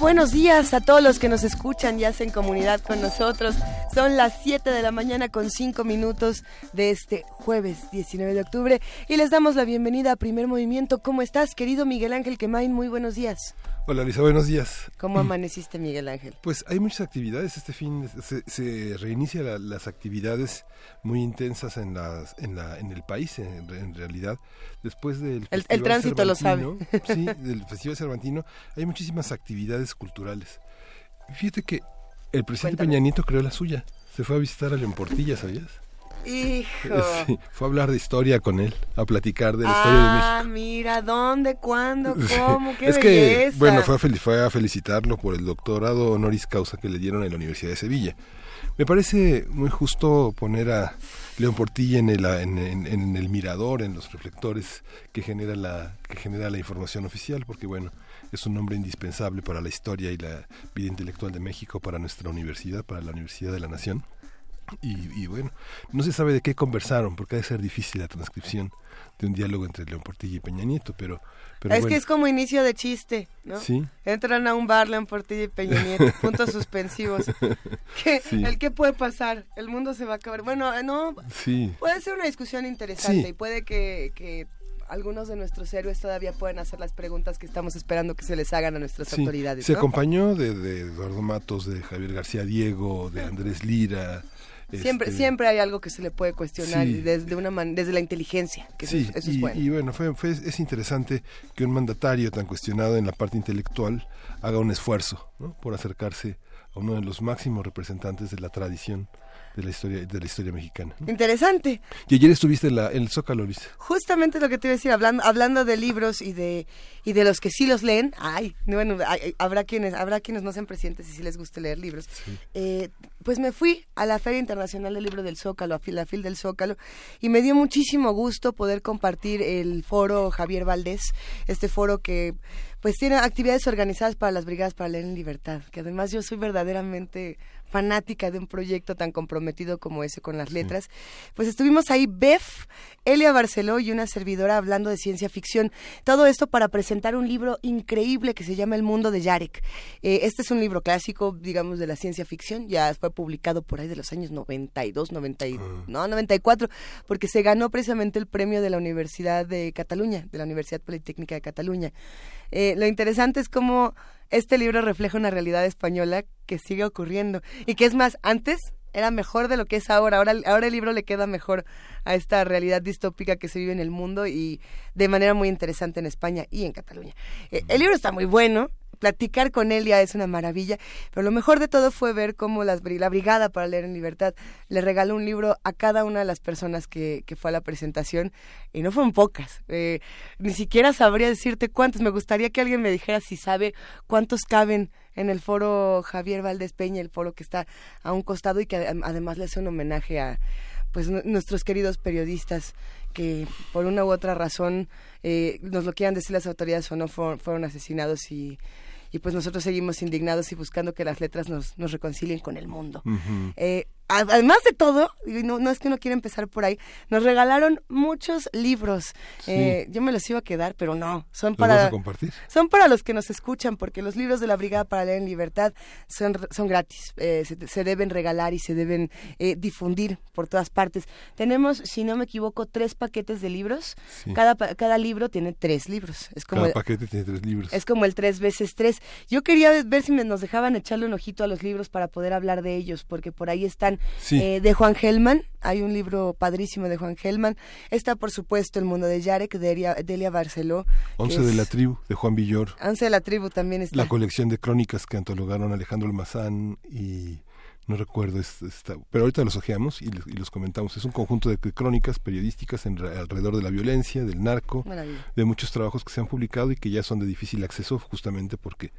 Buenos días a todos los que nos escuchan y hacen comunidad con nosotros. Son las 7 de la mañana con 5 minutos de este jueves 19 de octubre y les damos la bienvenida a Primer Movimiento. ¿Cómo estás, querido Miguel Ángel Quemain? Muy buenos días. Hola Lisa, buenos días. ¿Cómo amaneciste, Miguel Ángel? Pues hay muchas actividades este fin, se, se reinicia las actividades muy intensas en, las, en, la, en el país, en, realidad. Después del el, el tránsito lo sabe. Sí, del Festival Cervantino, hay muchísimas actividades culturales. Fíjate que el presidente Peña Nieto creó la suya. Se fue a visitar a León Portilla, ¿sabías? Hijo. fue a hablar de historia con él, a platicar de la historia de México. Ah, mira, ¿dónde, cuándo, cómo? Qué es que, bueno, fue a, fue a felicitarlo por el doctorado honoris causa que le dieron en la Universidad de Sevilla. Me parece muy justo poner a León Portilla en el, en, el mirador, en los reflectores que genera, la, que genera la información oficial, porque bueno, es un nombre indispensable para la historia y la vida intelectual de México, para nuestra universidad, para la Universidad de la Nación. Y, bueno, no se sabe de qué conversaron, porque ha de ser difícil la transcripción de un diálogo entre León Portilla y Peña Nieto, pero... pero es que es como inicio de chiste, ¿no? Sí. Entran a un bar León Portilla y Peña Nieto, puntos suspensivos. ¿Qué, ¿El qué puede pasar? El mundo se va a acabar. Bueno, no... Sí. Puede ser una discusión interesante y puede que, que algunos de nuestros héroes todavía pueden hacer las preguntas que estamos esperando que se les hagan a nuestras autoridades. Se acompañó de, de, Eduardo Matos, de Javier García Diego, de Andrés Lira, Siempre, este, siempre hay algo que se le puede cuestionar desde una desde la inteligencia, que sí, eso, es y, bueno. Y bueno, fue, es interesante que un mandatario tan cuestionado en la parte intelectual haga un esfuerzo por acercarse a uno de los máximos representantes de la tradición de la historia de la historia mexicana. Interesante. Y ayer estuviste en, la, en el Zócalo, Luis. Justamente lo que te iba a decir, hablando, hablando de libros y de y de los que sí los leen, ay, bueno, habrá quienes habrá quienes no sean presidentes y sí les guste leer libros. Eh, pues me fui a la Feria Internacional del Libro del Zócalo, a la FIL del Zócalo, y me dio muchísimo gusto poder compartir el foro Javier Valdés, este foro que pues tiene actividades organizadas para las brigadas para leer en libertad, que además yo soy verdaderamente fanática de un proyecto tan comprometido como ese con las letras. Pues estuvimos ahí, Bef, Elia Barceló y una servidora hablando de ciencia ficción. Todo esto para presentar un libro increíble que se llama El mundo de Yarek. Eh, este es un libro clásico, digamos, de la ciencia ficción. Ya fue publicado por ahí de los años 92, 90, ah. no, 94, porque se ganó precisamente el premio de la Universidad de Cataluña, de la Universidad Politécnica de Cataluña. Eh, lo interesante es cómo este libro refleja una realidad española que sigue ocurriendo y que es más, antes era mejor de lo que es ahora. Ahora, ahora el libro le queda mejor a esta realidad distópica que se vive en el mundo y de manera muy interesante en España y en Cataluña. Eh, el libro está muy bueno, platicar con él ya es una maravilla, pero lo mejor de todo fue ver cómo la Brigada para Leer en Libertad le regaló un libro a cada una de las personas que, que fue a la presentación, y no fueron pocas. Eh, ni siquiera sabría decirte cuántos. Me gustaría que alguien me dijera si sabe cuántos caben en el foro Javier Valdés Peña, el foro que está a un costado y que además le hace un homenaje a pues nuestros queridos periodistas que por una u otra razón eh, nos lo quieran decir las autoridades o no fueron asesinados y y pues nosotros seguimos indignados y buscando que las letras nos, nos reconcilien con el mundo además de todo, no, no es que uno quiera empezar por ahí, nos regalaron muchos libros. Eh, yo me los iba a quedar, pero no, son para compartir? son para los que nos escuchan, porque los libros de la Brigada para leer en libertad son, son gratis, eh, se, deben regalar y se deben eh, difundir por todas partes. Tenemos, si no me equivoco, tres paquetes de libros. Cada cada libro tiene tres libros. Es como cada paquete tiene tres libros. Es como el tres veces tres. Yo quería ver si nos dejaban echarle un ojito a los libros para poder hablar de ellos, porque por ahí están eh, de Juan Gelman. Hay un libro padrísimo de Juan Gelman. Está, por supuesto, El mundo de Yarek, de Delia, Barceló. Once de la tribu, de Juan Villor. Once de la tribu también está. La colección de crónicas que antologaron Alejandro Almazán y no recuerdo, pero ahorita los ojeamos y, los comentamos. Es un conjunto de crónicas periodísticas alrededor de la violencia, del narco, de muchos trabajos que se han publicado y que ya son de difícil acceso justamente porque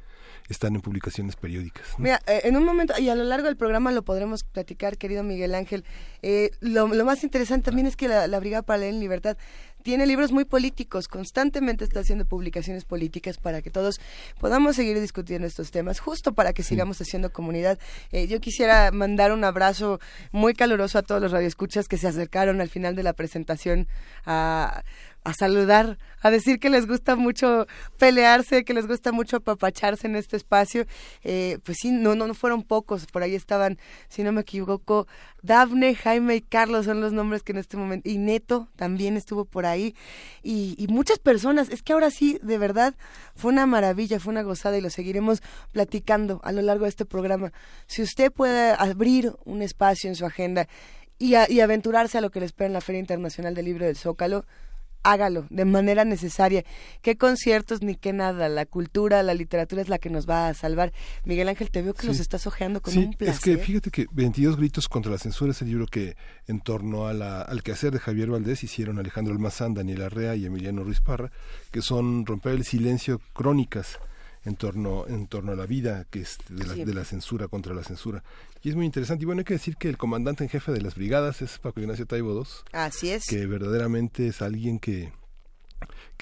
están en publicaciones periódicas. Mira, eh, en un momento, y a lo largo del programa lo podremos platicar, querido Miguel Ángel, eh, lo, más interesante también es que la, la Brigada para leer en libertad tiene libros muy políticos, constantemente está haciendo publicaciones políticas para que todos podamos seguir discutiendo estos temas, justo para que sigamos haciendo comunidad. Eh, yo quisiera mandar un abrazo muy caluroso a todos los radioescuchas que se acercaron al final de la presentación a a saludar, a decir que les gusta mucho pelearse, que les gusta mucho apapacharse en este espacio. Eh, pues sí, no, no, no fueron pocos, por ahí estaban, si no me equivoco, Dafne, Jaime y Carlos son los nombres que en este momento, y Neto también estuvo por ahí, y, y muchas personas. Es que ahora sí, de verdad, fue una maravilla, fue una gozada y lo seguiremos platicando a lo largo de este programa. Si usted puede abrir un espacio en su agenda y, y aventurarse a lo que le espera en la Feria Internacional del Libro del Zócalo, hágalo de manera necesaria. ¿Qué conciertos ni qué nada? La cultura, la literatura es la que nos va a salvar. Miguel Ángel, te veo que los estás ojeando con un placer. Es que fíjate que 22 gritos contra la censura es el libro que en torno a la, al quehacer de Javier Valdés hicieron Alejandro Almazán, Daniel Arrea y Emiliano Ruiz Parra, que son romper el silencio crónicas en torno en torno a la vida que es de la, de la censura contra la censura y es muy interesante. Y bueno, hay que decir que el comandante en jefe de las brigadas es Paco Ignacio Taibo II. Así es. Que verdaderamente es alguien que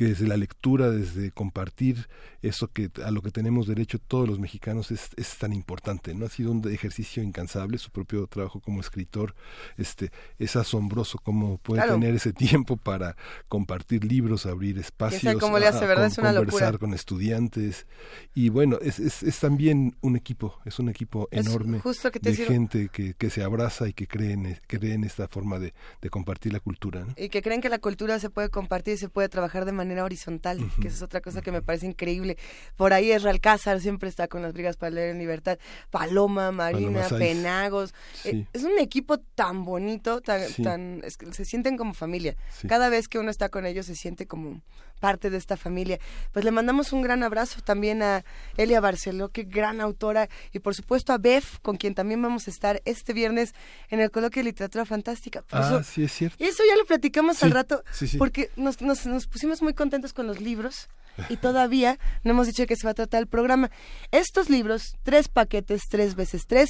que desde la lectura, desde compartir eso que a lo que tenemos derecho todos los mexicanos es, es tan importante, ¿no? Ha sido un ejercicio incansable, su propio trabajo como escritor, este, es asombroso cómo puede tener ese tiempo para compartir libros, abrir espacios, cómo le hace, ¿verdad? es una conversar con estudiantes y bueno, es, es, es, también un equipo, es un equipo enorme de gente que, que se abraza y que cree en, cree en esta forma de, de compartir la cultura. Y que creen que la cultura se puede compartir y se puede trabajar de manera horizontal, que es otra cosa que me parece increíble. Por ahí es Alcázar, siempre está con las brigas para leer en libertad. Paloma, Marina, Penagos. Eh, es un equipo tan bonito, tan, tan se sienten como familia. Cada vez que uno está con ellos se siente como parte de esta familia. Pues le mandamos un gran abrazo también a Elia Barceló, que gran autora, y por supuesto a Bef, con quien también vamos a estar este viernes en el coloquio de literatura fantástica. ah, sí, es cierto. Y eso ya lo platicamos al rato, porque nos, nos, nos pusimos muy contentos con los libros y todavía no hemos dicho qué se va a tratar el programa. Estos libros, tres paquetes, tres veces tres,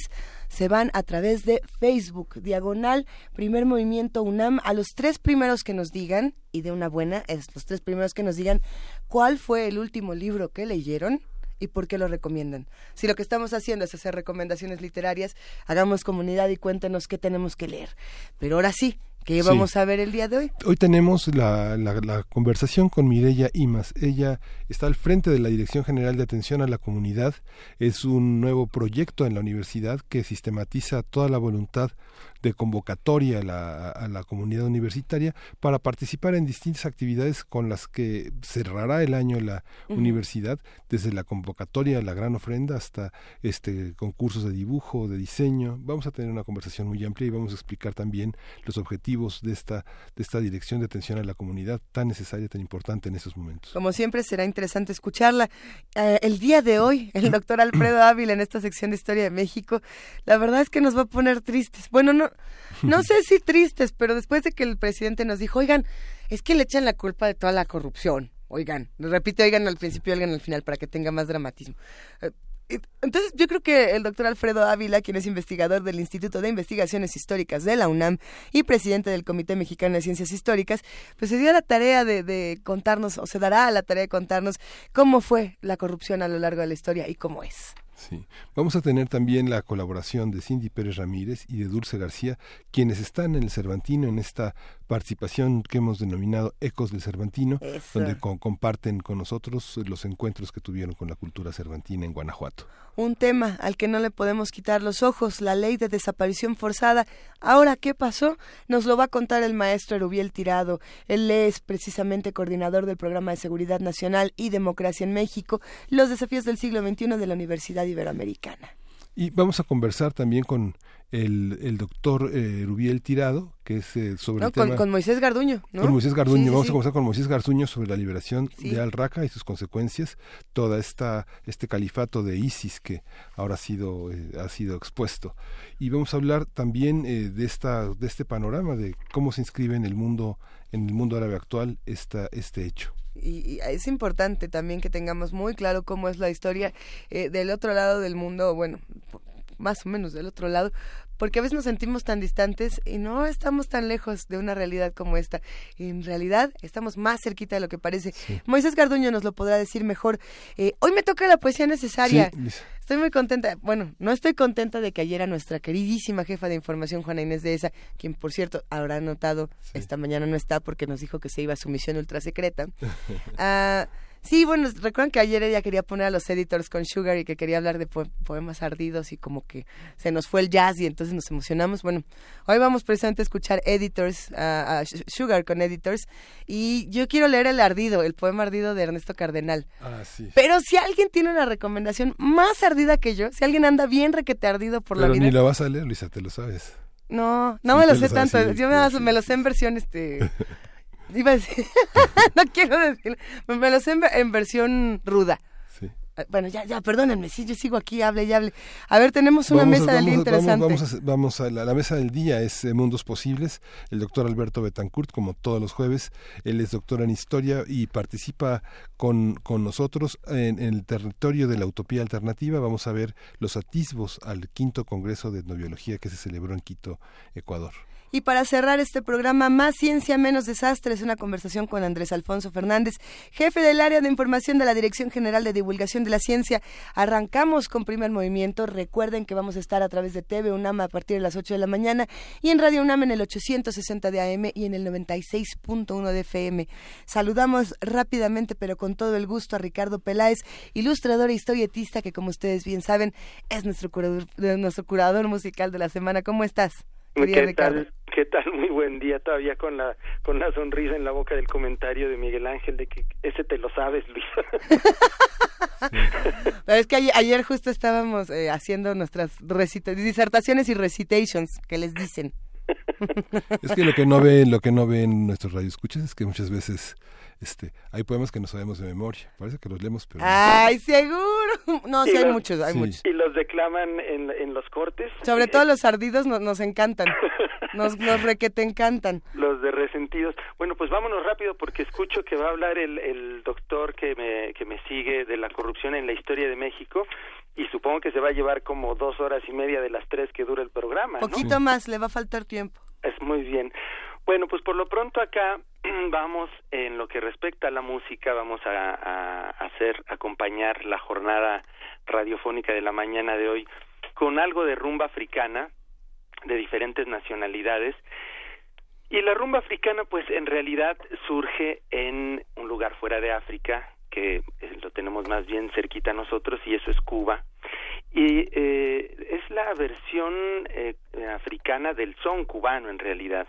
se van a través de Facebook, diagonal, primer movimiento UNAM, a los tres primeros que nos digan, y de una buena, es los tres primeros que nos digan cuál fue el último libro que leyeron y por qué lo recomiendan. Si lo que estamos haciendo es hacer recomendaciones literarias, hagamos comunidad y cuéntenos qué tenemos que leer. Pero ahora sí, ¿Qué vamos a ver el día de hoy? Hoy tenemos la, la, conversación con Mireya Imas. Ella está al frente de la Dirección General de Atención a la Comunidad. Es un nuevo proyecto en la universidad que sistematiza toda la voluntad de convocatoria a la, a la, comunidad universitaria para participar en distintas actividades con las que cerrará el año la universidad, desde la convocatoria, la gran ofrenda, hasta este concursos de dibujo, de diseño. Vamos a tener una conversación muy amplia y vamos a explicar también los objetivos de esta, de esta dirección de atención a la comunidad tan necesaria, tan importante en estos momentos. Como siempre, será interesante escucharla. Eh, el día de hoy, el doctor Alfredo Ávila en esta sección de Historia de México, la verdad es que nos va a poner tristes. Bueno, no, no sé si tristes, pero después de que el presidente nos dijo, oigan, es que le echan la culpa de toda la corrupción. Oigan, repite, oigan al principio, oigan al final para que tenga más dramatismo. Eh, entonces, yo creo que el doctor Alfredo Ávila, quien es investigador del Instituto de Investigaciones Históricas de la UNAM y presidente del Comité Mexicano de Ciencias Históricas, pues se dio la tarea de, de contarnos, o se dará la tarea de contarnos cómo fue la corrupción a lo largo de la historia y cómo es. Sí. Vamos a tener también la colaboración de Cindy Pérez Ramírez y de Dulce García, quienes están en el Cervantino en esta participación que hemos denominado Ecos del Cervantino, donde comparten con nosotros los encuentros que tuvieron con la cultura cervantina en Guanajuato. Un tema al que no le podemos quitar los ojos, la ley de desaparición forzada. Ahora, ¿qué pasó? Nos lo va a contar el maestro Erubiel Tirado. Él es precisamente coordinador del Programa de Seguridad Nacional y Democracia en México, los desafíos del siglo XXI de la Universidad Iberoamericana. Y vamos a conversar también con el, el doctor eh, Rubiel Tirado, que es eh, sobre el con, tema... con Moisés Garduño, ¿no? Con Moisés Garduño. Sí, Vamos sí. a conversar con Moisés Garduño sobre la liberación de Al-Raqqa y sus consecuencias, toda esta este califato de ISIS que ahora ha sido eh, ha sido expuesto. Y vamos a hablar también eh, de esta de este panorama de cómo se inscribe en el mundo en el mundo árabe actual esta este hecho. Y, y es importante también que tengamos muy claro cómo es la historia eh, del otro lado del mundo, bueno, más o menos del otro lado, porque a veces nos sentimos tan distantes y no estamos tan lejos de una realidad como esta. En realidad estamos más cerquita de lo que parece. Moisés Garduño nos lo podrá decir mejor. Eh, hoy me toca la poesía necesaria. Sí. Estoy muy contenta. Bueno, no estoy contenta de que ayer a nuestra queridísima jefa de información, Juana Inés de esa, quien por cierto habrá notado, esta mañana no está porque nos dijo que se iba a su misión ultra secreta. Ah, sí, bueno, recuerdan que ayer ella quería poner a los editors con Sugar y que quería hablar de po- poemas ardidos y como que se nos fue el jazz y entonces nos emocionamos. Bueno, hoy vamos precisamente a escuchar editors, Sh- Sugar con editors y yo quiero leer el ardido, el poema ardido de Ernesto Cardenal. Ah, sí. Pero si alguien tiene una recomendación más ardida que yo, si alguien anda bien requete ardido por la Pero vida. ni lo vas a leer, Luisa, te lo sabes. No, no Sí, me lo sé lo tanto. yo me, me lo sé en versión, este... Iba a decir... no quiero decir... Me lo sé en, ve- en versión ruda. Sí. Ah, Bueno, ya, ya, perdónenme, sí, yo sigo aquí, hable y hable. A ver, tenemos una Vamos a- mesa del día a- vamos- interesante. Vamos, a, vamos a la, la mesa del día, es eh, Mundos Posibles. El doctor Alberto Betancourt, como todos los jueves, él es doctor en historia y participa con, con nosotros en, en el territorio de la utopía alternativa. Vamos a ver los atisbos al quinto Congreso de Etnobiología que se celebró en Quito, Ecuador. Y para cerrar este programa, Más Ciencia, Menos Desastre, es una conversación con Andrés Alfonso Fernández, jefe del área de información de la Dirección General de Divulgación de la Ciencia. Arrancamos con primer movimiento. Recuerden que vamos a estar a través de TV UNAM a partir de las 8 de la mañana y en Radio UNAM en el 860 de AM y en el 96.1 de FM. Saludamos rápidamente, pero con todo el gusto, a Ricardo Peláez, ilustrador e historietista que, como ustedes bien saben, es nuestro curador, nuestro curador musical de la semana. ¿Cómo estás? ¿Qué Ricardo? tal? ¿Qué tal? Muy buen día todavía con la con la sonrisa en la boca del comentario de Miguel Ángel de que ese te lo sabes, Luis. Pero es que ayer, ayer justo estábamos eh, haciendo nuestras disertaciones y recitations que les dicen. Es que lo que no ven, lo que no ven nuestros radioescuchas es que muchas veces este, hay poemas que no sabemos de memoria. Parece que los leemos, pero... ¡Ay, seguro! No, sí Y hay los- muchos, hay Sí. muchos. y los declaman en, en los cortes. Sobre Eh, todo los ardidos nos, nos encantan. Nos, nos requete encantan. los de resentidos. Bueno, pues vámonos rápido porque escucho que va a hablar el, el doctor que me, que me sigue de la corrupción en la historia de México y supongo que se va a llevar como dos horas y media de las tres que dura el programa, ¿no? Poquito más, le va a faltar tiempo. Es muy bien. Bueno, pues por lo pronto acá vamos en lo que respecta a la música, vamos a, hacer acompañar la jornada radiofónica de la mañana de hoy con algo de rumba africana de diferentes nacionalidades. Y la rumba africana, pues en realidad surge en un lugar fuera de África, que eh, lo tenemos más bien cerquita a nosotros, y eso es Cuba. Y eh, es la versión eh, africana del son cubano, en realidad.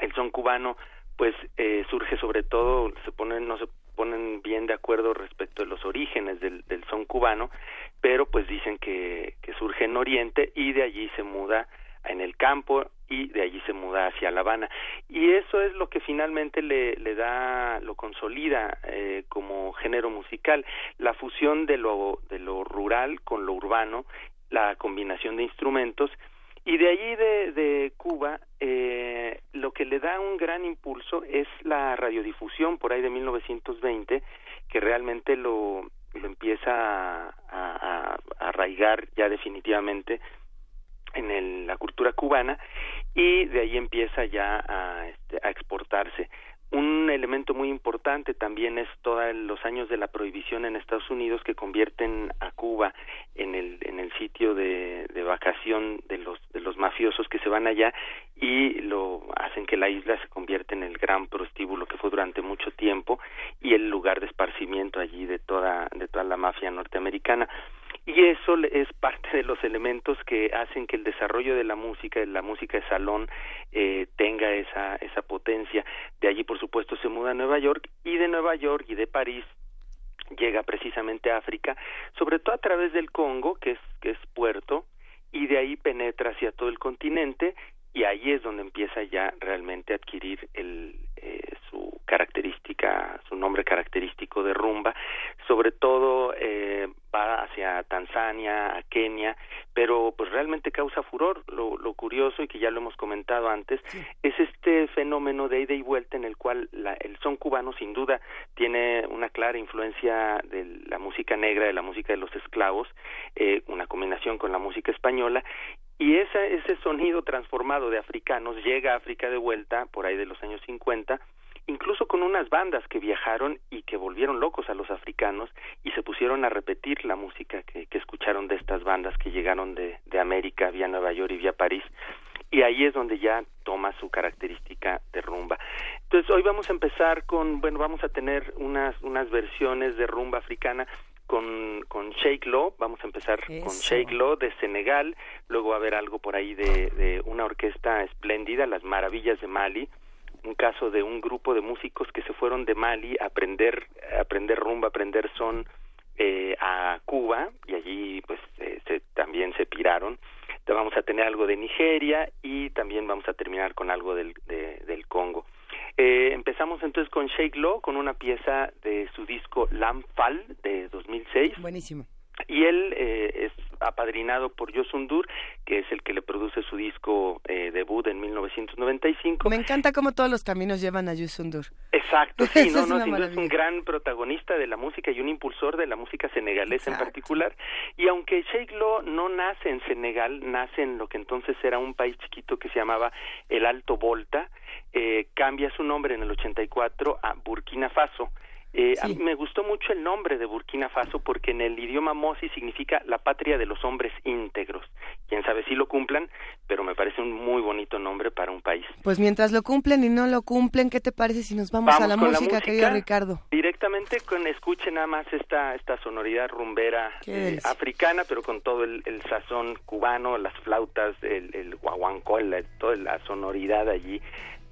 El son cubano, pues eh, surge sobre todo, se ponen, no se ponen bien de acuerdo respecto de los orígenes del, del son cubano, pero pues dicen que, que surge en Oriente y de allí se muda en el campo y de allí se muda hacia La Habana. Y eso es lo que finalmente le, le da, lo consolida eh, como género musical, la fusión de lo, de lo rural con lo urbano, la combinación de instrumentos, y de allí de, de Cuba, eh, lo que le da un gran impulso es la radiodifusión por ahí de 1920, que realmente lo, lo empieza a, a- a arraigar ya definitivamente en el- la cultura cubana y de ahí empieza ya a, este, a exportarse. Un elemento muy importante también es todos los años de la prohibición en Estados Unidos que convierten a Cuba en el en el sitio de, de vacación de los de los mafiosos que se van allá y lo hacen que la isla se convierta en el gran prostíbulo que fue durante mucho tiempo y el lugar de esparcimiento allí de toda de toda la mafia norteamericana y eso es parte de los elementos que hacen que el desarrollo de la música, de la música de salón, eh, tenga esa, esa potencia. De allí, por supuesto, se muda a Nueva York y de Nueva York y de París llega precisamente a África, sobre todo a través del Congo, que es, que es puerto, y de ahí penetra hacia todo el continente y ahí es donde empieza ya realmente a adquirir el, eh, su característica, su nombre característico de rumba, sobre todo eh, va hacia Tanzania, a Kenia, pero pues realmente causa furor. Lo, lo curioso y que ya lo hemos comentado antes es este fenómeno de ida y vuelta en el cual la, el son cubano sin duda tiene una clara influencia de la música negra, de la música de los esclavos, eh, una combinación con la música española y ese, ese sonido transformado de africanos llega a África de vuelta por ahí de los años 50 incluso con unas bandas que viajaron y que volvieron locos a los africanos y se pusieron a repetir la música que, que escucharon de estas bandas que llegaron de, de América vía Nueva York y vía París y ahí es donde ya toma su característica de rumba. Entonces hoy vamos a empezar con, bueno, vamos a tener unas, unas versiones de rumba africana con, con Sheikh Lo, vamos a empezar con Sheikh Lo de Senegal, luego va a haber algo por ahí de, de una orquesta espléndida, Las Maravillas de Mali, un caso de un grupo de músicos que se fueron de Mali a aprender, a aprender rumba, a aprender son eh, a Cuba. Y allí pues eh, se, también se piraron. Entonces vamos a tener algo de Nigeria y también vamos a terminar con algo del, de, del Congo. Eh, empezamos entonces con Sheikh Lo, con una pieza de su disco Lam Fal de 2006. Buenísimo y él eh, es apadrinado por Yosundur, que es el que le produce su disco eh, debut en 1995. Me encanta cómo todos los caminos llevan a Yosundur. Exacto, sí, no, no, es, es un gran protagonista de la música y un impulsor de la música senegalesa en particular. Y aunque Sheikh Lo no nace en Senegal, nace en lo que entonces era un país chiquito que se llamaba el Alto Volta, eh, cambia su nombre en el 84 a Burkina Faso eh, A mí me gustó mucho el nombre de Burkina Faso porque en el idioma Mosi significa la patria de los hombres íntegros. Quién sabe si lo cumplan, pero me parece un muy bonito nombre para un país. Pues mientras lo cumplen y no lo cumplen, ¿qué te parece si nos vamos, a la música, querido Ricardo? Directamente con escuche nada más esta esta sonoridad rumbera eh, africana, pero con todo el, sazón cubano, las flautas, el, el guaguancó, toda la sonoridad allí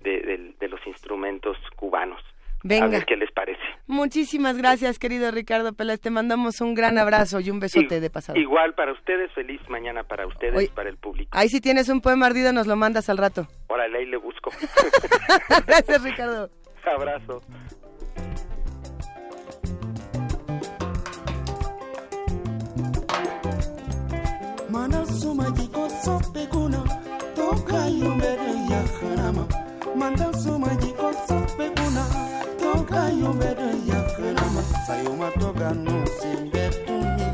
de, de los instrumentos cubanos. Venga. A ver qué les parece. Muchísimas gracias, querido Ricardo Pérez. Te mandamos un gran abrazo y un besote de pasado. Igual para ustedes, feliz mañana para ustedes y para el público. Ahí si tienes un poema ardido, nos lo mandas al rato. Órale, ahí le busco. gracias, Ricardo. Abrazo. Manda yoka yobere yakanama sayomatoga nosembetumi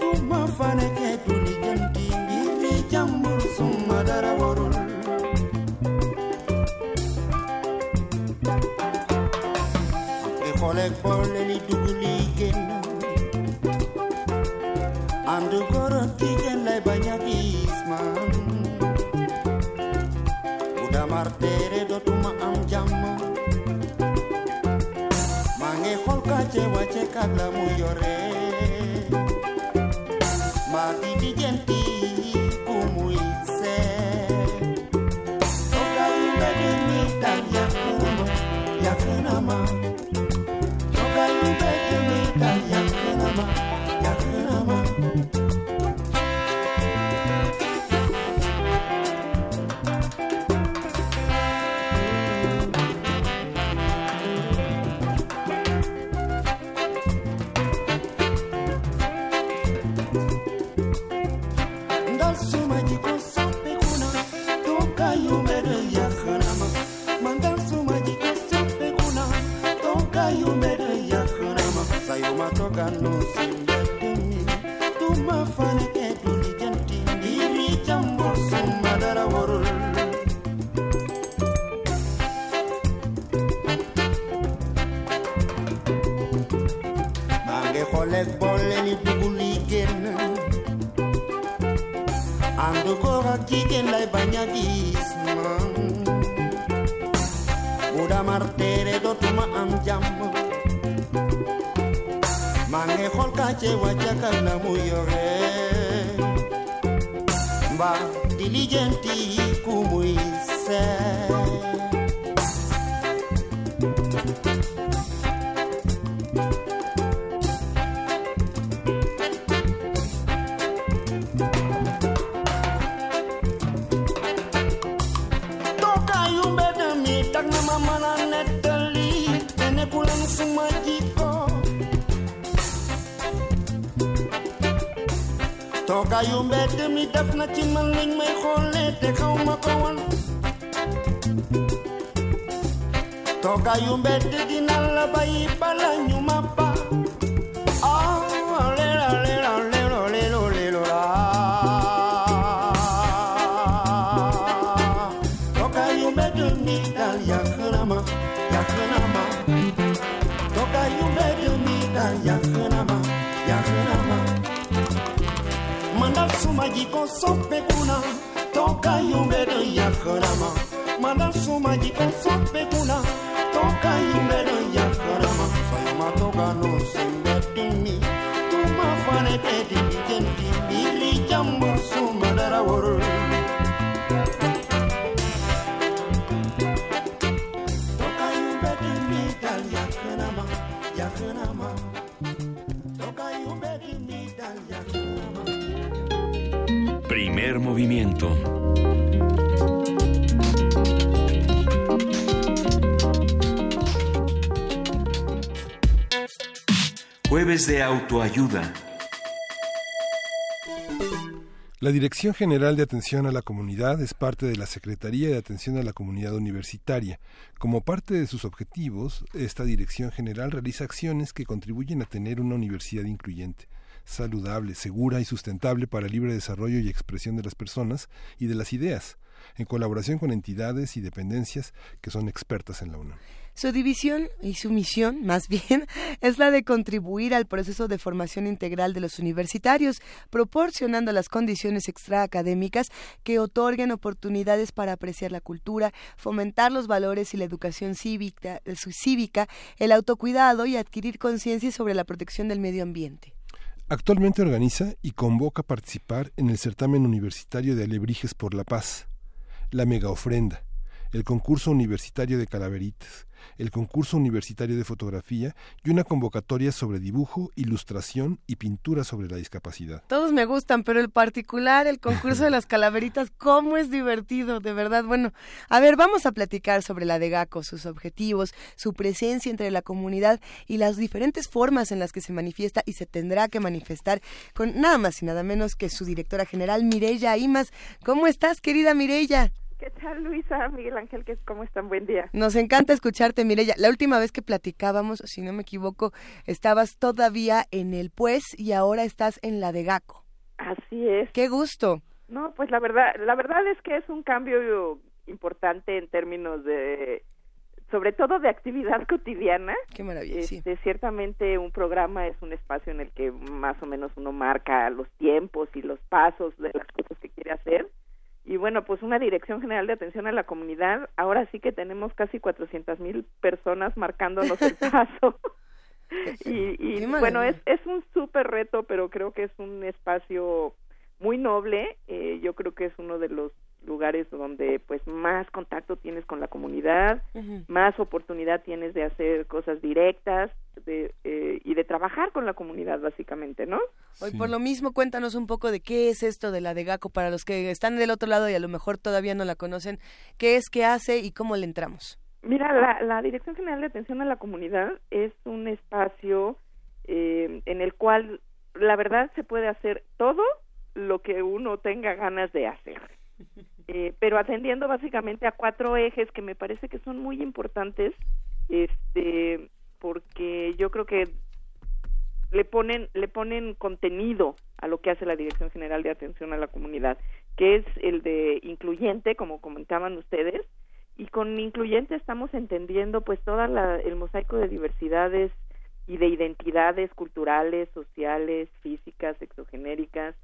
tumafaneke tulijamtingiri jamburu summadaraworul ekolekpoleli duguliken andugo noche que hablamos lloré. les buguliken ando kora kiken lai banyadis Uda martere do tuma anjam Mange holka che wachaka na muyore Ba diligenti kumuise. Def na ci man may la maji kosope kuna toka yumbena ya karama manasu maji kosope kuna. De autoayuda. La Dirección General de Atención a la Comunidad es parte de la Secretaría de Atención a la Comunidad Universitaria. Como parte de sus objetivos, esta Dirección General realiza acciones que contribuyen a tener una universidad incluyente, saludable, segura y sustentable para el libre desarrollo y expresión de las personas y de las ideas, en colaboración con entidades y dependencias que son expertas en la UNAM. Su división y su misión, más bien, es la de contribuir al proceso de formación integral de los universitarios, proporcionando las condiciones extraacadémicas que otorguen oportunidades para apreciar la cultura, fomentar los valores y la educación cívica, cívica, el autocuidado y adquirir conciencia sobre la protección del medio ambiente. Actualmente organiza y convoca a participar en el certamen universitario de Alebrijes por la Paz, la Mega Ofrenda, el concurso universitario de calaveritas, el concurso universitario de fotografía y una convocatoria sobre dibujo, ilustración y pintura sobre la discapacidad. Todos me gustan, pero el particular, el concurso de las calaveritas, cómo es divertido, de verdad. Bueno, a ver, vamos a platicar sobre la de GACO, sus objetivos, su presencia entre la comunidad y las diferentes formas en las que se manifiesta y se tendrá que manifestar con nada más y nada menos que su directora general, Mireya Imas. ¿Cómo estás, querida Mireya? ¿Qué tal, Luisa? Miguel Ángel, ¿qué- ¿cómo están? Buen día. Nos encanta escucharte, Mireya. La última vez que platicábamos, si no me equivoco, estabas todavía en el Pues y ahora estás en la de GACO. Así es. ¡Qué gusto! No, pues la verdad, la verdad es que es un cambio importante en términos de, sobre todo de actividad cotidiana. ¡Qué maravilla! Sí. Este, ciertamente un programa es un espacio en el que más o menos uno marca los tiempos y los pasos de las cosas que quiere hacer. Y bueno, pues una Dirección General de Atención a la Comunidad, ahora sí que tenemos casi 400 mil personas marcándonos el paso. y y bueno, es, es un súper reto, pero creo que es un espacio muy noble. Eh, yo creo que es uno de los lugares donde pues más contacto tienes con la comunidad, más oportunidad tienes de hacer cosas directas de, eh, y de trabajar con la comunidad básicamente, ¿no? Hoy Sí. por lo mismo cuéntanos un poco de qué es esto de la de GACO para los que están del otro lado y a lo mejor todavía no la conocen, qué es, qué hace y cómo le entramos. Mira, la, la Dirección General de Atención a la Comunidad es un espacio eh, en el cual la verdad se puede hacer todo lo que uno tenga ganas de hacer. Eh, pero atendiendo básicamente a cuatro ejes que me parece que son muy importantes, este, porque yo creo que le ponen le ponen contenido a lo que hace la Dirección General de Atención a la Comunidad, que es el de incluyente, como comentaban ustedes, y con incluyente estamos entendiendo pues toda la, el mosaico de diversidades y de identidades culturales, sociales, físicas, exogenéricas,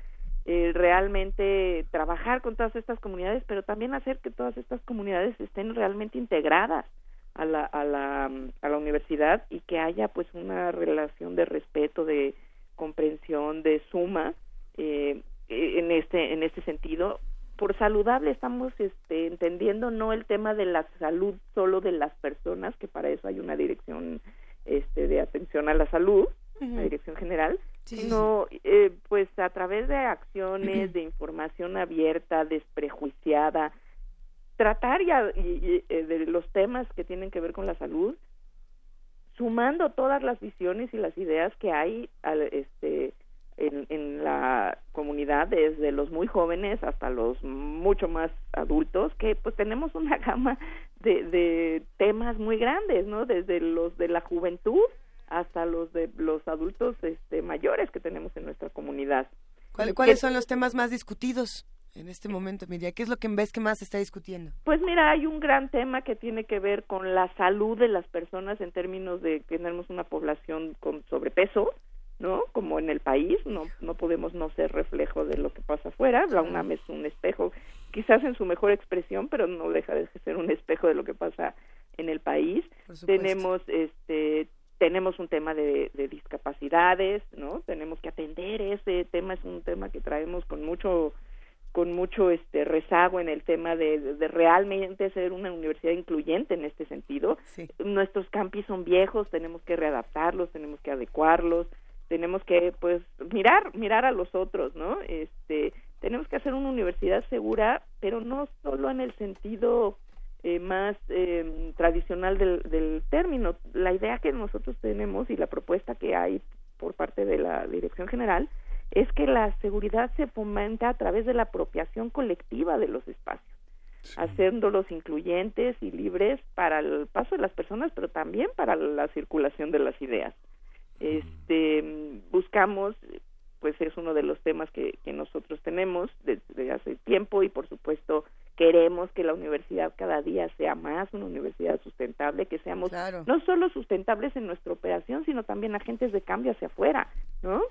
eh, realmente trabajar con todas estas comunidades, pero también hacer que todas estas comunidades estén realmente integradas a la, a la, a la universidad y que haya pues una relación de respeto, de comprensión, de suma eh, en este en este sentido. Por saludable estamos este, entendiendo no el tema de la salud solo de las personas, que para eso hay una dirección este, de atención a la salud, una dirección general, Sí, sí, sino eh, pues a través de acciones, de información abierta, desprejuiciada, tratar ya y- y, eh, de los temas que tienen que ver con la salud sumando todas las visiones y las ideas que hay este, en, en, la comunidad, desde los muy jóvenes hasta los mucho más adultos, que pues tenemos una gama de, de temas muy grandes, ¿no? Desde los de la juventud hasta los de los adultos este, mayores que tenemos en nuestra comunidad. ¿Cuáles son los temas más discutidos? en este momento, Miriam? ¿Qué es lo que ves que más se está discutiendo? Pues mira, hay un gran tema que tiene que ver con la salud de las personas en términos de que tenemos una población con sobrepeso, ¿no? Como en el país, no no podemos no ser reflejo de lo que pasa afuera. La UNAM es un espejo, quizás en su mejor expresión, pero no deja de ser un espejo de lo que pasa en el país. Tenemos este tenemos un tema de, de, discapacidades, ¿no? Tenemos que atender ese tema, es un tema que traemos con mucho con mucho este rezago en el tema de, de, realmente ser una universidad incluyente en este sentido. Nuestros campis son viejos, tenemos que readaptarlos, tenemos que adecuarlos, tenemos que pues mirar mirar a los otros, ¿no? Este tenemos que hacer una universidad segura, pero no solo en el sentido eh, más eh, tradicional del, del término. La idea que nosotros tenemos y la propuesta que hay por parte de la dirección general es que la seguridad se fomenta a través de la apropiación colectiva de los espacios, haciéndolos incluyentes y libres para el paso de las personas, pero también para la circulación de las ideas. Este, buscamos, pues es uno de los temas que, que nosotros tenemos desde hace tiempo y por supuesto queremos que la universidad cada día sea más una universidad sustentable, que seamos no solo sustentables en nuestra operación, sino también agentes de cambio hacia afuera, ¿no?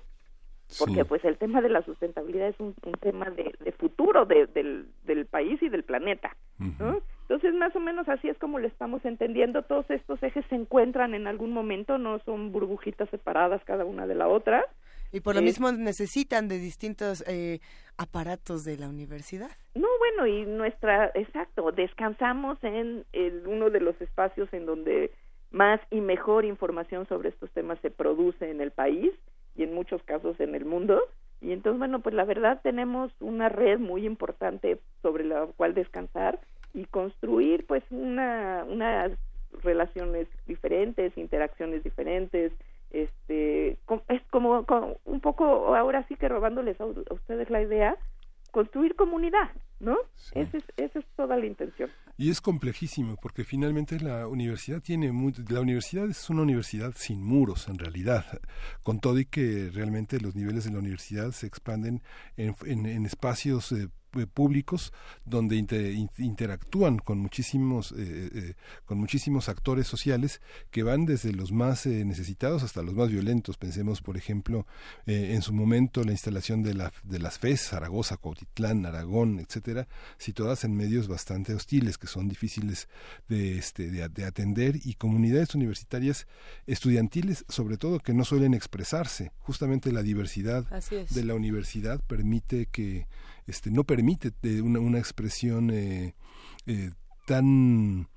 porque pues el tema de la sustentabilidad es un, tema de, futuro del, del, país y del planeta. ¿no? Entonces, más o menos así es como lo estamos entendiendo. Todos estos ejes se encuentran en algún momento, no son burbujitas separadas cada una de la otra. Y por lo mismo necesitan de distintos eh, aparatos de la universidad. No, bueno, y nuestra, exacto, descansamos en uno de los espacios en donde más y mejor información sobre estos temas se produce en el país y en muchos casos en el mundo. Y entonces, bueno, pues la verdad tenemos una red muy importante sobre la cual descansar y construir pues una, unas relaciones diferentes, interacciones diferentes, este es como, un poco ahora sí que robándoles a, ustedes la idea construir comunidad no esa es, esa es toda la intención. Y es complejísimo porque finalmente la universidad tiene la universidad es una universidad sin muros en realidad, con todo y que realmente los niveles de la universidad se expanden en, en, espacios eh, públicos donde interactúan con muchísimos eh, eh, con muchísimos actores sociales que van desde los más necesitados hasta los más violentos. Pensemos por ejemplo en su momento la instalación de, la, de las FES Zaragoza Cuautitlán Aragón etcétera situadas en medios bastante hostiles que son difíciles de este de, atender y comunidades universitarias estudiantiles sobre todo que no suelen expresarse. Justamente la diversidad de la universidad permite que este, no permite eh, una, una expresión eh, eh, tan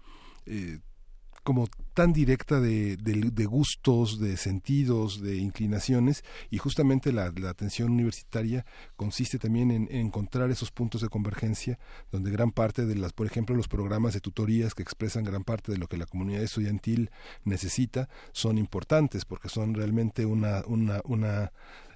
como tan directa de, de, gustos, de sentidos, de inclinaciones, y justamente la, la atención universitaria consiste también en, encontrar esos puntos de convergencia, donde gran parte de las, por ejemplo, los programas de tutorías que expresan gran parte de lo que la comunidad estudiantil necesita, son importantes, porque son realmente una, una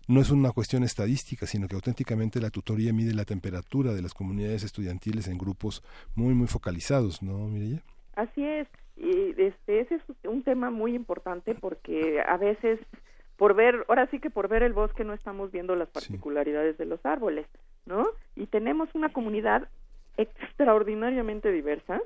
no es una cuestión estadística, sino que auténticamente la tutoría mide la temperatura de las comunidades estudiantiles en grupos muy, muy focalizados, ¿no, Mireya? Así es, y este, ese es un tema muy importante porque a veces por ver, ahora sí que por ver el bosque no estamos viendo las particularidades de los árboles, ¿no? Y tenemos una comunidad extraordinariamente diversa,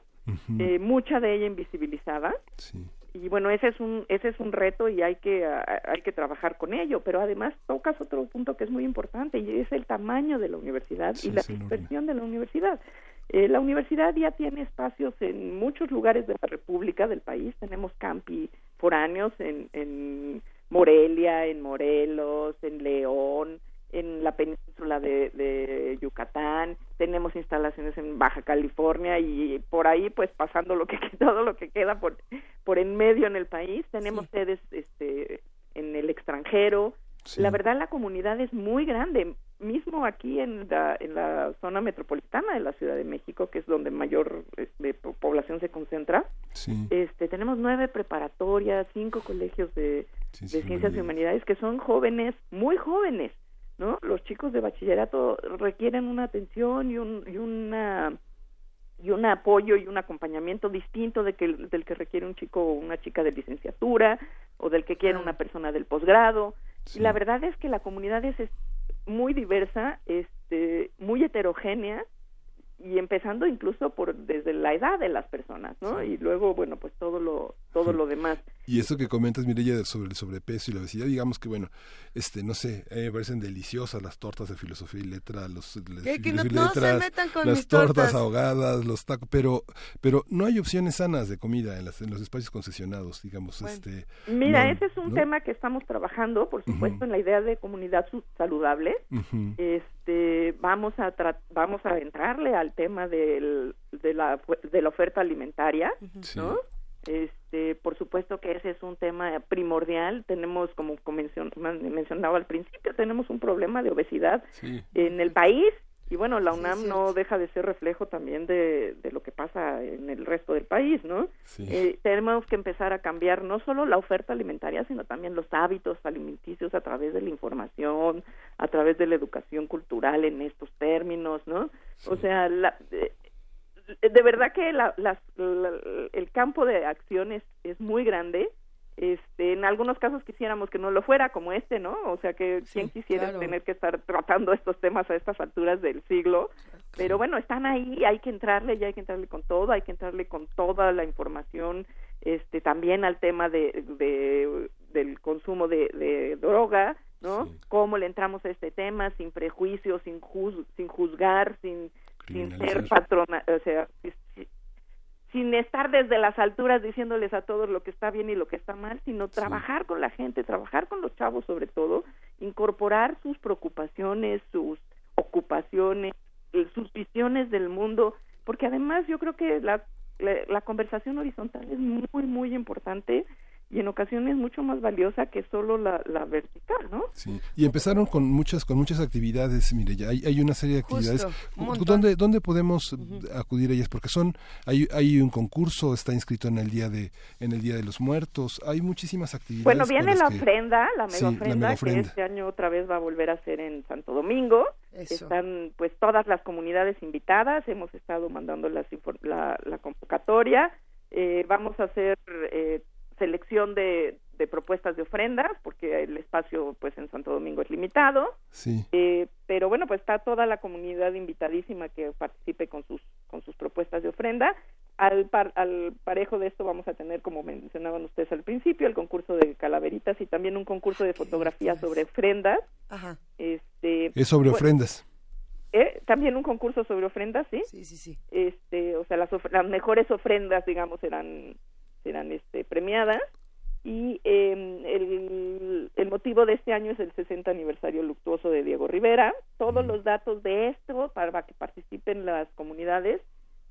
eh, mucha de ella invisibilizada, sí y bueno ese es un ese es un reto y hay que hay que trabajar con ello pero además tocas otro punto que es muy importante y es el tamaño de la universidad y la dispersión de la universidad. Eh, la universidad ya tiene espacios en muchos lugares de la república del país. Tenemos campi foráneos en en Morelia en Morelos en León en la península de, Yucatán, tenemos instalaciones en Baja California y por ahí pues pasando lo que todo lo que queda por por en medio en el país, tenemos sedes este en el extranjero. La verdad la comunidad es muy grande, mismo aquí en la, en la zona metropolitana de la Ciudad de México, que es donde mayor este, población se concentra. Este, tenemos nueve preparatorias, cinco colegios de, ciencias y humanidades que son jóvenes, muy jóvenes, ¿no? Los chicos de bachillerato requieren una atención y un, y una y un apoyo y un acompañamiento distinto de que, del que requiere un chico o una chica de licenciatura o del que quiere una persona del posgrado. Y la verdad es que la comunidad es muy diversa, este, muy heterogénea y empezando incluso por desde la edad de las personas, ¿no? Y luego, bueno, pues todo lo todo lo demás. Y eso que comentas, Mireya, sobre el sobrepeso y la obesidad, digamos que, bueno, este, no sé, me parecen deliciosas las tortas de filosofía y letra, los, que no, se metan con las tortas, ahogadas, los tacos, pero, pero no hay opciones sanas de comida en, las, en los espacios concesionados, digamos. este Mira, ese es un tema que estamos trabajando, por supuesto, en la idea de comunidad saludable. Este, vamos a vamos a entrarle al tema del, de la de la oferta alimentaria, ¿no? Este, por supuesto que ese es un tema primordial. Tenemos, como mencionaba al principio, tenemos un problema de obesidad en el país y bueno, la UNAM no deja de ser reflejo también de, de, lo que pasa en el resto del país, ¿no? Eh, tenemos que empezar a cambiar no solo la oferta alimentaria, sino también los hábitos alimenticios a través de la información, a través de la educación cultural en estos términos, ¿no? O sea, la, eh, de verdad que el campo de acción es, muy grande. Este, en algunos casos quisiéramos que no lo fuera, como este, ¿no? O sea, que quien quisiera tener que estar tratando estos temas a estas alturas del siglo. Pero bueno, están ahí, hay que entrarle, ya hay que entrarle con todo, hay que entrarle con toda la información, este, también al tema de, del consumo de, droga, ¿no? Cómo le entramos a este tema sin prejuicios, sin, sin juzgar, sin sin ser patrona, o sea, sin estar desde las alturas diciéndoles a todos lo que está bien y lo que está mal, sino trabajar con la gente, trabajar con los chavos sobre todo, incorporar sus preocupaciones, sus ocupaciones, eh, sus visiones del mundo, porque además yo creo que la, la conversación horizontal es muy, muy importante y en ocasiones mucho más valiosa que solo la, la, vertical, ¿no? Sí, y empezaron con muchas con muchas actividades, mire, ya hay, hay una serie de actividades. ¿Dónde, ¿Dónde podemos acudir a ellas? Porque son hay, hay un concurso, está inscrito en el día de en el día de los muertos, hay muchísimas actividades. Bueno, viene la ofrenda, la mega, ofrenda, que este año otra vez va a volver a ser en Santo Domingo. Están pues todas las comunidades invitadas, hemos estado mandando las, la, la convocatoria. Eh, vamos a hacer eh, selección de, propuestas de ofrendas, porque el espacio pues en Santo Domingo es limitado. Sí. Eh, pero bueno, pues está toda la comunidad invitadísima que participe con sus con sus propuestas de ofrenda. Al, al parejo de esto vamos a tener, como mencionaban ustedes al principio, el concurso de calaveritas y también un concurso de fotografía sobre ofrendas. Ajá. Este, es sobre ofrendas. Eh, también un concurso sobre ofrendas, ¿sí? Sí, sí, sí. Este, o sea, las, las mejores ofrendas, digamos, serán serán este, premiadas y el, el, motivo de este año es el 60 aniversario luctuoso de Diego Rivera. Todos los datos de esto para que participen las comunidades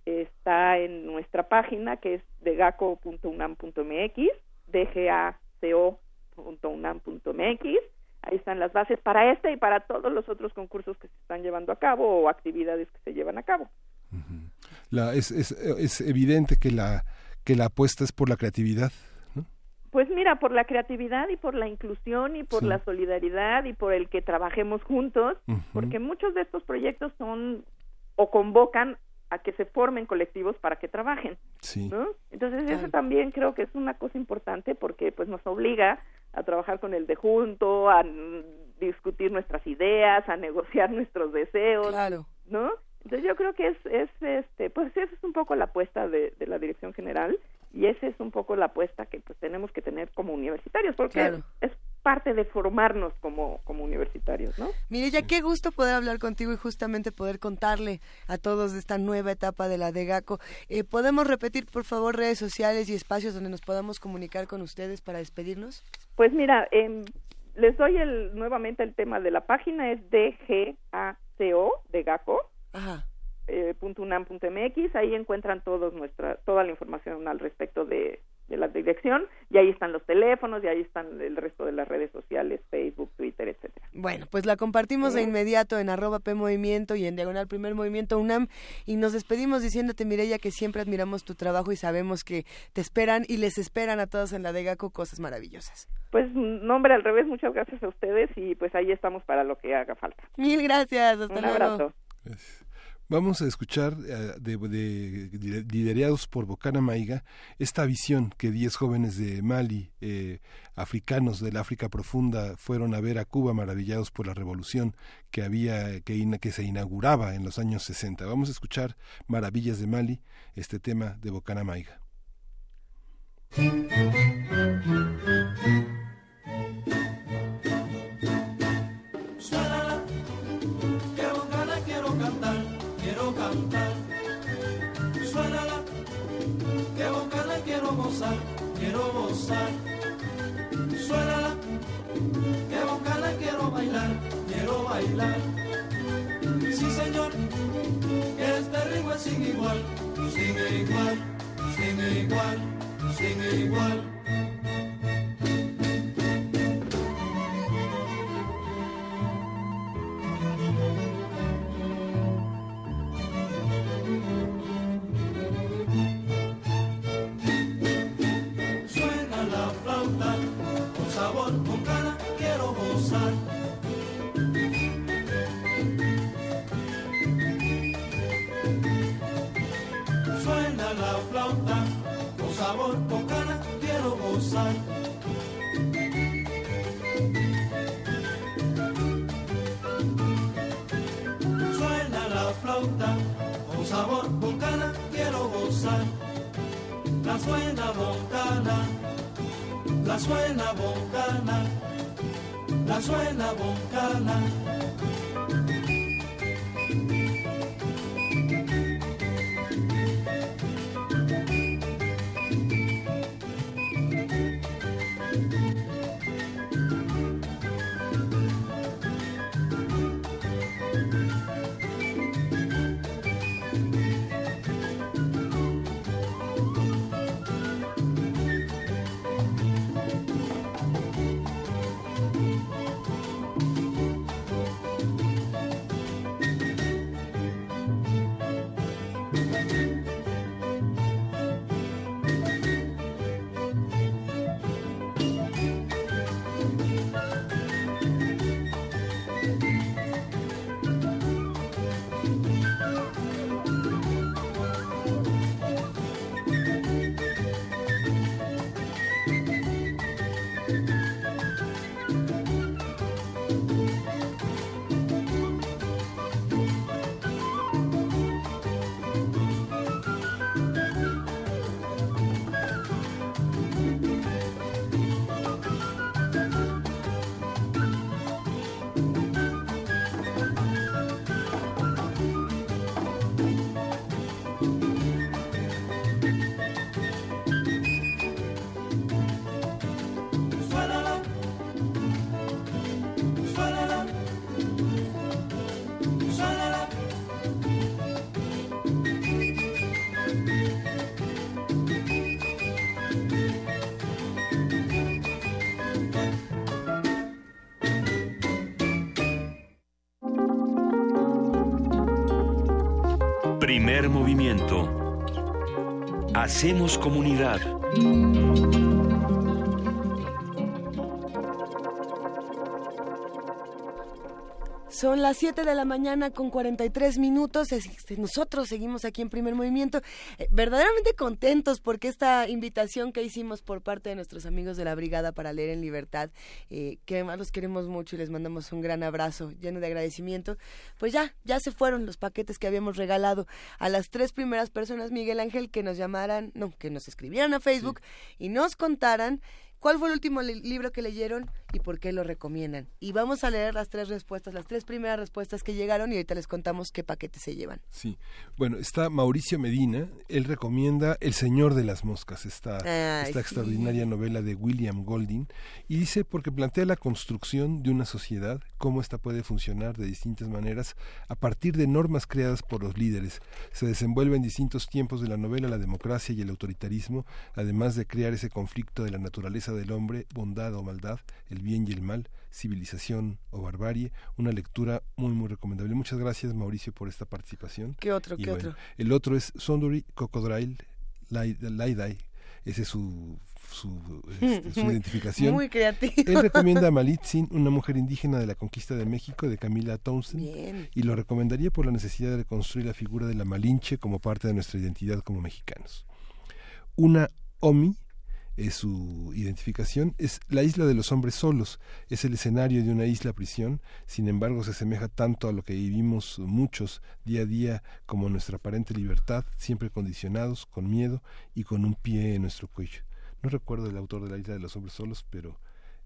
está en nuestra página que es degaco.unam.mx, dgaco.unam.mx. Ahí están las bases para este y para todos los otros concursos que se están llevando a cabo o actividades que se llevan a cabo. La, es, es, es evidente que la que la apuesta es por la creatividad. Pues mira, por la creatividad y por la inclusión y por la solidaridad y por el que trabajemos juntos, porque muchos de estos proyectos son o convocan a que se formen colectivos para que trabajen. ¿no? Entonces eso también creo que es una cosa importante porque pues nos obliga a trabajar con el de junto, a discutir nuestras ideas, a negociar nuestros deseos, claro. ¿no? Entonces yo creo que es, es este, pues esa es un poco la apuesta de, de la dirección general y esa es un poco la apuesta que pues tenemos que tener como universitarios porque es parte de formarnos como, como universitarios, ¿no? Mire, ya qué gusto poder hablar contigo y justamente poder contarle a todos de esta nueva etapa de la DEGACO. Eh, ¿Podemos repetir, por favor, redes sociales y espacios donde nos podamos comunicar con ustedes para despedirnos? Pues mira, eh, les doy el, nuevamente el tema de la página, es DGACO, DEGACO. Eh, .unam.mx, ahí encuentran todos nuestra, toda la información al respecto de, de la dirección y ahí están los teléfonos y ahí están el resto de las redes sociales, Facebook, Twitter, etcétera. Bueno, pues la compartimos de inmediato en arroba P Movimiento y en Diagonal Primer Movimiento UNAM y nos despedimos diciéndote Mireya que siempre admiramos tu trabajo y sabemos que te esperan y les esperan a todos en la Degaco cosas maravillosas. Pues nombre al revés, muchas gracias a ustedes y pues ahí estamos para lo que haga falta. Mil gracias, hasta Un luego. abrazo. Vamos a escuchar, eh, de, de- liderados por Bocana Maiga, esta visión que 10 jóvenes de Mali, eh, africanos del África profunda, fueron a ver a Cuba maravillados por la revolución que había que, que se inauguraba en los años 60. Vamos a escuchar Maravillas de Mali, este tema de Bocana Maiga. gozar. Suénala, que bocana quiero bailar, quiero bailar. Sí señor, que este ritmo es sin igual, sin igual, sin igual, sin igual. Suena bocana, la suena bocana, la suena bocana. Hacemos comunidad. Son las 7 de la mañana con 43 minutos. Es- este, Nosotros seguimos aquí en Primer Movimiento, eh, verdaderamente contentos porque esta invitación que hicimos por parte de nuestros amigos de la Brigada para Leer en Libertad, eh, que además los queremos mucho y les mandamos un gran abrazo lleno de agradecimiento, pues ya, ya se fueron los paquetes que habíamos regalado a las tres primeras personas, Miguel Ángel, que nos llamaran, no, que nos escribieran a Facebook y nos contaran ¿Cuál fue el último li- libro que leyeron y por qué lo recomiendan. Y vamos a leer las tres respuestas, las tres primeras respuestas que llegaron y ahorita les contamos qué paquetes se llevan. Sí, bueno, está Mauricio Medina, él recomienda El Señor de las Moscas, esta, Ay, esta sí. extraordinaria novela de William Golding, y dice porque plantea la construcción de una sociedad, cómo esta puede funcionar de distintas maneras a partir de normas creadas por los líderes. Se desenvuelve en distintos tiempos de la novela la democracia y el autoritarismo, además de crear ese conflicto de la naturaleza del hombre, bondad o maldad, el bien y el mal, civilización o barbarie, una lectura muy muy recomendable. Muchas gracias Mauricio por esta participación. ¿Qué otro? Y ¿Qué bueno, otro? El otro es Sondori Crocodile Laidai, ese es su, su, este, su identificación. Muy creativo. Él recomienda a Malitzin, una mujer indígena de la conquista de México, de Camila Townsend, Bien. y lo recomendaría por la necesidad de reconstruir la figura de la Malinche como parte de nuestra identidad como mexicanos. Una Omi es su identificación, es la isla de los hombres solos, es el escenario de una isla prisión, sin embargo se asemeja tanto a lo que vivimos muchos día a día como nuestra aparente libertad, siempre condicionados, con miedo y con un pie en nuestro cuello. No recuerdo el autor de la isla de los hombres solos, pero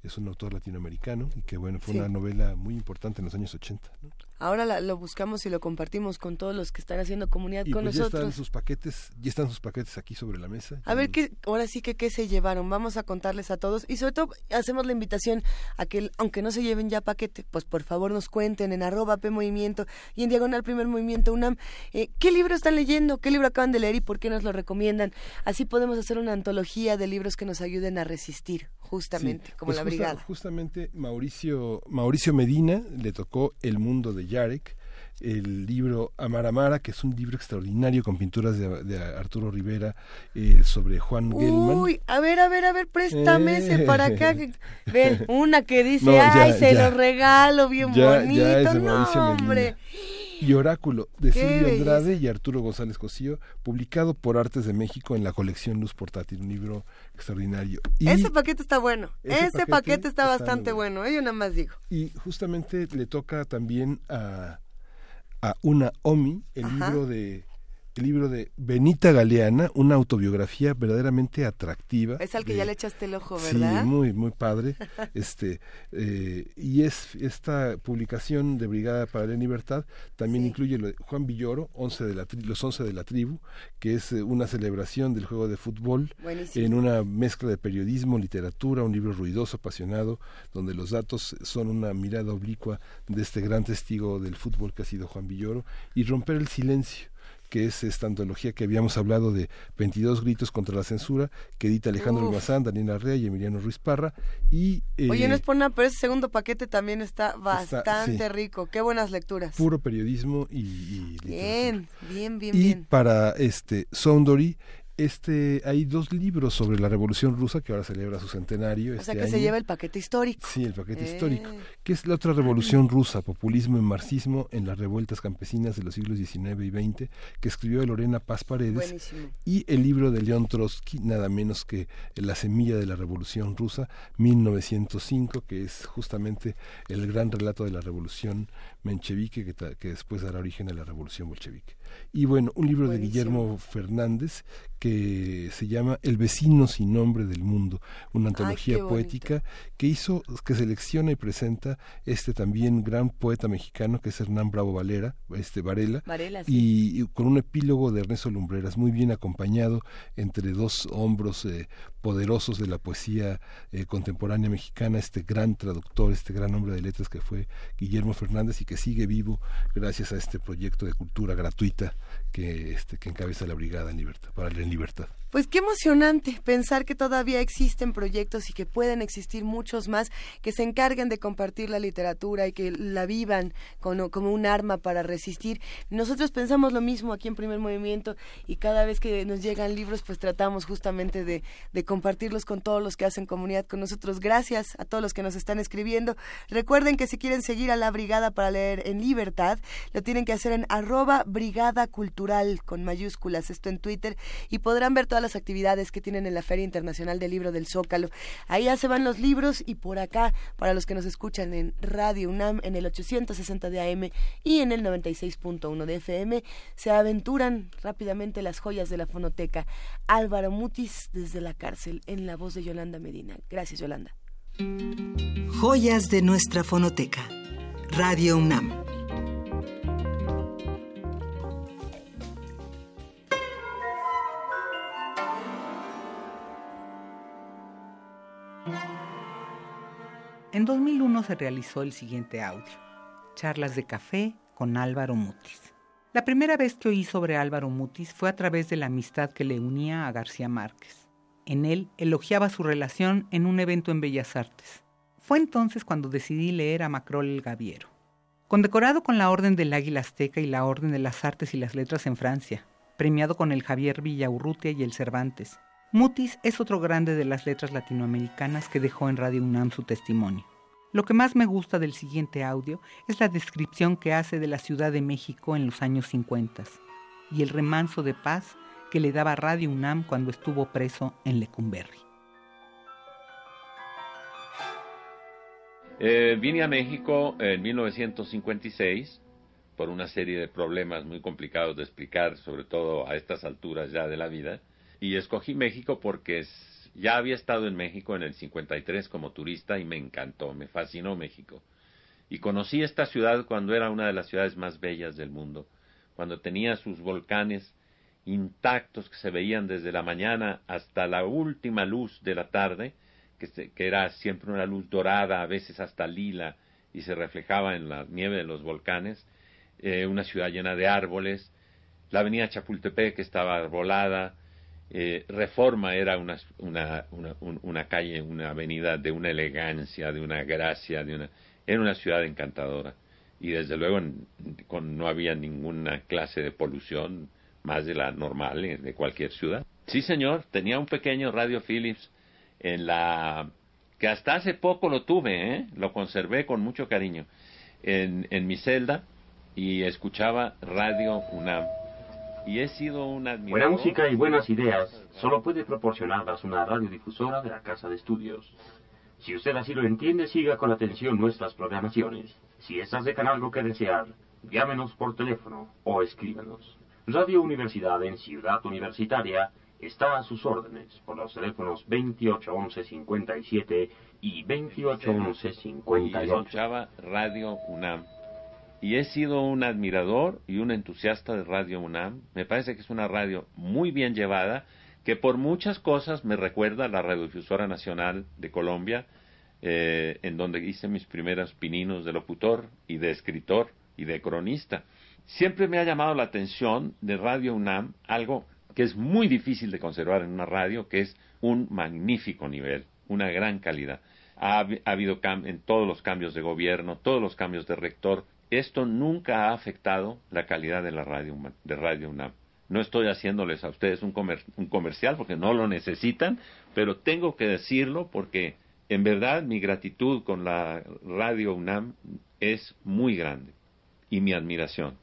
es un autor latinoamericano y que bueno, fue Sí. una novela muy importante en los años 80. ¿no? Ahora la- lo buscamos y lo compartimos con todos los que están haciendo comunidad Y con pues ya están nosotros. sus paquetes, ya están sus paquetes aquí sobre la mesa. A ver, qué, ahora sí que qué se llevaron. Vamos a contarles a todos. Y sobre todo hacemos la invitación a que, aunque no se lleven ya paquete, pues por favor nos cuenten en arroba P Movimiento y en Diagonal Primer Movimiento UNAM. eh, ¿Qué libro están leyendo? ¿Qué libro acaban de leer y por qué nos lo recomiendan? Así podemos hacer una antología de libros que nos ayuden a resistir, justamente, Sí, como pues la justa- brigada. justamente Mauricio, Mauricio Medina le tocó El mundo de Yarek, el libro Amar Amara, que es un libro extraordinario con pinturas de, de Arturo Rivera eh, sobre Juan Gelman. Uy, a ver, a ver, a ver, préstame ese Eh. para acá. que- Ven, una que dice, No, ya, ay, se ya. lo regalo, bien Ya- ya bonito. no, Mauricio Medina. Y Oráculo de Silvio belleza. Andrade y Arturo González Cosío, publicado por Artes de México en la colección Luz Portátil, un libro extraordinario. Y, Ese paquete está bueno. Ese paquete paquete, está está bastante bueno. ¿eh? Yo nada más digo. y justamente le toca también a, a una Omi el Ajá. libro de el libro de Benita Galeana, una autobiografía verdaderamente atractiva. Es al que de- ya le echaste el ojo, ¿verdad? Sí, muy, muy padre. este eh, Y es esta publicación de Brigada para la Libertad también Sí. incluye lo de Juan Villoro, 11 de la tri- los 11 de la tribu, que es eh, una celebración del juego de fútbol Buenísimo. en una mezcla de periodismo, literatura, un libro ruidoso, apasionado, donde los datos son una mirada oblicua de este gran testigo del fútbol que ha sido Juan Villoro, y romper el silencio que es esta antología que habíamos hablado de 22 gritos contra la censura, que edita Alejandro. Almazán, Daniela Arrea y Emiliano Ruiz Parra. Y, eh, Oye, no es por nada, pero ese segundo paquete también está Está- bastante sí. rico. Qué buenas lecturas. puro periodismo y, bien, bien, bien, y bien. para este este hay dos libros sobre la Revolución Rusa que ahora celebra su centenario O este sea que año. se lleva el paquete histórico. Sí, el paquete Eh. histórico. que es la otra revolución rusa, populismo y marxismo en las revueltas campesinas de los siglos XIX y XX, que escribió Lorena Paz Paredes, Buenísimo. y el libro de León Trotsky, nada menos que La semilla de la revolución rusa, 1905, que es justamente el gran relato de la revolución menchevique, que, que después dará origen a la revolución bolchevique. Y bueno, un libro de Buenísimo. Guillermo Fernández que se llama El vecino sin nombre del mundo, una antología poética que hizo, que selecciona y presenta este también gran poeta mexicano que es Hernán Bravo Valera, este Varela, Varela, sí. y, y con un epílogo de Ernesto Lumbreras muy bien acompañado entre dos hombros eh, poderosos de la poesía eh, contemporánea mexicana, este gran traductor, este gran hombre de letras que fue Guillermo Fernández y que sigue vivo gracias a este proyecto de cultura gratuita que, este, que encabeza la Brigada en Libertad, para Libertad. Pues qué emocionante pensar que todavía existen proyectos y que pueden existir muchos más que se encarguen de compartir la literatura y que la vivan como, como un arma para resistir. Nosotros pensamos lo mismo aquí en Primer Movimiento y cada vez que nos llegan libros pues tratamos justamente de, de compartirlos con todos los que hacen comunidad con nosotros. Gracias a todos los que nos están escribiendo. Recuerden que si quieren seguir a la Brigada para leer en libertad, lo tienen que hacer en arroba brigada cultural con mayúsculas, esto en Twitter, y podrán ver todas las actividades que tienen en la Feria Internacional del Libro del Zócalo. Ya se van los libros y por acá, para los que nos escuchan en Radio UNAM, en el 860 de AM y en el 96.1 de FM, se aventuran rápidamente las joyas de la fonoteca. Álvaro Mutis desde la cárcel, en la voz de Yolanda Medina. Gracias, Yolanda. Joyas de nuestra fonoteca. Radio UNAM. Se realizó el siguiente audio. Charlas de café con Álvaro Mutis. La primera vez que oí sobre Álvaro Mutis fue a través de la amistad que le unía a García Márquez. En él elogiaba su relación en un evento en Bellas Artes. Fue entonces cuando decidí leer a Macrol el Gaviero. Condecorado con la Orden del Águila Azteca y la Orden de las Artes y las Letras en Francia, premiado con el Javier Villaurrutia y el Cervantes, Mutis es otro grande de las letras latinoamericanas que dejó en Radio UNAM su testimonio. Lo que más me gusta del siguiente audio es la descripción que hace de la Ciudad de México en los años 50 y el remanso de paz que le daba Radio UNAM cuando estuvo preso en Lecumberri. Eh, vine a México en 1956 por una serie de problemas muy complicados de explicar, sobre todo a estas alturas ya de la vida, y escogí México porque ya había estado en México en el 53 como turista y me encantó, me fascinó México. Y conocí esta ciudad cuando era una de las ciudades más bellas del mundo, cuando tenía sus volcanes intactos que se veían desde la mañana hasta la última luz de la tarde, que, era siempre una luz dorada, a veces hasta lila, y se reflejaba en la nieve de los volcanes, eh, una ciudad llena de árboles, la avenida Chapultepec que estaba arbolada, eh, Reforma era una, una, una, una, calle, una avenida de una elegancia, de una gracia, de una, era una ciudad encantadora. Y desde luego con, no había ninguna clase de polución más de la normal eh, de cualquier ciudad. Sí, señor, tenía un pequeño radio Philips en la que hasta hace poco lo tuve, ¿eh? lo conservé con mucho cariño en, en mi celda y escuchaba Radio UNAM. Y he sido un admirador. Buena música y buenas ideas solo puede proporcionarlas una radiodifusora de la Casa de Estudios. Si usted así lo entiende, siga con atención nuestras programaciones. Si estas dejan algo que desear, llámenos por teléfono o escríbanos. Radio Universidad en Ciudad Universitaria está a sus órdenes por los teléfonos 2811-57 y 2811-58. escuchaba Radio UNAM. Y he sido un admirador y un entusiasta de Radio UNAM. Me parece que es una radio muy bien llevada, que por muchas cosas me recuerda a la Radiodifusora Nacional de Colombia, eh, en donde hice mis primeros pininos de locutor y de escritor y de cronista. Siempre me ha llamado la atención de Radio UNAM algo que es muy difícil de conservar en una radio, que es un magnífico nivel, una gran calidad. Ha, habido en todos los cambios de gobierno, todos los cambios de rector. Esto nunca ha afectado la calidad de la radio de Radio UNAM. No estoy haciéndoles a ustedes un, un comercial porque no lo necesitan, pero tengo que decirlo porque en verdad mi gratitud con la Radio UNAM es muy grande y mi admiración.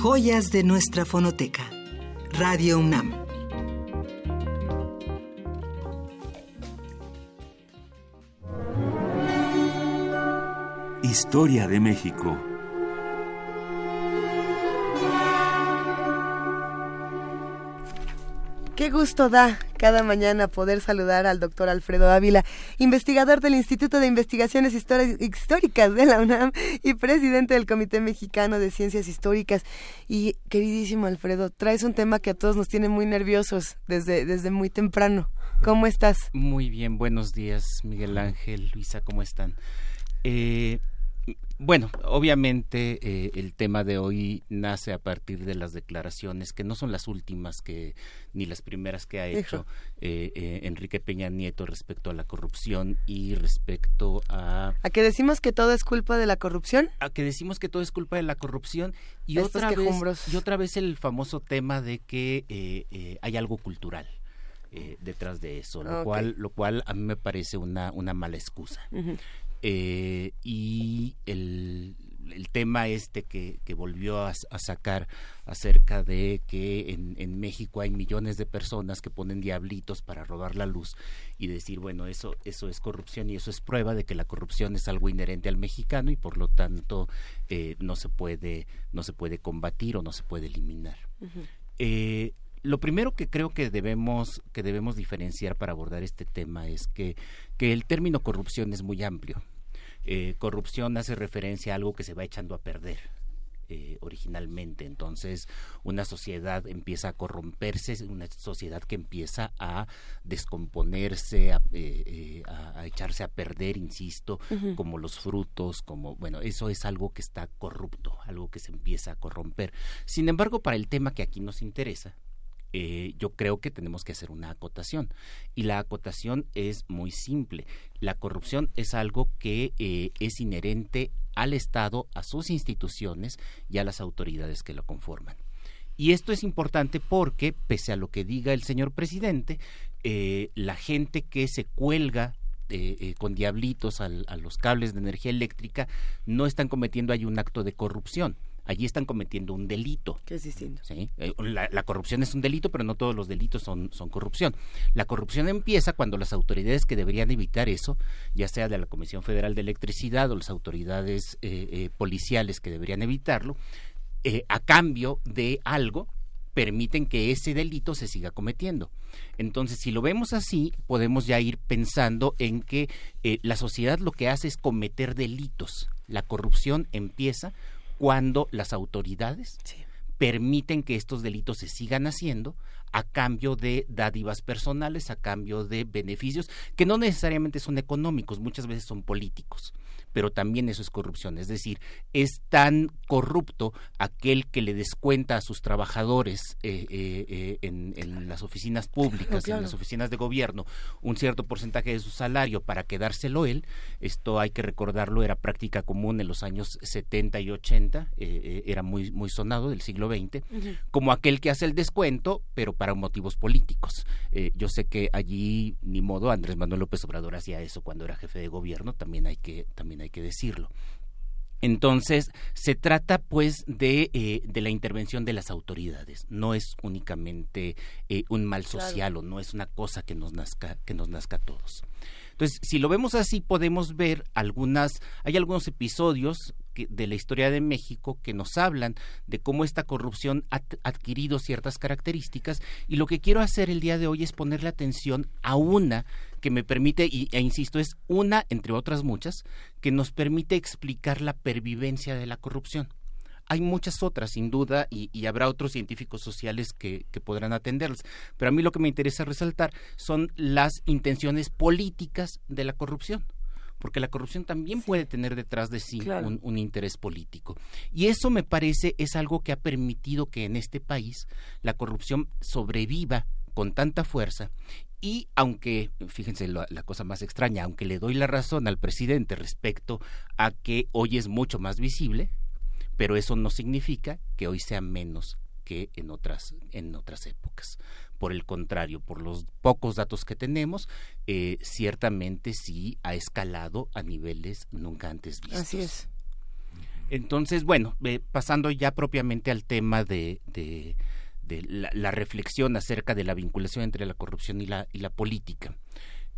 Joyas de nuestra fonoteca. Radio UNAM. Historia de México. Qué gusto da cada mañana poder saludar al doctor Alfredo Ávila, investigador del Instituto de Investigaciones Históricas de la UNAM y presidente del Comité Mexicano de Ciencias Históricas. Y queridísimo Alfredo, traes un tema que a todos nos tiene muy nerviosos desde, desde muy temprano. ¿Cómo estás? Muy bien, buenos días, Miguel Ángel, Luisa, ¿cómo están? Eh, bueno, obviamente eh, el tema de hoy nace a partir de las declaraciones que no son las últimas que ni las primeras que ha hecho eh, eh, Enrique Peña Nieto respecto a la corrupción y respecto a a que decimos que todo es culpa de la corrupción a que decimos que todo es culpa de la corrupción y otra vez y otra vez el famoso tema de que hay algo cultural detrás de eso, lo cual lo cual a mí me parece una una mala excusa. Eh, y el, el, tema este que, que volvió a, sacar acerca de que en, en, México hay millones de personas que ponen diablitos para robar la luz y decir, bueno, eso, eso es corrupción y eso es prueba de que la corrupción es algo inherente al mexicano y por lo tanto eh, no, se puede, no se puede combatir o no se puede eliminar. Eh, lo primero que creo que debemos, que debemos diferenciar para abordar este tema es que, que el término corrupción es muy amplio. Eh, corrupción hace referencia a algo que se va echando a perder. Eh, originalmente. Entonces, una sociedad empieza a corromperse, una sociedad que empieza a descomponerse, a, eh, echarse a perder, insisto, como los frutos, como, bueno, eso es algo que está corrupto, algo que se empieza a corromper. Sin embargo, para el tema que aquí nos interesa, eh, yo creo que tenemos que hacer una acotación. Y la acotación es muy simple. La corrupción es algo que eh, es inherente al Estado, a sus instituciones y a las autoridades que lo conforman. Y esto es importante porque, pese a lo que diga el señor presidente, eh, la gente que se cuelga con diablitos a los cables de energía eléctrica no están cometiendo ahí un acto de corrupción allí están cometiendo un delito. Que es distinto. ¿sí? Eh, la, corrupción es un delito, pero no todos los delitos son, son corrupción. La corrupción empieza cuando las autoridades que deberían evitar eso, ya sea de la Comisión Federal de Electricidad o las autoridades eh, eh, policiales que deberían evitarlo, a cambio de algo, permiten que ese delito se siga cometiendo. Entonces, si lo vemos así, podemos ya ir pensando en que la sociedad lo que hace es cometer delitos. La corrupción empieza cuando las autoridades permiten que estos delitos se sigan haciendo a cambio de dádivas personales, a cambio de beneficios que no necesariamente son económicos, muchas veces son políticos pero también eso es corrupción. Es decir, es tan corrupto aquel que le descuenta a sus trabajadores eh, eh, eh, en, las oficinas públicas, en las oficinas de gobierno, un cierto porcentaje de su salario para quedárselo él. Esto hay que recordarlo, era práctica común en los años 70 y 80, era muy, muy sonado del siglo XX, como aquel que hace el descuento, pero para motivos políticos. yo sé que allí, ni modo, Andrés Manuel López Obrador hacía eso cuando era jefe de gobierno, también hay que, también hay que decirlo. Entonces, se trata pues de, eh, de, la intervención de las autoridades, no es únicamente eh, un mal social o no es una cosa que nos nazca, que nos nazca a todos. Entonces, si lo vemos así, podemos ver algunas, hay algunos episodios de la historia de México que nos hablan de cómo esta corrupción ha adquirido ciertas características y lo que quiero hacer el día de hoy es ponerle atención a una que me permite, y, e insisto, es una, entre otras muchas, que nos permite explicar la pervivencia de la corrupción. Hay muchas otras, sin duda, y, habrá otros científicos sociales que, podrán atenderlas. Pero a mí lo que me interesa resaltar son las intenciones políticas de la corrupción porque la corrupción también puede tener detrás de sí un, un, interés político. Y eso me parece es algo que ha permitido que en este país la corrupción sobreviva con tanta fuerza y aunque, fíjense la, cosa más extraña, aunque le doy la razón al presidente respecto a que hoy es mucho más visible, pero eso no significa que hoy sea menos que en otras, en otras épocas. Por el contrario, por los pocos datos que tenemos, eh, ciertamente sí ha escalado a niveles nunca antes vistos. Así es. Entonces, bueno, eh, pasando ya propiamente al tema de, de de la, reflexión acerca de la vinculación entre la corrupción y la, y la política.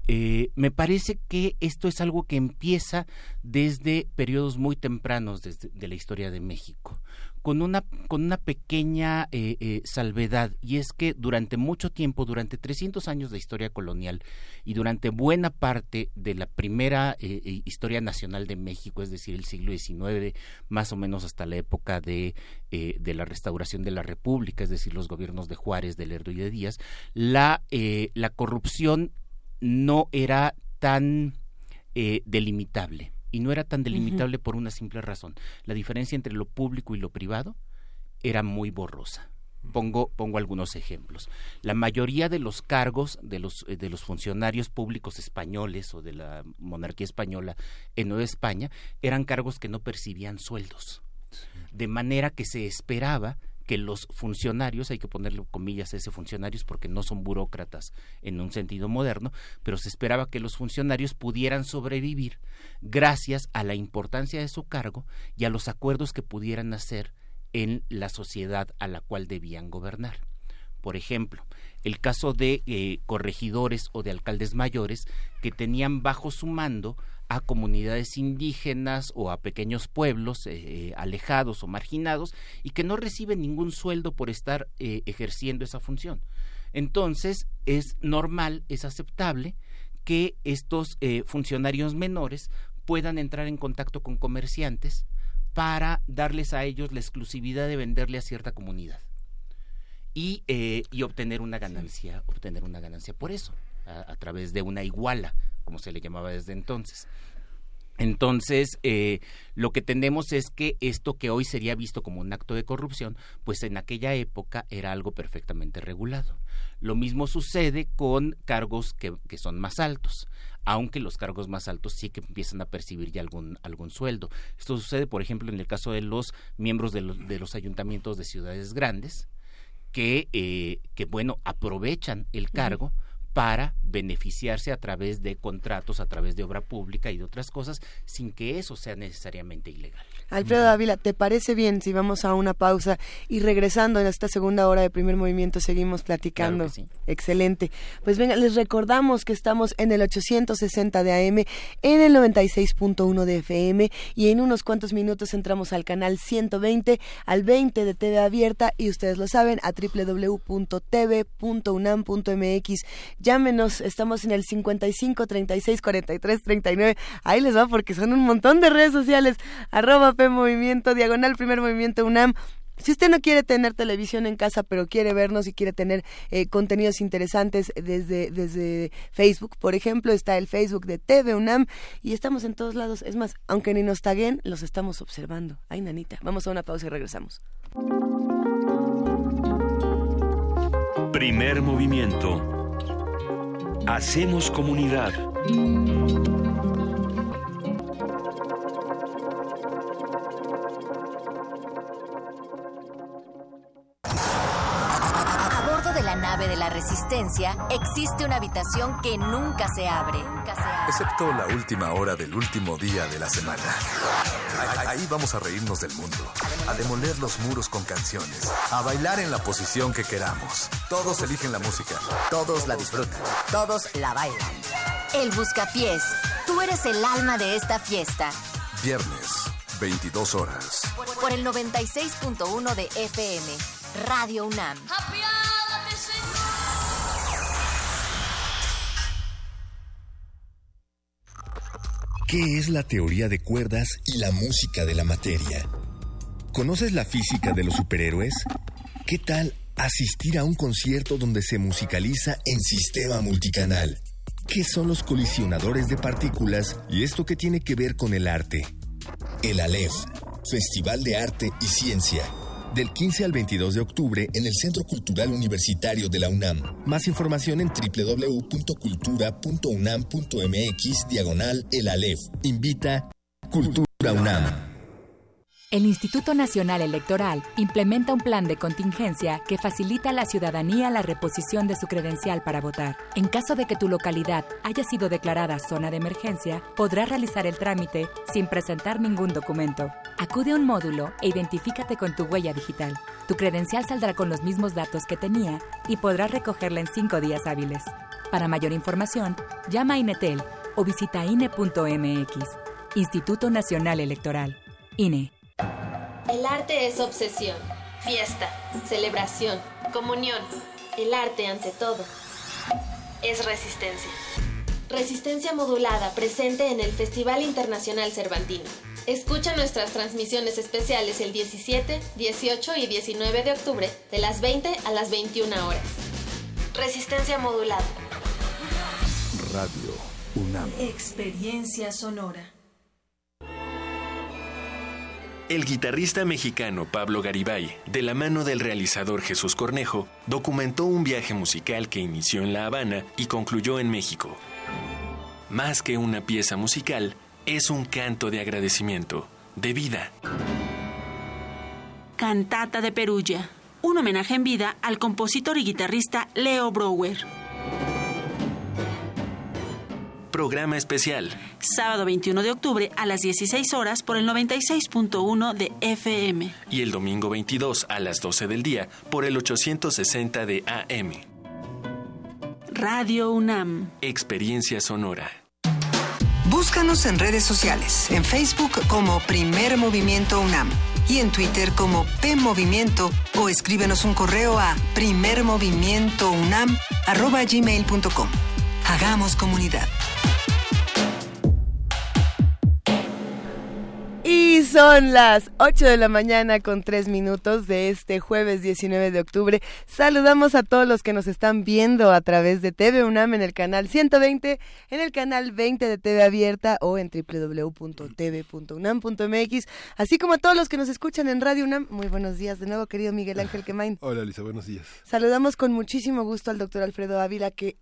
Eh, me parece que esto es algo que empieza desde periodos muy tempranos de la historia de México con una, con una pequeña eh, eh, salvedad, y es que durante mucho tiempo, durante 300 años de historia colonial y durante buena parte de la primera eh, historia nacional de México, es decir, el siglo XIX, más o menos hasta la época de, de la restauración de la República, es decir, los gobiernos de Juárez, de Lerdo y de Díaz, la, la corrupción no era tan delimitable y no era tan delimitable por una simple razón. La diferencia entre lo público y lo privado era muy borrosa. Pongo, pongo algunos ejemplos. La mayoría de los cargos de los, eh, de los funcionarios públicos españoles o de la monarquía española en Nueva España eran cargos que no percibían sueldos. De manera que se esperaba que los funcionarios, hay que ponerle comillas a ese funcionarios porque no son burócratas en un sentido moderno, pero se esperaba que los funcionarios pudieran sobrevivir gracias a la importancia de su cargo y a los acuerdos que pudieran hacer en la sociedad a la cual debían gobernar. Por ejemplo, el caso de eh, corregidores o de alcaldes mayores que tenían bajo su mando a comunidades indígenas o a pequeños pueblos eh, eh, alejados o marginados y que no reciben ningún sueldo por estar ejerciendo esa función. Entonces es normal, es aceptable que estos funcionarios menores puedan entrar en contacto con comerciantes para darles a ellos la exclusividad de venderle a cierta comunidad y, eh, y obtener una ganancia, obtener una ganancia por eso, a, través de una iguala, como se le llamaba desde entonces. Entonces, eh, lo que tenemos es que esto que hoy sería visto como un acto de corrupción, pues en aquella época era algo perfectamente regulado. Lo mismo sucede con cargos que, que son más altos, aunque los cargos más altos sí que empiezan a percibir ya algún, algún sueldo. Esto sucede, por ejemplo, en el caso de los miembros de los, de los ayuntamientos de ciudades grandes, que, eh, que bueno, aprovechan el cargo para beneficiarse a través de contratos, a través de obra pública y de otras cosas, sin que eso sea necesariamente ilegal. Alfredo Ávila, ¿te parece bien si vamos a una pausa y regresando en esta segunda hora de primer movimiento seguimos platicando? Excelente. Pues venga, les recordamos que estamos en el 860 de AM, en el 96.1 de FM y en unos cuantos minutos entramos al canal 120, al 20 de TV Abierta y ustedes lo saben, a www.tv.unam.mx. Llámenos, estamos en el 55 36 43 39. Ahí les va porque son un montón de redes sociales. Arroba Movimiento, diagonal Primer Movimiento UNAM. Si usted no quiere tener televisión en casa, pero quiere vernos y quiere tener eh, contenidos interesantes desde, desde Facebook, por ejemplo, está el Facebook de TV UNAM y estamos en todos lados. Es más, aunque ni nos taguen, los estamos observando. Ay, nanita. Vamos a una pausa y regresamos. Primer movimiento. Hacemos comunidad. de la Resistencia existe una habitación que nunca se abre. Excepto la última hora del último día de la semana. Ahí vamos a reírnos del mundo, a demoler los muros con canciones, a bailar en la posición que queramos. Todos eligen la música, todos la disfrutan, todos la bailan. El Buscapiés, tú eres el alma de esta fiesta. Viernes, 22 horas. Por el 96.1 de FM, Radio UNAM. ¿Qué es la teoría de cuerdas y la música de la materia? ¿Conoces la física de los superhéroes? ¿Qué tal asistir a un concierto donde se musicaliza en sistema multicanal? ¿Qué son los colisionadores de partículas y esto qué tiene que ver con el arte? El Aleph, Festival de Arte y Ciencia del 15 al 22 de octubre en el Centro Cultural Universitario de la UNAM. Más información en www.cultura.unam.mx diagonal El. Invita Cultura UNAM. El Instituto Nacional Electoral implementa un plan de contingencia que facilita a la ciudadanía la reposición de su credencial para votar. En caso de que tu localidad haya sido declarada zona de emergencia, podrás realizar el trámite sin presentar ningún documento. Acude a un módulo e identifícate con tu huella digital. Tu credencial saldrá con los mismos datos que tenía y podrás recogerla en cinco días hábiles. Para mayor información, llama a Inetel o visita INE.mx. Instituto Nacional Electoral. INE. El arte es obsesión, fiesta, celebración, comunión. El arte ante todo. Es resistencia. Resistencia modulada presente en el Festival Internacional Cervantino. Escucha nuestras transmisiones especiales el 17, 18 y 19 de octubre de las 20 a las 21 horas. Resistencia modulada. Radio UNAM. Experiencia sonora. El guitarrista mexicano Pablo Garibay, de la mano del realizador Jesús Cornejo, documentó un viaje musical que inició en La Habana y concluyó en México. Más que una pieza musical, es un canto de agradecimiento, de vida. Cantata de Perugia, un homenaje en vida al compositor y guitarrista Leo Brower. Programa especial. Sábado 21 de octubre a las 16 horas por el 96.1 de FM. Y el domingo 22 a las 12 del día por el 860 de AM. Radio UNAM. Experiencia sonora. Búscanos en redes sociales, en Facebook como Primer Movimiento UNAM y en Twitter como P Movimiento o escríbenos un correo a primermovimientounam@gmail.com. Hagamos comunidad. Y son las 8 de la mañana con 3 minutos de este jueves 19 de octubre. Saludamos a todos los que nos están viendo a través de TV UNAM en el canal 120, en el canal 20 de TV Abierta o en www.tv.unam.mx, así como a todos los que nos escuchan en Radio UNAM. Muy buenos días de nuevo, querido Miguel Ángel Quemain. Hola, Lisa, buenos días. Saludamos con muchísimo gusto al doctor Alfredo Ávila, que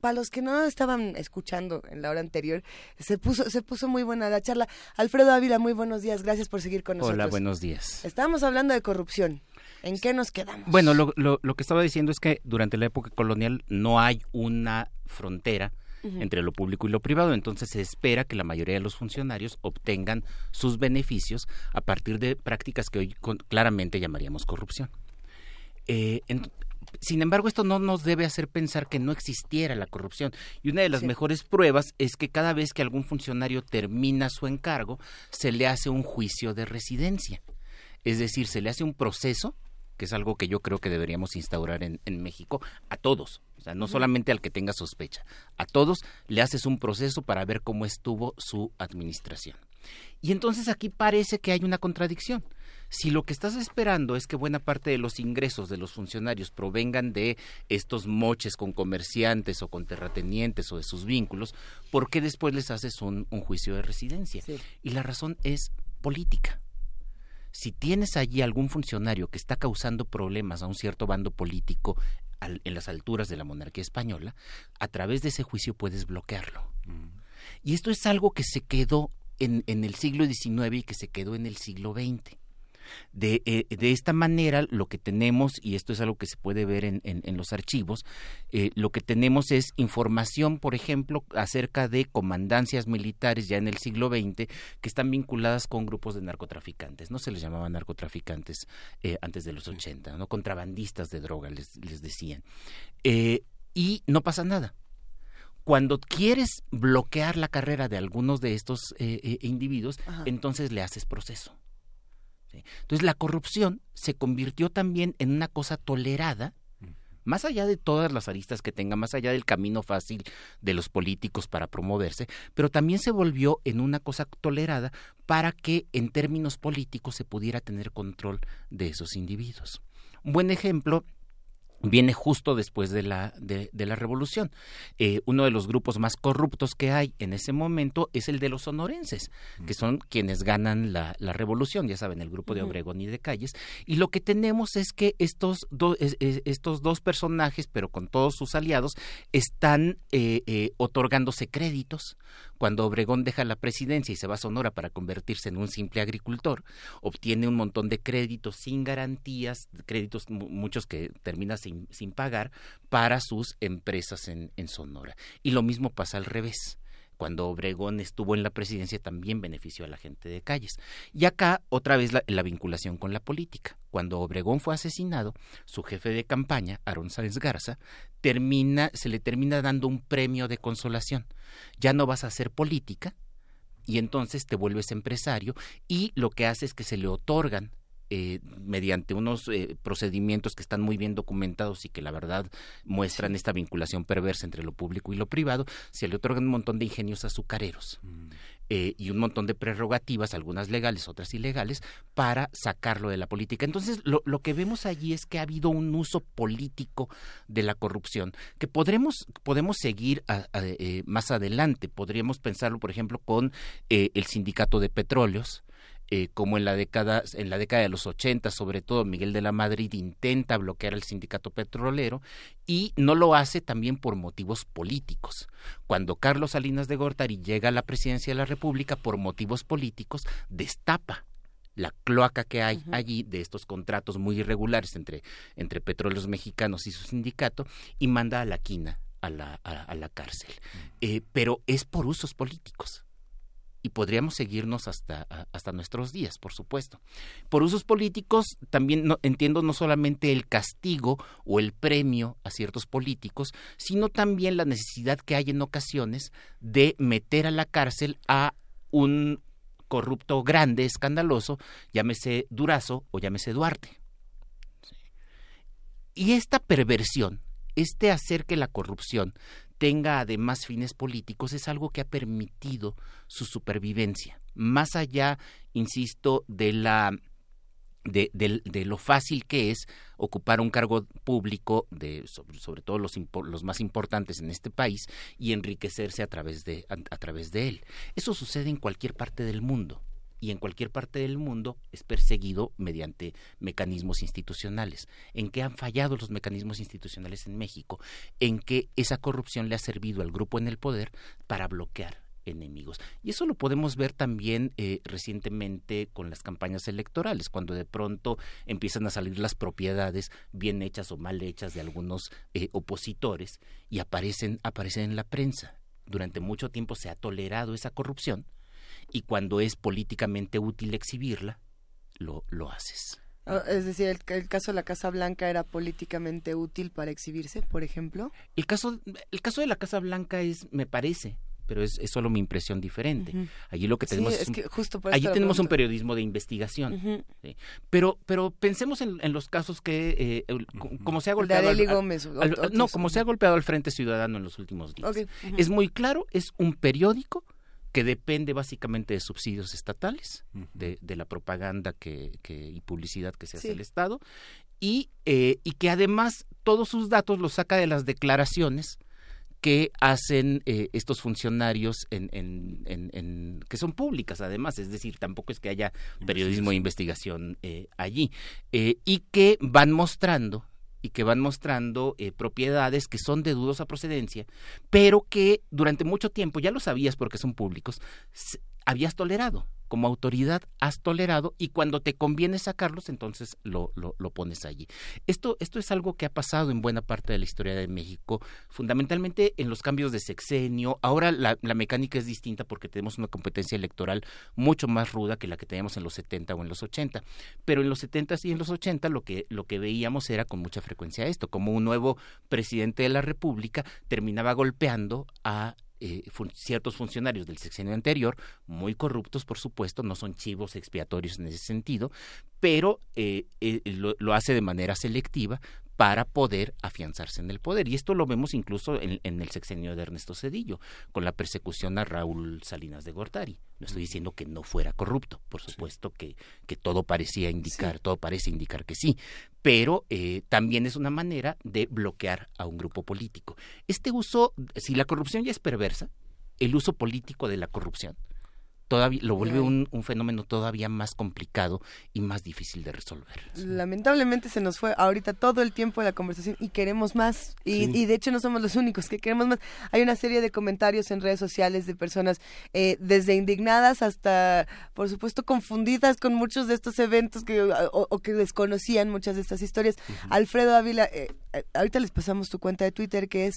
para los que no estaban escuchando en la hora anterior, se puso, se puso muy buena la charla. Alfredo Ávila, muy buenos días, gracias por seguir con nosotros. Hola, buenos días. Estábamos hablando de corrupción. ¿En qué nos quedamos? Bueno, lo, lo, lo que estaba diciendo es que durante la época colonial no hay una frontera entre lo público y lo privado, entonces se espera que la mayoría de los funcionarios obtengan sus beneficios a partir de prácticas que hoy claramente llamaríamos corrupción. Eh, sin embargo, esto no nos debe hacer pensar que no existiera la corrupción. Y una de las mejores pruebas es que cada vez que algún funcionario termina su encargo, se le hace un juicio de residencia. Es decir, se le hace un proceso, que es algo que yo creo que deberíamos instaurar en, México, a todos. O sea, no solamente al que tenga sospecha. A todos le haces un proceso para ver cómo estuvo su administración. Y entonces aquí parece que hay una contradicción si lo que estás esperando es que buena parte de los ingresos de los funcionarios provengan de estos moches con comerciantes o con terratenientes o de sus vínculos, ¿por qué después les haces un, juicio de residencia? Y la razón es política. Si tienes allí algún funcionario que está causando problemas a un cierto bando político en las alturas de la monarquía española, a través de ese juicio puedes bloquearlo. Mm. Y esto es algo que se quedó en, en, el siglo XIX y que se quedó en el siglo XX. De, eh, de esta manera, lo que tenemos, y esto es algo que se puede ver en, en, los archivos, eh, lo que tenemos es información, por ejemplo, acerca de comandancias militares ya en el siglo XX que están vinculadas con grupos de narcotraficantes. No se les llamaban narcotraficantes eh, antes de los 80, ¿no? Contrabandistas de droga, les, les decían. y no pasa nada cuando quieres bloquear la carrera de algunos de estos individuos, entonces le haces proceso. Entonces la corrupción se convirtió también en una cosa tolerada, más allá de todas las aristas que tenga, más allá del camino fácil de los políticos para promoverse, pero también se volvió en una cosa tolerada para que en términos políticos se pudiera tener control de esos individuos. Un buen ejemplo viene justo después de la, de, la revolución. Eh, uno de los grupos más corruptos que hay en ese momento es el de los sonorenses, que son quienes ganan la, la revolución, ya saben, el grupo de Obregón y de Calles. Y lo que tenemos es que estos, estos dos personajes, pero con todos sus aliados, están eh, eh, otorgándose créditos, cuando Obregón deja la presidencia y se va a Sonora para convertirse en un simple agricultor, obtiene un montón de créditos sin garantías, créditos muchos que termina sin, sin pagar para sus empresas en, en Sonora. Y lo mismo pasa al revés cuando Obregón estuvo en la presidencia también benefició a la gente de calles. Y acá otra vez la, la, vinculación con la política. Cuando Obregón fue asesinado, su jefe de campaña, Aaron Sáenz Garza, termina, se le termina dando un premio de consolación. Ya no vas a hacer política y entonces te vuelves empresario y lo que hace es que se le otorgan eh, mediante unos eh, procedimientos que están muy bien documentados y que la verdad muestran esta vinculación perversa entre lo público y lo privado, se le otorgan un montón de ingenios azucareros. Mm. Eh, y un montón de prerrogativas, algunas legales, otras ilegales, para sacarlo de la política. Entonces, lo, lo que vemos allí es que ha habido un uso político de la corrupción que podremos, podemos seguir más adelante. Podríamos pensarlo, por ejemplo, con el sindicato de petróleos, eh, como en la década en la década de los 80 sobre todo Miguel de la Madrid intenta bloquear al sindicato petrolero y no lo hace también por motivos políticos. Cuando Carlos Salinas de Gortari llega a la presidencia de la República por motivos políticos destapa la cloaca que hay allí de estos contratos muy irregulares entre, entre petróleos mexicanos y su sindicato y manda a la quina a la, a, la cárcel. Eh, pero es por usos políticos y podríamos seguirnos hasta, hasta nuestros días, por supuesto. Por usos políticos, también no, entiendo no solamente el castigo o el premio a ciertos políticos, sino también la necesidad que hay en ocasiones de meter a la cárcel a un corrupto grande, escandaloso, llámese Durazo o llámese Duarte. Y esta perversión, este hacer que la corrupción tenga además fines políticos es algo que ha permitido su supervivencia. Más allá, insisto, de la de, lo fácil que es ocupar un cargo público, de, sobre, todo los, los, más importantes en este país, y enriquecerse a través, de, a través de él. Eso sucede en cualquier parte del mundo y en cualquier parte del mundo es perseguido mediante mecanismos institucionales. ¿En qué han fallado los mecanismos institucionales en México? En que esa corrupción le ha servido al grupo en el poder para bloquear enemigos. Y eso lo podemos ver también eh, recientemente con las campañas electorales, cuando de pronto empiezan a salir las propiedades bien hechas o mal hechas de algunos eh, opositores y aparecen, aparecen en la prensa. Durante mucho tiempo se ha tolerado esa corrupción y cuando es políticamente útil exhibirla, lo, lo haces. Ah, es decir, el, caso de la Casa Blanca era políticamente útil para exhibirse, por ejemplo. El caso, el caso de la Casa Blanca es, me parece, pero es, es, solo mi impresión diferente. Allí lo que tenemos es, que justo allí tenemos un periodismo de investigación. Pero pero pensemos en, los casos que eh, como se ha golpeado al, Gómez, no como se ha golpeado al Frente Ciudadano en los últimos días. Es muy claro, es un periódico que depende básicamente de subsidios estatales, de, de, la propaganda que, que, y publicidad que se hace el Estado, y, eh, y que además todos sus datos los saca de las declaraciones que hacen eh, estos funcionarios en, en, en, que son públicas además, es decir, tampoco es que haya periodismo de investigación. eh, allí, y que van mostrando y que van mostrando eh, propiedades que son de dudosa procedencia, pero que durante mucho tiempo, ya lo sabías porque son públicos, habías tolerado como autoridad has tolerado y cuando te conviene sacarlos, entonces lo, lo, pones allí. Esto, esto es algo que ha pasado en buena parte de la historia de México, fundamentalmente en los cambios de sexenio. Ahora la, la mecánica es distinta porque tenemos una competencia electoral mucho más ruda que la que teníamos en los 70 o en los 80. Pero en los 70 y en los 80 lo que, lo que veíamos era con mucha frecuencia esto, como un nuevo presidente de la República terminaba golpeando a eh, ciertos funcionarios del sexenio anterior, muy corruptos, por supuesto, no son chivos expiatorios en ese sentido, pero eh, eh, lo, hace de manera selectiva para poder afianzarse en el poder. Y esto lo vemos incluso en, el sexenio de Ernesto Cedillo, con la persecución a Raúl Salinas de Gortari. No estoy diciendo que no fuera corrupto, por supuesto que, que todo parecía indicar, todo parece indicar que sí, pero eh, también es una manera de bloquear a un grupo político. Este uso, si la corrupción ya es perversa, el uso político de la corrupción todavía lo vuelve un, fenómeno todavía más complicado y más difícil de resolver. Lamentablemente se nos fue ahorita todo el tiempo de la conversación y queremos más. Y, de hecho no somos los únicos que queremos más. Hay una serie de comentarios en redes sociales de personas eh, desde indignadas hasta, por supuesto, confundidas con muchos de estos eventos que, o, que desconocían muchas de estas historias. Alfredo Ávila, eh, eh, ahorita les pasamos tu cuenta de Twitter que es...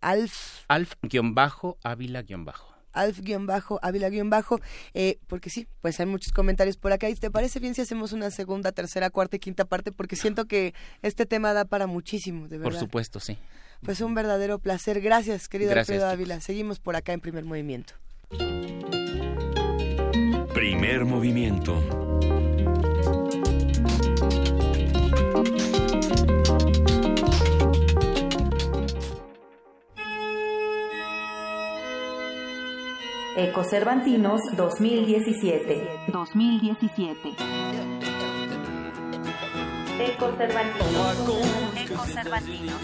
Alf. Alf-Ávila-Bajo. Alf-Ávila-Bajo, eh, porque sí, pues hay muchos comentarios por acá. ¿Y te parece bien si hacemos una segunda, tercera, cuarta y quinta parte? Porque siento que este tema da para muchísimo, de verdad. Por supuesto, sí. Pues un verdadero placer. Gracias, querido Alfredo Ávila. Seguimos por acá en Primer Movimiento. Primer Movimiento. Ecocervantinos 2017. 2017. Ecocervantinos. Ecocervantinos.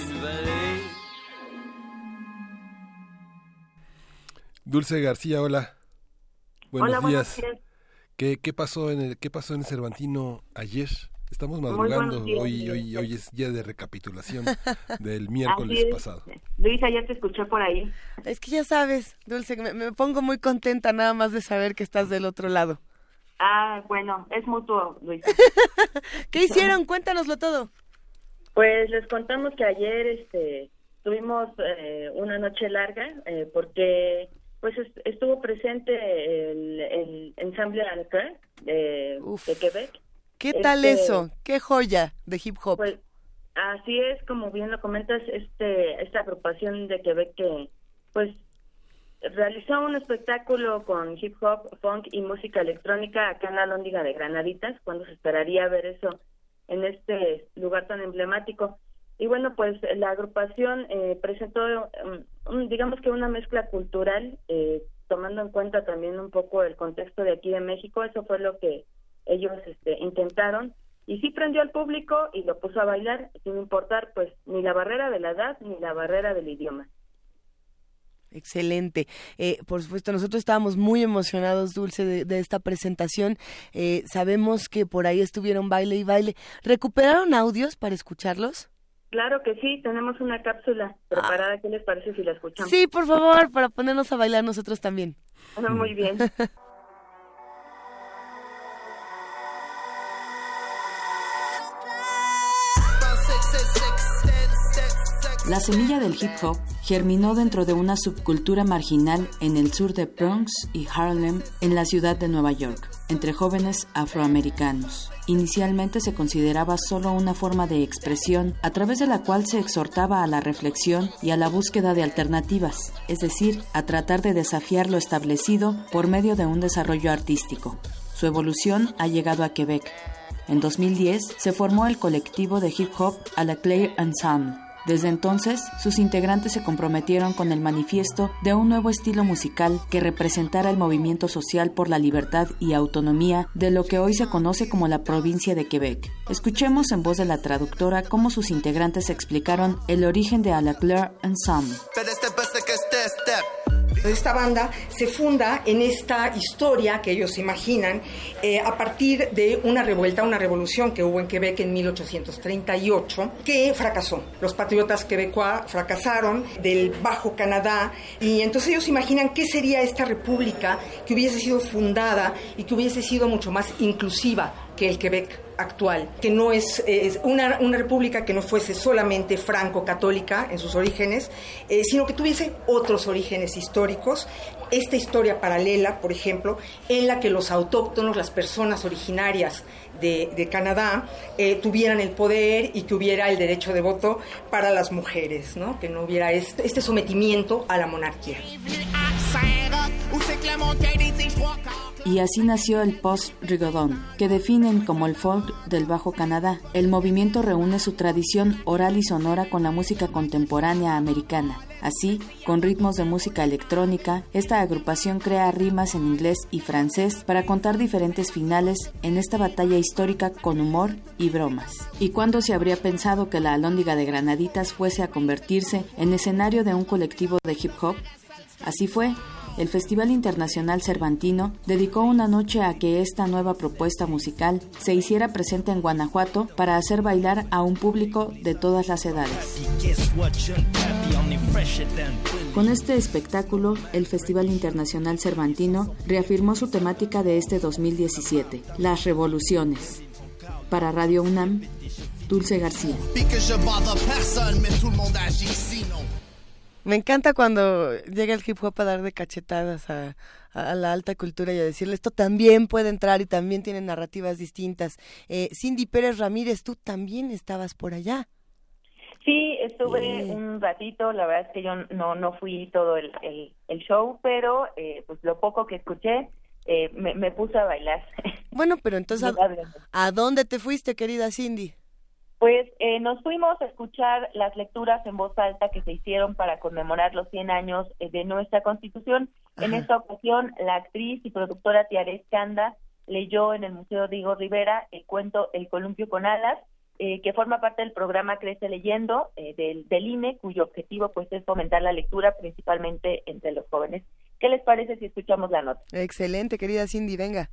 Dulce García, hola. Buenos días. ¿Qué, ¿Qué, pasó en el, ¿Qué pasó en el Cervantino ayer? Estamos madrugando, hoy, hoy, hoy es día de recapitulación del miércoles pasado. Luisa, ya te escuché por ahí. Es que ya sabes, Dulce, me, me pongo muy contenta nada más de saber que estás del otro lado. Ah, bueno, es mutuo, Luisa. ¿Qué hicieron? Cuéntanoslo todo. Pues les contamos que ayer este tuvimos una noche larga porque pues estuvo presente el, el ensamble de, de, Quebec. ¿Qué tal este, eso? ¿Qué joya de hip hop? Pues así es, como bien lo comentas, este esta agrupación de Quebec que pues realizó un espectáculo con hip hop, funk y música electrónica acá en la Lóndiga de Granaditas, cuando se esperaría ver eso en este lugar tan emblemático. Y bueno, pues la agrupación eh, presentó, um, digamos que una mezcla cultural, eh, tomando en cuenta también un poco el contexto de aquí de México, eso fue lo que ellos este, intentaron. Y sí prendió al público y lo puso a bailar, sin importar pues ni la barrera de la edad ni la barrera del idioma. Excelente. Eh, por supuesto, nosotros estábamos muy emocionados, Dulce, de, de esta presentación. Eh, sabemos que por ahí estuvieron baile y baile. ¿Recuperaron audios para escucharlos? Claro que sí, tenemos una cápsula preparada. ¿Qué les parece si la escuchamos? Sí, por favor, para ponernos a bailar nosotros también. muy bien. La semilla del hip hop germinó dentro de una subcultura marginal en el sur de Bronx y Harlem, en la ciudad de Nueva York, entre jóvenes afroamericanos. Inicialmente se consideraba solo una forma de expresión a través de la cual se exhortaba a la reflexión y a la búsqueda de alternativas, es decir, a tratar de desafiar lo establecido por medio de un desarrollo artístico. Su evolución ha llegado a Quebec. En 2010 se formó el colectivo de hip hop A la Claire Ensemble desde entonces, sus integrantes se comprometieron con el manifiesto de un nuevo estilo musical que representara el movimiento social por la libertad y autonomía de lo que hoy se conoce como la provincia de Quebec. Escuchemos en voz de la traductora cómo sus integrantes explicaron el origen de A la Claire Ensemble. Esta banda se funda en esta historia que ellos imaginan eh, a partir de una revuelta, una revolución que hubo en Quebec en 1838 que fracasó. Los patriotas quebecois fracasaron del Bajo Canadá y entonces ellos imaginan qué sería esta república que hubiese sido fundada y que hubiese sido mucho más inclusiva que el Quebec actual, que no es, una, república que no fuese solamente franco-católica en sus orígenes, eh, sino que tuviese otros orígenes históricos. Esta historia paralela, por ejemplo, en la que los autóctonos, las personas originarias de, Canadá, eh, tuvieran el poder y que hubiera el derecho de voto para las mujeres, ¿no? que no hubiera este, este sometimiento a la monarquía. Y así nació el post-rigodón, que definen como el folk del Bajo Canadá. El movimiento reúne su tradición oral y sonora con la música contemporánea americana. Así, con ritmos de música electrónica, esta agrupación crea rimas en inglés y francés para contar diferentes finales en esta batalla histórica con humor y bromas. ¿Y cuándo se habría pensado que la Alhóndiga de Granaditas fuese a convertirse en escenario de un colectivo de hip hop? Así fue, el Festival Internacional Cervantino dedicó una noche a que esta nueva propuesta musical se hiciera presente en Guanajuato para hacer bailar a un público de todas las edades. Con este espectáculo, el Festival Internacional Cervantino reafirmó su temática de este 2017, las revoluciones. Para Radio UNAM, Dulce García. Me encanta cuando llega el hip hop a dar de cachetadas a, la alta cultura y a decirle esto también puede entrar y también tiene narrativas distintas. Eh, Cindy Pérez Ramírez, tú también estabas por allá. Sí, estuve un ratito, la verdad es que yo no, no fui todo el, el, show, pero eh, pues lo poco que escuché eh, me, me puse a bailar. Bueno, pero entonces, ¿a dónde te fuiste, querida Cindy? Pues eh, nos fuimos a escuchar las lecturas en voz alta que se hicieron para conmemorar los 100 años eh, de nuestra Constitución. En esta ocasión, la actriz y productora Tiare Escanda leyó en el Museo Diego Rivera el cuento El columpio con alas, eh, que forma parte del programa Crece Leyendo del, del INE, cuyo objetivo pues es fomentar la lectura principalmente entre los jóvenes. ¿Qué les parece si escuchamos la nota? Excelente, querida Cindy, venga.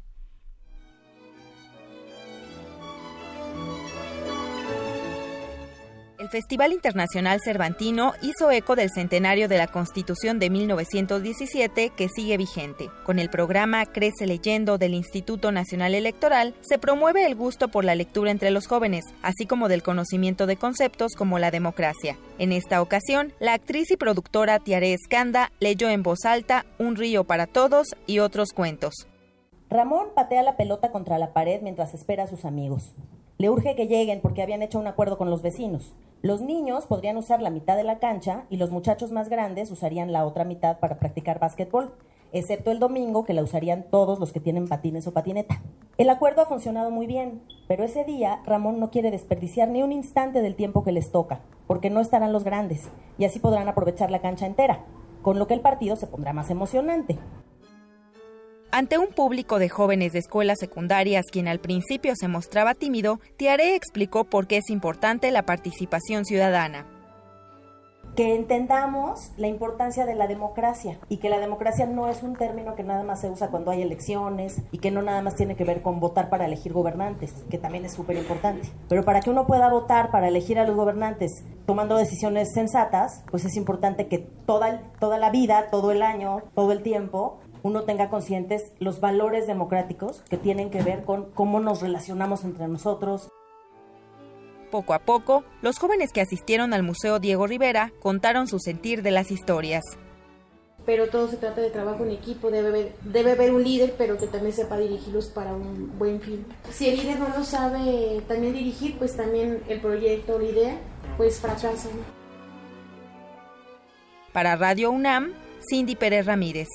El Festival Internacional Cervantino hizo eco del centenario de la Constitución de 1917 que sigue vigente. Con el programa Crece leyendo del Instituto Nacional Electoral, se promueve el gusto por la lectura entre los jóvenes, así como del conocimiento de conceptos como la democracia. En esta ocasión, la actriz y productora Tiare Escanda leyó en voz alta Un río para todos y otros cuentos. Ramón patea la pelota contra la pared mientras espera a sus amigos. Le urge que lleguen porque habían hecho un acuerdo con los vecinos. Los niños podrían usar la mitad de la cancha y los muchachos más grandes usarían la otra mitad para practicar básquetbol, excepto el domingo que la usarían todos los que tienen patines o patineta. El acuerdo ha funcionado muy bien, pero ese día Ramón no quiere desperdiciar ni un instante del tiempo que les toca, porque no estarán los grandes y así podrán aprovechar la cancha entera, con lo que el partido se pondrá más emocionante. Ante un público de jóvenes de escuelas secundarias quien al principio se mostraba tímido, Tiare explicó por qué es importante la participación ciudadana. Que entendamos la importancia de la democracia y que la democracia no es un término que nada más se usa cuando hay elecciones y que no nada más tiene que ver con votar para elegir gobernantes, que también es súper importante. Pero para que uno pueda votar para elegir a los gobernantes tomando decisiones sensatas, pues es importante que toda, toda la vida, todo el año, todo el tiempo, uno tenga conscientes los valores democráticos que tienen que ver con cómo nos relacionamos entre nosotros. Poco a poco, los jóvenes que asistieron al Museo Diego Rivera contaron su sentir de las historias. Pero todo se trata de trabajo en equipo, debe haber, debe haber un líder, pero que también sepa dirigirlos para un buen fin. Si el líder no lo sabe también dirigir, pues también el proyecto o la idea, pues fracasa. Para Radio UNAM, Cindy Pérez Ramírez.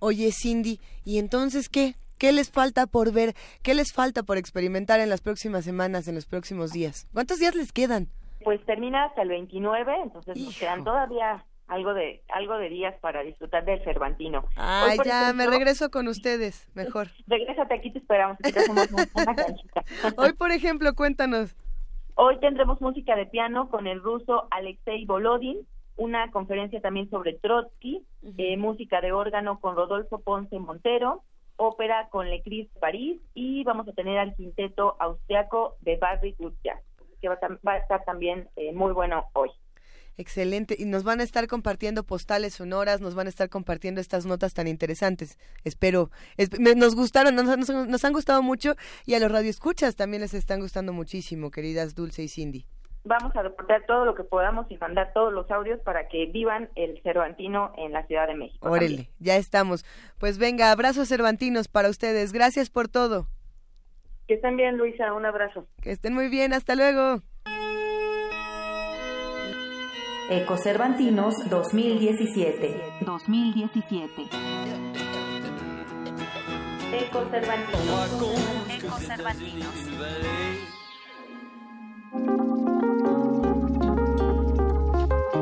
Oye, Cindy, ¿y entonces qué? ¿Qué les falta por ver? ¿Qué les falta por experimentar en las próximas semanas, en los próximos días? ¿Cuántos días les quedan? Pues termina hasta el 29, entonces nos quedan todavía algo de algo de días para disfrutar del Cervantino. Ah, ya, me regreso con ustedes, mejor. Regrésate, aquí te esperamos, aquí te hacemos una canchita. Hoy, por ejemplo, cuéntanos. Hoy tendremos música de piano con el ruso Alexei Volodin, una conferencia también sobre Trotsky, eh, música de órgano con Rodolfo Ponce Montero, ópera con Le Cris París y vamos a tener al quinteto austriaco de Barry Gutjahr, que va a, estar también eh, muy bueno hoy. Excelente. Y nos van a estar compartiendo postales sonoras, nos van a estar compartiendo estas notas tan interesantes. Espero. nos gustaron, nos, nos, han gustado mucho y a los radioescuchas también les están gustando muchísimo, queridas Dulce y Cindy vamos a reportar todo lo que podamos y mandar todos los audios para que vivan el Cervantino en la Ciudad de México. Órale, ya estamos. Pues venga, abrazos cervantinos para ustedes. Gracias por todo. Que estén bien, Luisa. Un abrazo. Que estén muy bien. Hasta luego. Ecocervantinos 2017. 2017. Ecocervantinos. Ecocervantinos.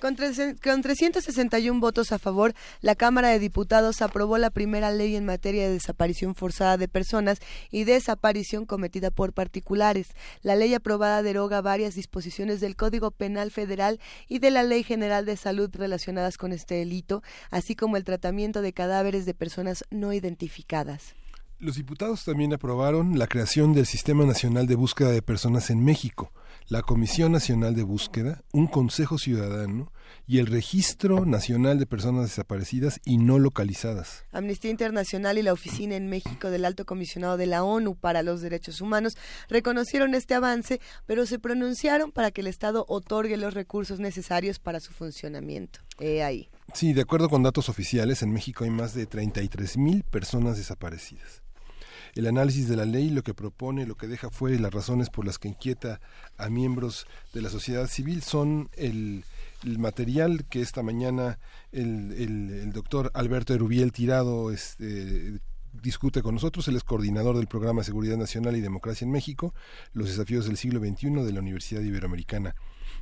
Con, 361 votos a favor, la Cámara de Diputados aprobó la primera ley en materia de desaparición forzada de personas y desaparición cometida por particulares. La ley aprobada deroga varias disposiciones del Código Penal Federal y de la Ley General de Salud relacionadas con este delito, así como el tratamiento de cadáveres de personas no identificadas. Los diputados también aprobaron la creación del Sistema Nacional de Búsqueda de Personas en México la Comisión Nacional de Búsqueda, un Consejo Ciudadano y el Registro Nacional de Personas Desaparecidas y No Localizadas. Amnistía Internacional y la Oficina en México del Alto Comisionado de la ONU para los Derechos Humanos reconocieron este avance, pero se pronunciaron para que el Estado otorgue los recursos necesarios para su funcionamiento. He ahí. Sí, de acuerdo con datos oficiales, en México hay más de 33 mil personas desaparecidas el análisis de la ley, lo que propone, lo que deja fuera y las razones por las que inquieta a miembros de la sociedad civil son el, material que esta mañana el, doctor Alberto Erubiel Tirado este, discute con nosotros. Él es coordinador del programa Seguridad Nacional y Democracia en México, los desafíos del siglo XXI de la Universidad Iberoamericana.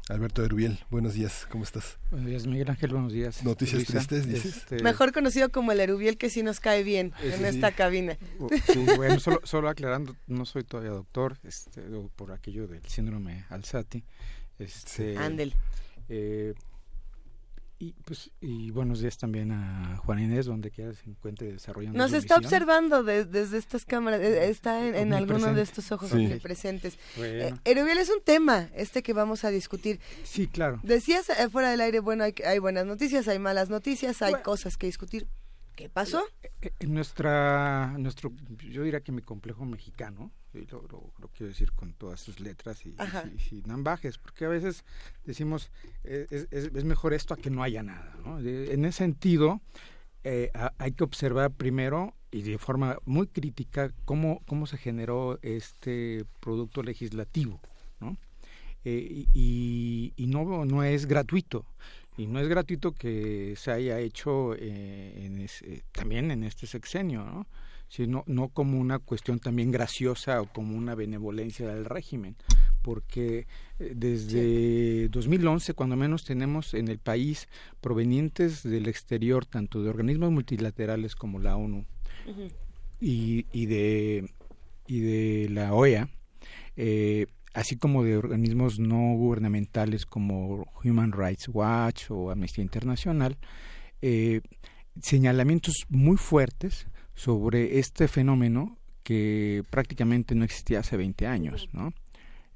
Alberto Erubiel, buenos días, ¿cómo estás? Buenos días, Miguel Ángel, buenos días. Noticias tristes, dices. Este, Mejor conocido como el Erubiel, que sí nos cae bien en esta cabina. bueno, solo, solo, aclarando, no soy todavía doctor, este, por aquello del síndrome Alzati. Este, Ándel. Eh, y, pues, y buenos días también a Juan Inés, donde quiera se encuentre desarrollando. Nos está observando desde estas cámaras, eh, está en, alguno de estos ojos presentes. Eh, Erubiel es un tema este que vamos a discutir. Sí, claro. Decías eh, fuera del aire, bueno, hay, hay buenas noticias, hay malas noticias, hay cosas que discutir. ¿Qué pasó? En nuestra, nuestro, yo diría que mi complejo mexicano, lo, lo, quiero decir con todas sus letras y, sin ambajes, porque a veces decimos eh, es, es, mejor esto a que no haya nada. ¿no? en ese sentido, eh, hay que observar primero y de forma muy crítica cómo, cómo se generó este producto legislativo. ¿no? Eh, y, y, no, no es gratuito y no es gratuito que se haya hecho en también en este sexenio, ¿no? Sino no como una cuestión también graciosa o como una benevolencia del régimen, porque eh, desde 2011, cuando menos tenemos en el país provenientes del exterior, tanto de organismos multilaterales como la ONU y, y, de, y de la OEA, eh, así como de organismos no gubernamentales como Human Rights Watch o Amnistía Internacional, eh, señalamientos muy fuertes sobre este fenómeno que prácticamente no existía hace 20 años, ¿no?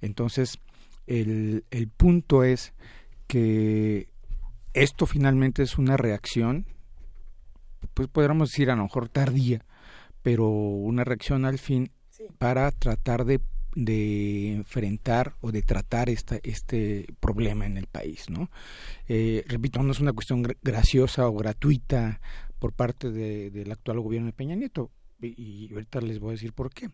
Entonces, el, el punto es que esto finalmente es una reacción, pues podríamos decir a lo mejor tardía, pero una reacción al fin para tratar de, de, enfrentar o de tratar esta, este problema en el país, ¿no? Eh, repito, no es una cuestión graciosa o gratuita por parte de, del actual gobierno de Peña Nieto. Y, ahorita les voy a decir por qué.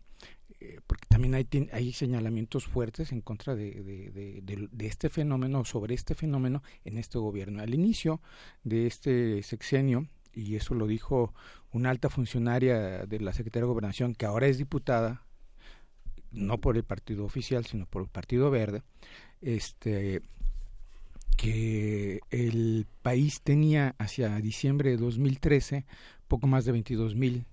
Eh, porque también hay, hay señalamientos fuertes en contra de, de, este fenómeno, sobre este fenómeno en este gobierno. Al inicio de este sexenio, y eso lo dijo una alta funcionaria de la Secretaría de Gobernación, que ahora es diputada, no por el partido oficial, sino por el Partido Verde, este que el país tenía hacia diciembre de 2013 poco más de 22 mil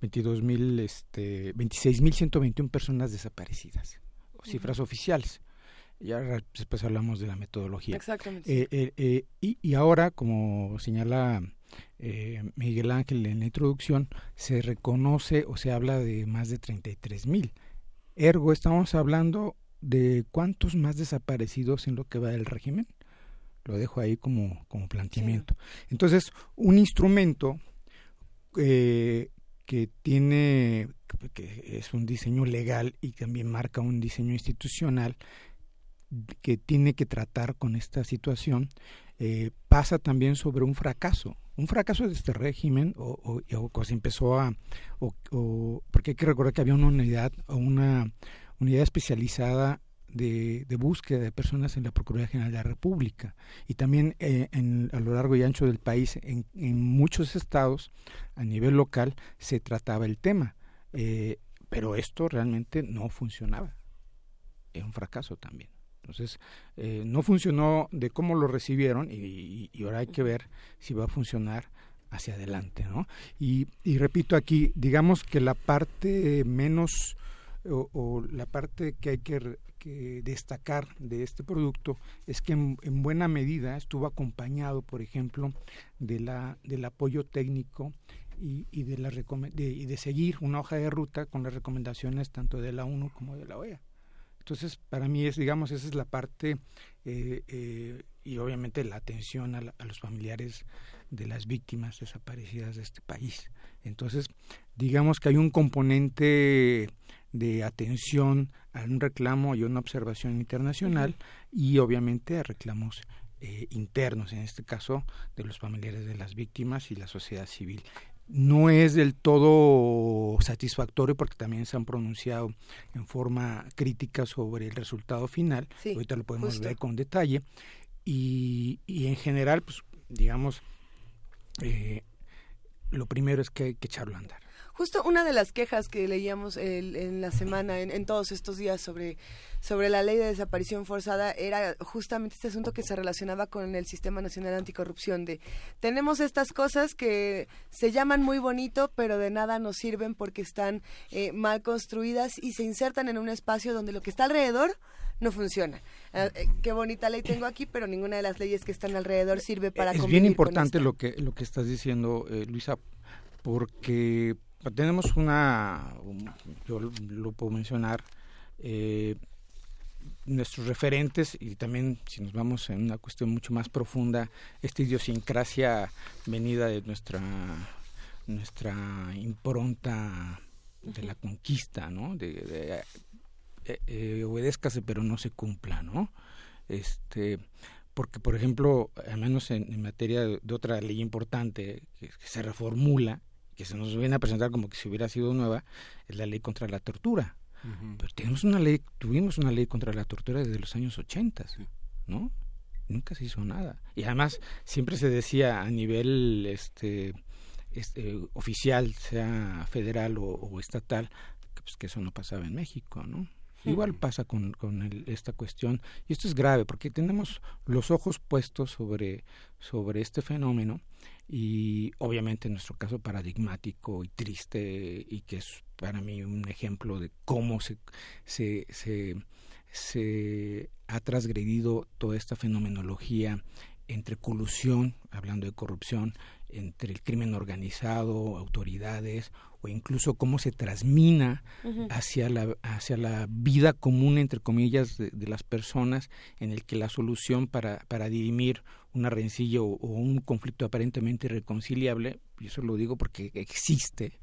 22 mil este 26 mil 121 personas desaparecidas cifras oficiales. Ya después hablamos de la metodología. Exactamente eh, eh, eh, y, y, ahora como señala Miguel Ángel en la introducción se reconoce o se habla de más de 33 mil. Ergo estamos hablando de cuántos más desaparecidos en lo que va del régimen lo dejo ahí como, como planteamiento. Entonces, un instrumento eh, que tiene, que es un diseño legal y también marca un diseño institucional que tiene que tratar con esta situación, eh, pasa también sobre un fracaso. Un fracaso de este régimen, o, o, o se empezó a. O, porque hay que recordar que había una unidad, o una unidad especializada de, búsqueda de personas en la Procuraduría General de la República y también eh, en, a lo largo y ancho del país, en, muchos estados, a nivel local, se trataba el tema. Eh, pero esto realmente no funcionaba. Es un fracaso también. Entonces, eh, no funcionó de cómo lo recibieron y, ahora hay que ver si va a funcionar hacia adelante, ¿no? Y, y repito aquí, digamos que la parte menos o, la parte que hay que destacar de este producto es que en, buena medida estuvo acompañado, por ejemplo, de la, del apoyo técnico y, de, la y de seguir una hoja de ruta con las recomendaciones tanto de la ONU como de la OEA. Entonces, para mí es, digamos, esa es la parte eh, eh, y obviamente la atención a, a, los familiares de las víctimas desaparecidas de este país. Entonces, digamos que hay un componente de atención a un reclamo y una observación internacional y obviamente a reclamos eh, internos, en este caso de los familiares de las víctimas y la sociedad civil. No es del todo satisfactorio porque también se han pronunciado en forma crítica sobre el resultado final. Ahorita lo podemos ver con detalle. Y, y en general, pues digamos, eh, lo primero es que hay que echarlo a andar. Justo una de las quejas que leíamos en la semana, en, todos estos días sobre, sobre la ley de desaparición forzada, era justamente este asunto que se relacionaba con el Sistema Nacional Anticorrupción, de tenemos estas cosas que se llaman muy bonito, pero de nada nos sirven porque están eh, mal construidas y se insertan en un espacio donde lo que está alrededor no funciona. Ah, eh, qué bonita ley tengo aquí, pero ninguna de las leyes que están alrededor sirve para Es bien importante lo que lo que estás diciendo, eh, Luisa, porque tenemos una, yo lo puedo mencionar, eh, nuestros referentes y también si nos vamos en una cuestión mucho más profunda, esta idiosincrasia venida de nuestra nuestra impronta de la conquista, ¿no? De, eh, eh, obedézcase pero no se cumpla, ¿no? Este, porque por ejemplo, al menos en, materia de, otra ley importante que se reformula que se nos viene a presentar como que si hubiera sido nueva, es la ley contra la tortura. Pero tenemos una ley, tuvimos una ley contra la tortura desde los años 80, ¿no? Nunca se hizo nada. Y además siempre se decía a nivel este, este oficial, sea federal o, estatal, que, pues, que eso no pasaba en México, ¿no? Igual pasa con, con esta cuestión y esto es grave porque tenemos los ojos puestos sobre, sobre este fenómeno y obviamente en nuestro caso paradigmático y triste y que es para mí un ejemplo de cómo se, se, se, se ha transgredido toda esta fenomenología entre colusión, hablando de corrupción, entre el crimen organizado, autoridades, o incluso cómo se transmina hacia, la, hacia la vida común, entre comillas, de, las personas, en el que la solución para, para dirimir una rencilla o, un conflicto aparentemente irreconciliable, y eso lo digo porque existe,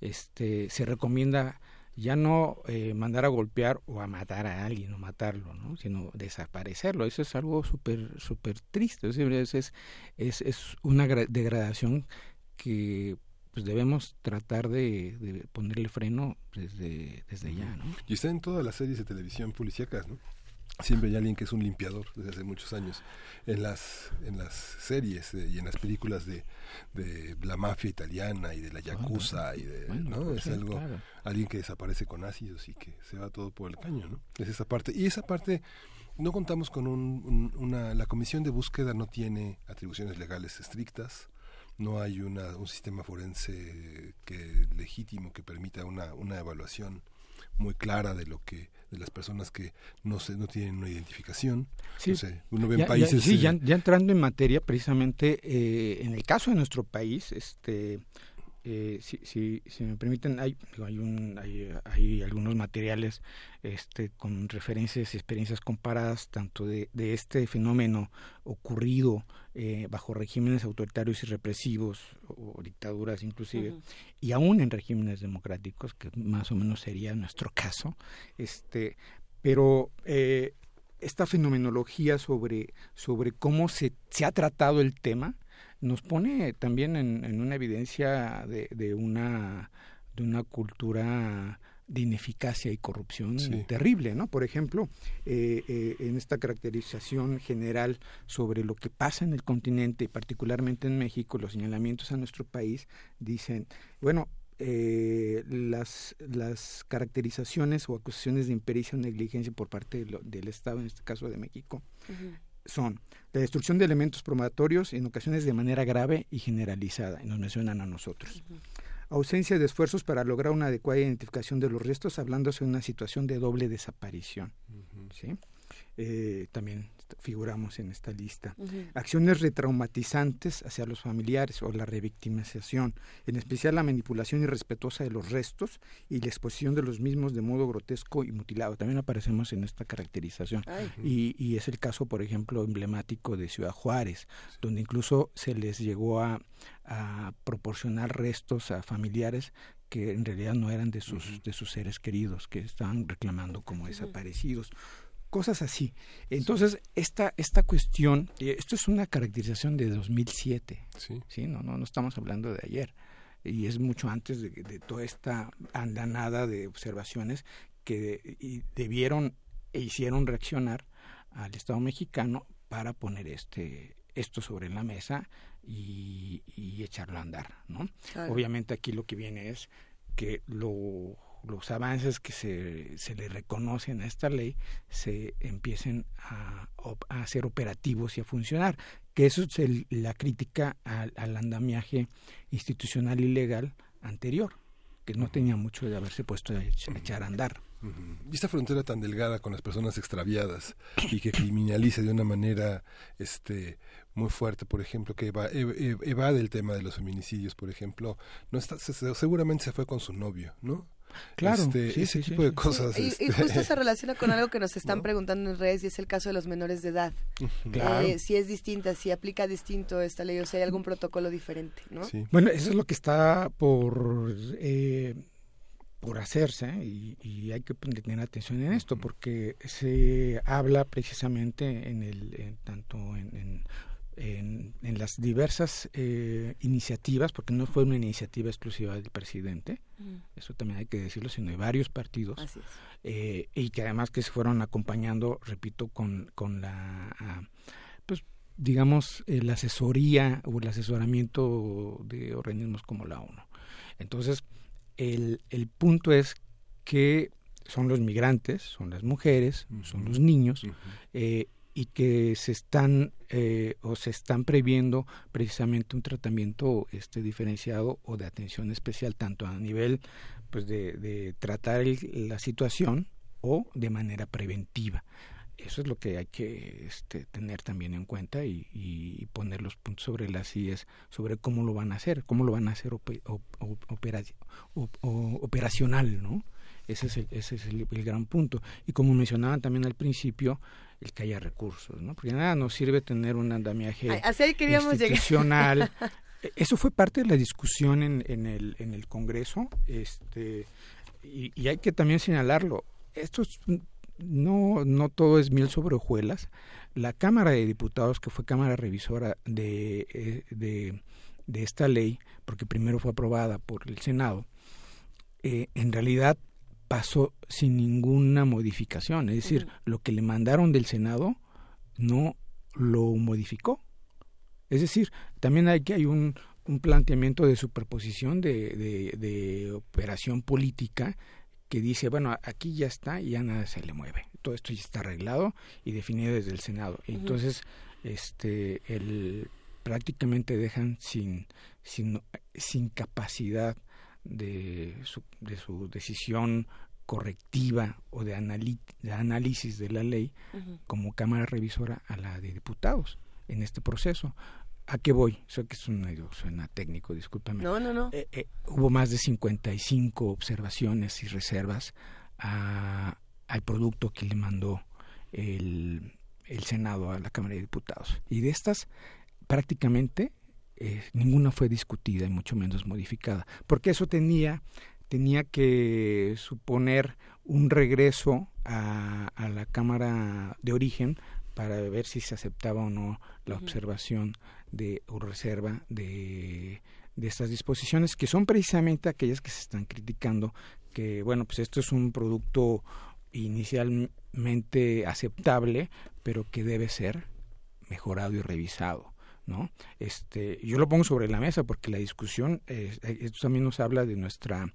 este, se recomienda ya no eh, mandar a golpear o a matar a alguien o matarlo, ¿no? sino desaparecerlo. Eso es algo súper super triste. Es, es, es, es una degradación que pues debemos tratar de, de, ponerle freno desde, desde ya. ¿no? Y está en todas las series de televisión policíacas, ¿no? Siempre hay alguien que es un limpiador desde hace muchos años. En las, en las series y en las películas de, de la mafia italiana y de la yakuza y de, ¿no? Pues es algo, alguien que desaparece con ácidos y que se va todo por el caño, ¿no? Es esa parte. Y esa parte, no contamos con un, una, la comisión de búsqueda no tiene atribuciones legales estrictas, no hay una, un sistema forense que legítimo que permita una, una evaluación muy clara de lo que de las personas que no se no tienen una identificación sí. uno ve en países sí, ya, ya, entrando en materia precisamente eh, en el caso de nuestro país este eh, si, si, si, me permiten, hay, hay, un, hay, hay, algunos materiales este, con referencias y experiencias comparadas tanto de, de este fenómeno ocurrido eh, bajo regímenes autoritarios y represivos o dictaduras inclusive, y aún en regímenes democráticos, que más o menos sería nuestro caso, este, pero eh, esta fenomenología sobre, sobre cómo se, se ha tratado el tema, nos pone también en, una evidencia de, de, una, de una cultura de ineficacia y corrupción terrible, ¿no? Por ejemplo, eh, eh, en esta caracterización general sobre lo que pasa en el continente, particularmente en México, los señalamientos a nuestro país dicen, bueno, eh, las, las caracterizaciones o acusaciones de impericia o negligencia por parte del Estado, en este caso de México, son la destrucción de elementos probatorios en ocasiones de manera grave y generalizada, y nos mencionan a nosotros. Ausencia de esfuerzos para lograr una adecuada identificación de los restos, hablándose de una situación de doble desaparición. ¿sí? Eh, también figuramos en esta lista. Acciones retraumatizantes hacia los familiares o la revictimización, en especial la manipulación irrespetuosa de los restos y la exposición de los mismos de modo grotesco y mutilado. También aparecemos en esta caracterización. Y, y, es el caso, por ejemplo, emblemático de Ciudad Juárez, donde incluso se les llegó a, a proporcionar restos a familiares que en realidad no eran de sus, de sus seres queridos, que estaban reclamando como desaparecidos cosas así. Entonces, esta, esta cuestión, esto es una caracterización de 2007, sí. ¿sí? No, no, no estamos hablando de ayer, y es mucho antes de, toda esta andanada de observaciones que debieron e hicieron reaccionar al Estado mexicano para poner este esto sobre la mesa y, echarlo a andar, ¿no? Obviamente aquí lo que viene es que lo, los avances que se, se le reconocen a esta ley se empiecen a, a ser operativos y a funcionar, que eso es la crítica al, al andamiaje institucional y legal anterior, que no tenía mucho de haberse puesto a echar a andar. Y esta frontera tan delgada con las personas extraviadas y que criminaliza de una manera este muy fuerte, por ejemplo, que eva, evade el tema de los feminicidios, por ejemplo, no está, seguramente se fue con su novio, ¿no? Claro, este, ese tipo de cosas. Y, este justo se relaciona con algo que nos están preguntando en redes y es el caso de los menores de edad. Eh, si es distinta, si aplica distinto esta ley o si hay algún protocolo diferente, ¿no? Bueno, eso es lo que está por eh, por hacerse y, hay que tener atención en esto porque se habla precisamente en el tanto en, en, en, las diversas eh, iniciativas porque no fue una iniciativa exclusiva del presidente eso también hay que decirlo sino de varios partidos eh, y que además que se fueron acompañando repito con con la ah, pues digamos la asesoría o el asesoramiento de organismos como la ONU. Entonces el, el punto es que son los migrantes, son las mujeres, son los niños, eh, y que se están eh, o se están previendo precisamente un tratamiento este diferenciado o de atención especial tanto a nivel pues de, tratar la situación o de manera preventiva eso es lo que hay que este, tener también en cuenta y, y, poner los puntos sobre las sillas sobre cómo lo van a hacer, cómo lo van a hacer operacional, ¿no? Ese es, el, ese es el, gran punto. Y como mencionaban también al principio, el que haya recursos, ¿no? Porque nada nos sirve tener un andamiaje institucional. E, eso fue parte de la discusión en, en, el, en el Congreso, este, y, y hay que también señalarlo. Esto es no, no todo es miel sobre hojuelas. La Cámara de Diputados, que fue Cámara Revisora de, eh, de, de esta ley, porque primero fue aprobada por el Senado, eh, en realidad pasó sin ninguna modificación. Es decir, lo que le mandaron del Senado no lo modificó. Es decir, también hay que hay un, un planteamiento de superposición de, de, de operación política que dice, bueno, aquí ya está y ya nada se le mueve. Todo esto ya está arreglado y definido desde el Senado. Entonces, este, el, prácticamente dejan sin, sin, sin capacidad de su, de su decisión correctiva o de, de análisis de la ley como Cámara Revisora a la de diputados en este proceso. ¿A qué voy? Sé que es un, suena técnico, discúlpame. No, no, no. Eh, eh, hubo más de 55 observaciones y reservas a, al producto que le mandó el, el, Senado a la Cámara de Diputados. Y de estas, prácticamente eh, ninguna fue discutida y mucho menos modificada. Porque eso tenía, tenía que suponer un regreso a, a la Cámara de origen para ver si se aceptaba o no la observación de o reserva de, de estas disposiciones que son precisamente aquellas que se están criticando que bueno pues esto es un producto inicialmente aceptable pero que debe ser mejorado y revisado no este yo lo pongo sobre la mesa porque la discusión esto también nos habla de nuestra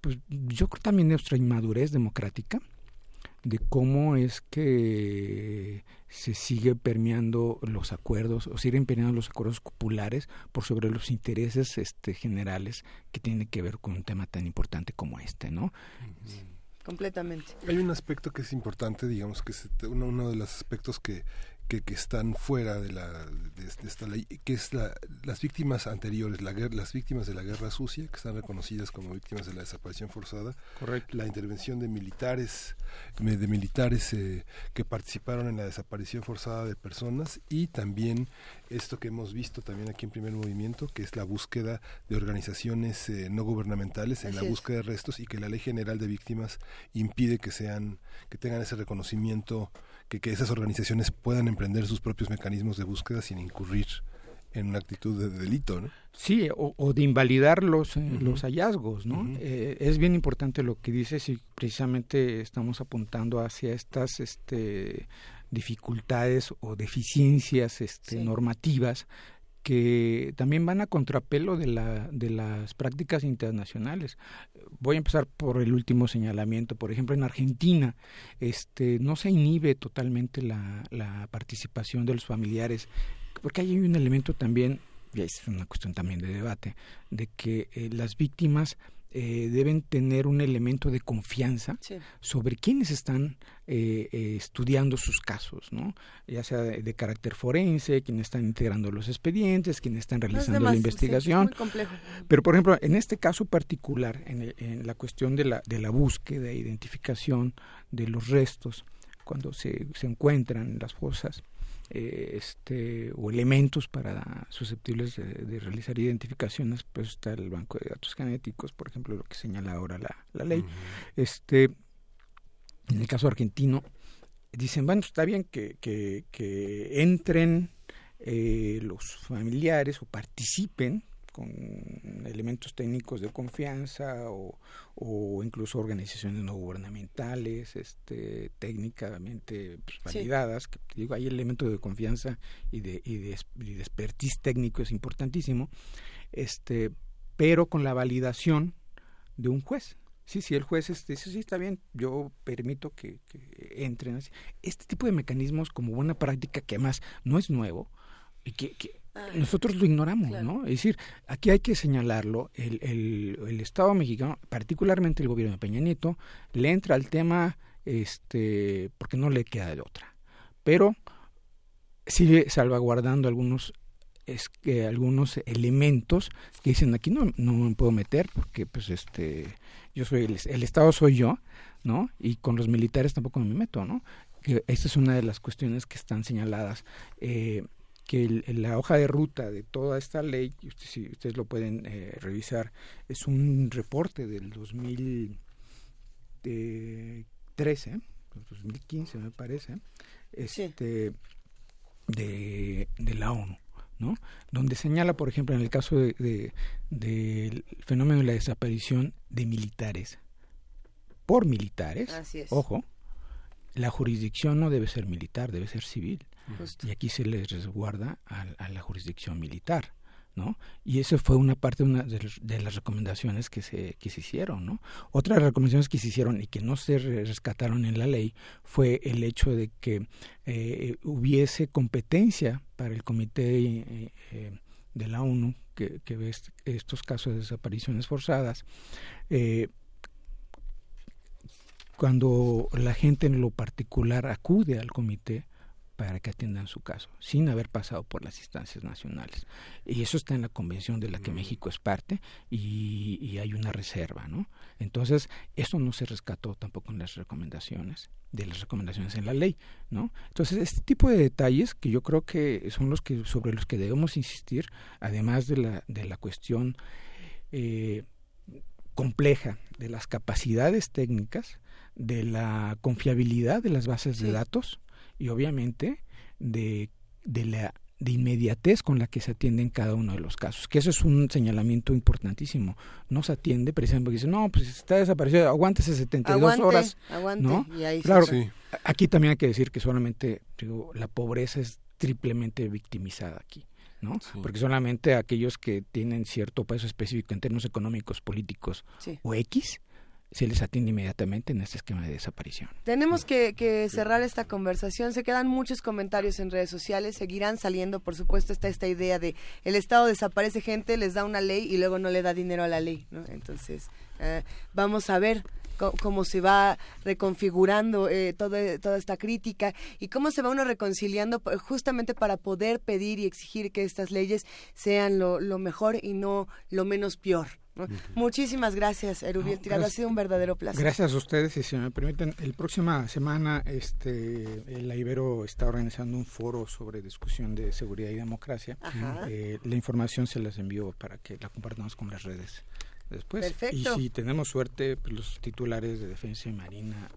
pues yo creo también de nuestra inmadurez democrática de cómo es que se sigue permeando los acuerdos o siguen permeando los acuerdos populares por sobre los intereses este generales que tienen que ver con un tema tan importante como este, ¿no? Completamente. Hay un aspecto que es importante, digamos que es uno, uno de los aspectos que que, que, están fuera de, la, de, esta ley, que es la, las víctimas anteriores, la guerra, las víctimas de la guerra sucia, que están reconocidas como víctimas de la desaparición forzada, Correcto. la intervención de militares, de militares eh, que participaron en la desaparición forzada de personas y también esto que hemos visto también aquí en Primer Movimiento, que es la búsqueda de organizaciones eh, no gubernamentales en la búsqueda de restos y que la Ley General de Víctimas impide que sean, que tengan ese reconocimiento que, que esas organizaciones puedan emprender sus propios mecanismos de búsqueda sin incurrir en una actitud de delito, ¿no? Sí, o, de invalidar los, eh, los hallazgos, ¿no? Eh, es bien importante lo que dices y precisamente estamos apuntando hacia estas este, dificultades o deficiencias este, normativas que también van a contrapelo de, la, de las prácticas internacionales. Voy a empezar por el último señalamiento. Por ejemplo, en Argentina este, no se inhibe totalmente la, participación de los familiares, porque hay un elemento también, y es una cuestión también de debate, de que eh, las víctimas eh, deben tener un elemento de confianza sobre quienes están eh, eh, estudiando sus casos, ¿no? ya sea de, carácter forense, quienes están integrando los expedientes, quienes están realizando la investigación. Pero, por ejemplo, en este caso particular, en, en, la cuestión de la, de la búsqueda e identificación de los restos, cuando se, se encuentran en las fosas, eh, este, o elementos para susceptibles de, realizar identificaciones, pues está el banco de datos genéticos, por ejemplo, lo que señala ahora la, ley. Este, en el caso argentino, dicen, bueno, está bien que, que, que entren eh, los familiares o participen con elementos técnicos de confianza o, o incluso organizaciones no gubernamentales este, técnicamente pues, validadas. Que, digo, hay elementos de confianza y de, y de, y de expertise técnico, es importantísimo, este, pero con la validación de un juez. Sí, sí, el juez este, dice, sí, está bien, yo permito que, que entren. Este tipo de mecanismos como buena práctica, que además no es nuevo, y que, que nosotros lo ignoramos, ¿no? Es decir, aquí hay que señalarlo, el, el, el, Estado mexicano, particularmente el gobierno de Peña Nieto, le entra al tema este porque no le queda de otra, pero sigue salvaguardando algunos es que algunos elementos que dicen aquí no no me puedo meter porque pues este yo soy el, el estado soy yo no y con los militares tampoco me meto no que esta es una de las cuestiones que están señaladas eh, que la hoja de ruta de toda esta ley, si ustedes lo pueden eh, revisar, es un reporte del 2013, 2015 me parece, este, de, de la ONU. ¿no? donde señala, por ejemplo, en el caso del de, de, fenómeno de la desaparición de militares por militares, ojo, la jurisdicción no debe ser militar, debe ser civil. Y aquí se les resguarda a, la jurisdicción militar. ¿no? Y eso fue una parte de, las recomendaciones que se, que se hicieron, ¿no? Otras recomendaciones que se hicieron y que no se rescataron en la ley fue el hecho de que eh, hubiese competencia para el comité eh, eh, de la ONU que, ve estos casos de desapariciones forzadas. cuando la gente en lo particular acude al comité, para que atiendan su caso, sin haber pasado por las instancias nacionales. Y eso está en la convención de la que México es parte y, hay una reserva, ¿no? Entonces, eso no se rescató tampoco en las recomendaciones, de las recomendaciones en la ley, ¿no? Entonces, este tipo de detalles que yo creo que son los que, sobre los que debemos insistir, además de la, de la cuestión eh, compleja de las capacidades técnicas, de la confiabilidad de las bases de datos, y obviamente de, de la de inmediatez con la que se atiende en cada uno de los casos, que eso es un señalamiento importantísimo. No se atiende precisamente porque dice, no, pues está desaparecido, aguántese 72 horas. Aguante, ¿no? y ahí claro, sí. aquí también hay que decir que solamente digo, la pobreza es triplemente victimizada aquí. ¿no? Porque solamente aquellos que tienen cierto peso específico en términos económicos, políticos o X, se les atiende inmediatamente en este esquema de desaparición. Tenemos que, que, cerrar esta conversación. Se quedan muchos comentarios en redes sociales. Seguirán saliendo, por supuesto, está esta idea de el Estado desaparece gente, les da una ley y luego no le da dinero a la ley. ¿no? Entonces, eh, vamos a ver cómo se va reconfigurando eh, toda, toda esta crítica y cómo se va uno reconciliando justamente para poder pedir y exigir que estas leyes sean lo, lo mejor y no lo menos peor. Muchísimas gracias, Erubiel Tirado. Ha sido un verdadero placer. Gracias a ustedes. Y si me permiten, el próxima semana este, la Ibero está organizando un foro sobre discusión de seguridad y democracia. Eh, la información se las envío para que la compartamos con las redes después. Y si tenemos suerte, pues, los titulares de Defensa y Marina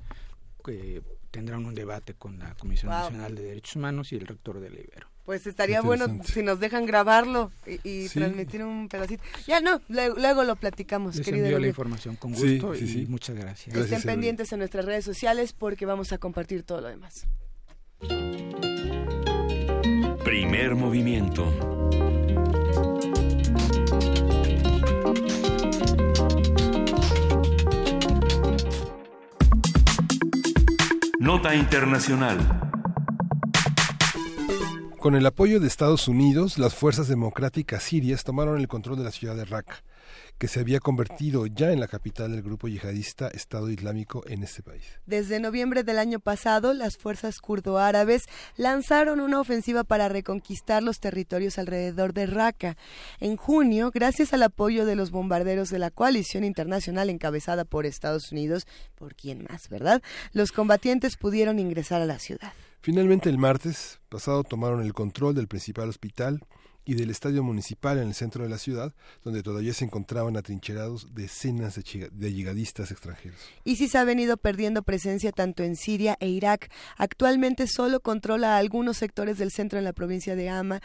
eh, tendrán un debate con la Comisión Nacional de Derechos Humanos y el rector de la Ibero. Pues estaría bueno si nos dejan grabarlo y, transmitir un pedacito. Ya no, luego, lo platicamos, Les querido. envío la información con gusto y muchas gracias. Estén pendientes en nuestras redes sociales porque vamos a compartir todo lo demás. Primer movimiento. Nota Internacional. Con el apoyo de Estados Unidos, las fuerzas democráticas sirias tomaron el control de la ciudad de Raqqa que se había convertido ya en la capital del grupo yihadista Estado Islámico en este país. Desde noviembre del año pasado, las fuerzas kurdo-árabes lanzaron una ofensiva para reconquistar los territorios alrededor de Raqqa. En junio, gracias al apoyo de los bombarderos de la coalición internacional encabezada por Estados Unidos, por quién más, ¿verdad? Los combatientes pudieron ingresar a la ciudad. Finalmente, el martes pasado tomaron el control del principal hospital y del estadio municipal en el centro de la ciudad, donde todavía se encontraban atrincherados decenas de, yihadistas extranjeros. ISIS ha venido perdiendo presencia tanto en Siria e Irak. Actualmente solo controla algunos sectores del centro en la provincia de Hama,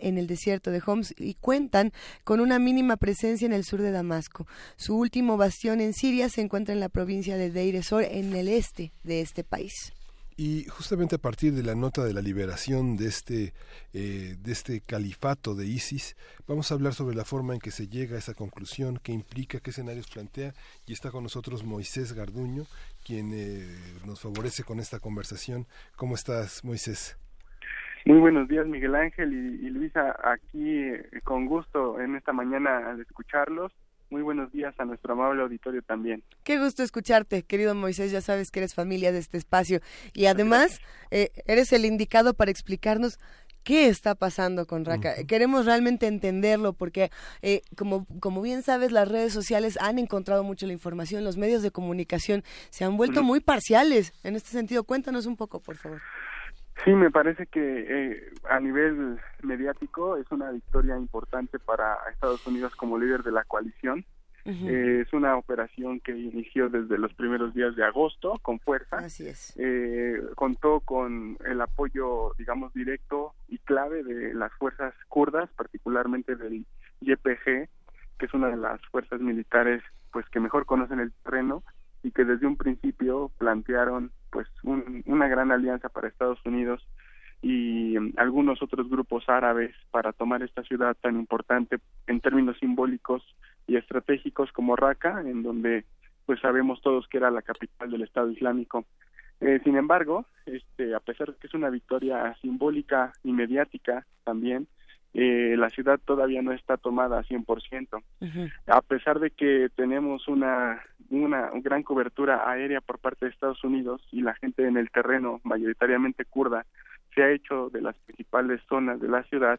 en el desierto de Homs, y cuentan con una mínima presencia en el sur de Damasco. Su último bastión en Siria se encuentra en la provincia de Deir ez en el este de este país. Y justamente a partir de la nota de la liberación de este, eh, de este califato de ISIS, vamos a hablar sobre la forma en que se llega a esa conclusión, qué implica, qué escenarios plantea. Y está con nosotros Moisés Garduño, quien eh, nos favorece con esta conversación. ¿Cómo estás, Moisés? Muy buenos días, Miguel Ángel y, Luisa. Aquí eh, con gusto en esta mañana al escucharlos muy buenos días a nuestro amable auditorio también. Qué gusto escucharte, querido Moisés. Ya sabes que eres familia de este espacio y además eh, eres el indicado para explicarnos qué está pasando con Raka. Queremos realmente entenderlo porque, eh, como, como bien sabes, las redes sociales han encontrado mucho la información, los medios de comunicación se han vuelto muy parciales. En este sentido, cuéntanos un poco, por favor. Sí, me parece que eh, a nivel mediático es una victoria importante para Estados Unidos como líder de la coalición. Eh, es una operación que inició desde los primeros días de agosto con fuerza. Así es. Eh, contó con el apoyo, digamos, directo y clave de las fuerzas kurdas, particularmente del YPG, que es una de las fuerzas militares pues que mejor conocen el terreno y que desde un principio plantearon pues una gran alianza para Estados Unidos y mm, algunos otros grupos árabes para tomar esta ciudad tan importante en términos simbólicos y estratégicos como Raqqa, en donde pues sabemos todos que era la capital del Estado Islámico. Eh, sin embargo, este, a pesar de que es una victoria simbólica y mediática también, eh, la ciudad todavía no está tomada a 100%. A pesar de que tenemos una, una gran cobertura aérea por parte de Estados Unidos y la gente en el terreno, mayoritariamente kurda, se ha hecho de las principales zonas de la ciudad,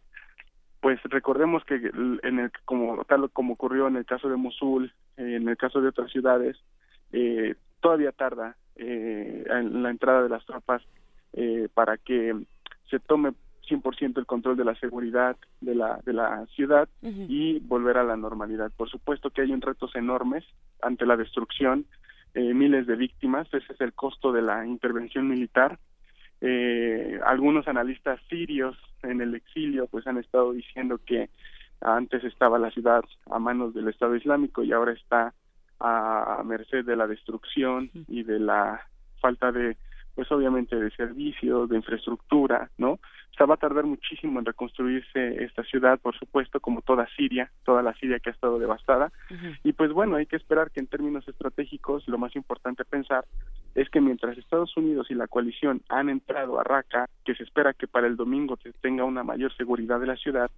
pues recordemos que en el como tal como ocurrió en el caso de Mosul, en el caso de otras ciudades, eh, todavía tarda eh, en la entrada de las tropas eh, para que se tome 100% el control de la seguridad de la, de la ciudad y volver a la normalidad. Por supuesto que hay un retos enormes ante la destrucción, eh, miles de víctimas, ese es el costo de la intervención militar. Eh, algunos analistas sirios en el exilio pues han estado diciendo que antes estaba la ciudad a manos del Estado Islámico y ahora está a merced de la destrucción y de la falta de pues obviamente de servicios, de infraestructura, ¿no? O sea, va a tardar muchísimo en reconstruirse esta ciudad, por supuesto, como toda Siria, toda la Siria que ha estado devastada. Y pues bueno, hay que esperar que en términos estratégicos, lo más importante pensar es que mientras Estados Unidos y la coalición han entrado a Raqqa, que se espera que para el domingo se tenga una mayor seguridad de la ciudad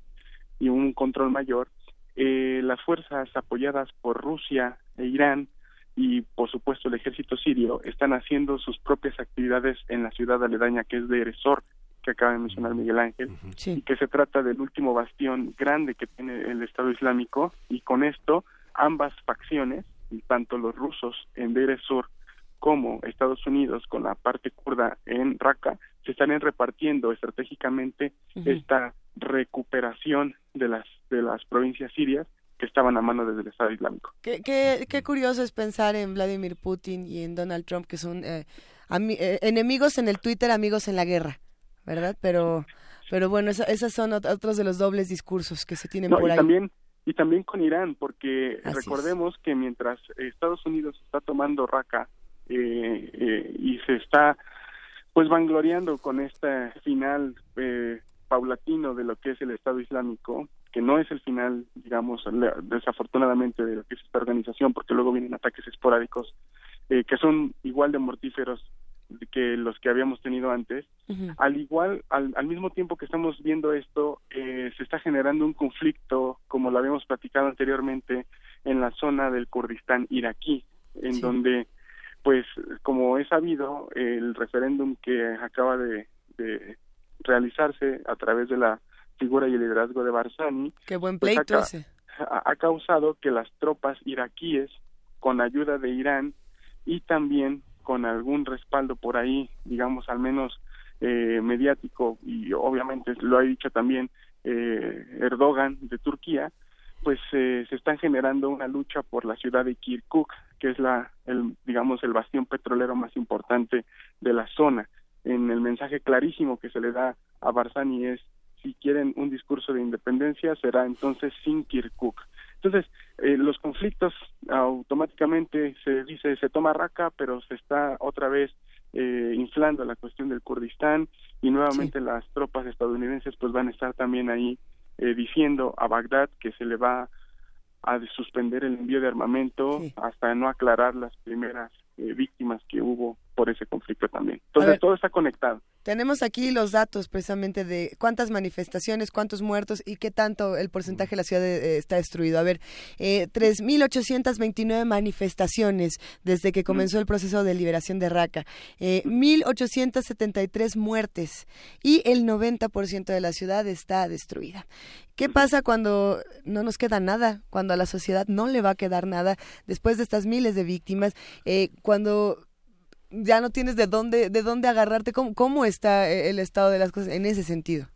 y un control mayor, eh, las fuerzas apoyadas por Rusia e Irán y por supuesto el ejército sirio están haciendo sus propias actividades en la ciudad aledaña que es de Eresor, que acaba de mencionar Miguel Ángel, y que se trata del último bastión grande que tiene el Estado Islámico y con esto ambas facciones, tanto los rusos en Deir como Estados Unidos con la parte kurda en Raqqa, se están repartiendo estratégicamente esta recuperación de las de las provincias sirias que estaban a mano desde el Estado Islámico. Qué, qué, qué curioso es pensar en Vladimir Putin y en Donald Trump, que son eh, eh, enemigos en el Twitter, amigos en la guerra, ¿verdad? Pero, pero bueno, esos son otros de los dobles discursos que se tienen por y ahí. También, y también con Irán, porque recordemos que mientras Estados Unidos está tomando Raqqa eh, y se está pues vangloriando con este final eh, paulatino de lo que es el Estado Islámico, que no es el final, digamos, desafortunadamente de lo que es esta organización, porque luego vienen ataques esporádicos eh, que son igual de mortíferos que los que habíamos tenido antes. Al igual, al, al, mismo tiempo que estamos viendo esto, eh, se está generando un conflicto, como lo habíamos platicado anteriormente, en la zona del Kurdistán iraquí, en donde, pues, como es sabido, el referéndum que acaba de, de realizarse a través de la figura y el liderazgo de Barzani, Qué buen pues, pleito ha causado que las tropas iraquíes, con ayuda de Irán y también con algún respaldo por ahí, digamos, al menos eh, mediático, y obviamente lo ha dicho también eh, Erdogan de Turquía, pues eh, se está generando una lucha por la ciudad de Kirkuk, que es la, el, digamos, el bastión petrolero más importante de la zona. En el mensaje clarísimo que se le da a Barzani es, si quieren un discurso de independencia, será entonces sin Kirkuk. Entonces, eh, los conflictos automáticamente se dice, se toma raca, pero se está otra vez eh, inflando la cuestión del Kurdistán y nuevamente las tropas estadounidenses pues van a estar también ahí eh, diciendo a Bagdad que se le va a suspender el envío de armamento hasta no aclarar las primeras eh, víctimas que hubo por ese conflicto también. Entonces todo está conectado. Tenemos aquí los datos precisamente de cuántas manifestaciones, cuántos muertos y qué tanto el porcentaje de la ciudad eh, está destruido. A ver, eh, 3.829 manifestaciones desde que comenzó el proceso de liberación de Raqqa, eh, 1.873 muertes y el 90% de la ciudad está destruida. ¿Qué pasa cuando no nos queda nada? Cuando a la sociedad no le va a quedar nada después de estas miles de víctimas, eh, cuando ya no tienes de dónde de dónde agarrarte. ¿Cómo, cómo está eh, el estado de las cosas en ese sentido?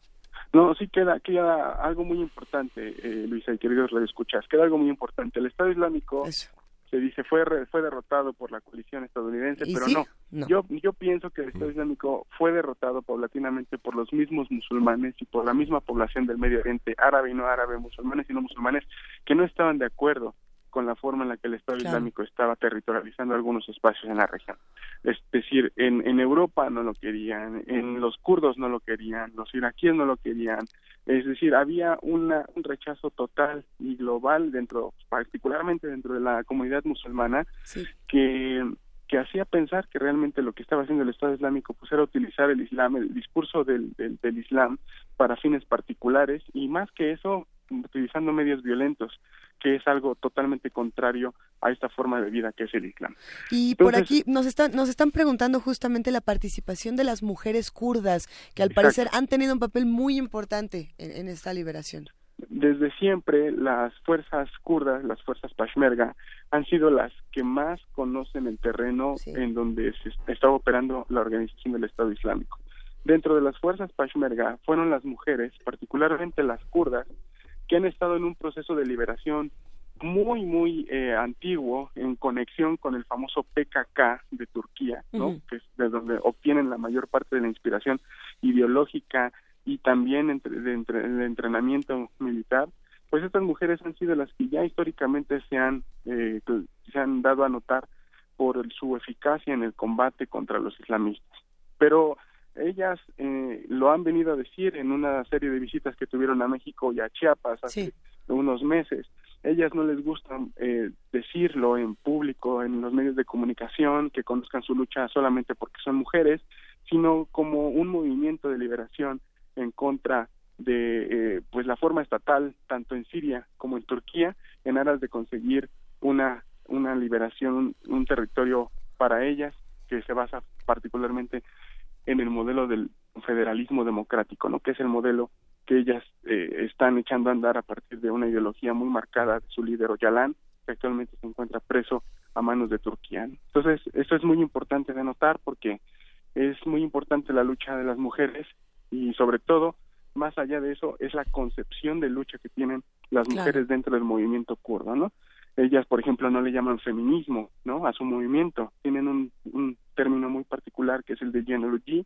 No, sí queda, queda algo muy importante, eh, Luisa y queridos escuchas queda algo muy importante. El Estado Islámico se dice fue fue derrotado por la coalición estadounidense, pero no. Yo yo pienso que el Estado Islámico fue derrotado paulatinamente por los mismos musulmanes y por la misma población del Medio Oriente, árabe y no árabe, musulmanes y no musulmanes, que no estaban de acuerdo con la forma en la que el Estado Islámico estaba territorializando algunos espacios en la región. Es decir, en, en Europa no lo querían, en los kurdos no lo querían, los iraquíes no lo querían. Es decir, había una, un rechazo total y global dentro, particularmente dentro de la comunidad musulmana, que que hacía pensar que realmente lo que estaba haciendo el Estado Islámico pues era utilizar el Islam, el discurso del, del, del Islam para fines particulares y más que eso utilizando medios violentos que es algo totalmente contrario a esta forma de vida que es el Islam. Y por aquí nos están, nos están preguntando justamente la participación de las mujeres kurdas, que al parecer han tenido un papel muy importante en, esta liberación. Desde siempre las fuerzas kurdas, las fuerzas peshmerga, han sido las que más conocen el terreno en donde se está operando la organización del Estado Islámico. Dentro de las fuerzas peshmerga fueron las mujeres, particularmente las kurdas, que han estado en un proceso de liberación muy, muy eh, antiguo en conexión con el famoso PKK de Turquía, ¿no? que es de donde obtienen la mayor parte de la inspiración ideológica y también entre, de, entrenamiento militar, pues estas mujeres han sido las que ya históricamente se han, eh, se han dado a notar por su eficacia en el combate contra los islamistas. Pero ellas eh, lo han venido a decir en una serie de visitas que tuvieron a México y a Chiapas hace unos meses. Ellas no les gusta eh, decirlo en público, en los medios de comunicación, que conozcan su lucha solamente porque son mujeres, sino como un movimiento de liberación en contra de eh, pues la forma estatal tanto en Siria como en Turquía en aras de conseguir una una liberación un, un territorio para ellas que se basa particularmente en el modelo del federalismo democrático, ¿no? Que es el modelo que ellas eh, están echando a andar a partir de una ideología muy marcada de su líder Oyalan, que actualmente se encuentra preso a manos de Turquía. Entonces, eso es muy importante de notar porque es muy importante la lucha de las mujeres y sobre todo, más allá de eso, es la concepción de lucha que tienen las mujeres dentro del movimiento kurdo, ¿no? Ellas, por ejemplo, no le llaman feminismo, ¿no? A su movimiento. Tienen un, término muy particular que es el de genealogy,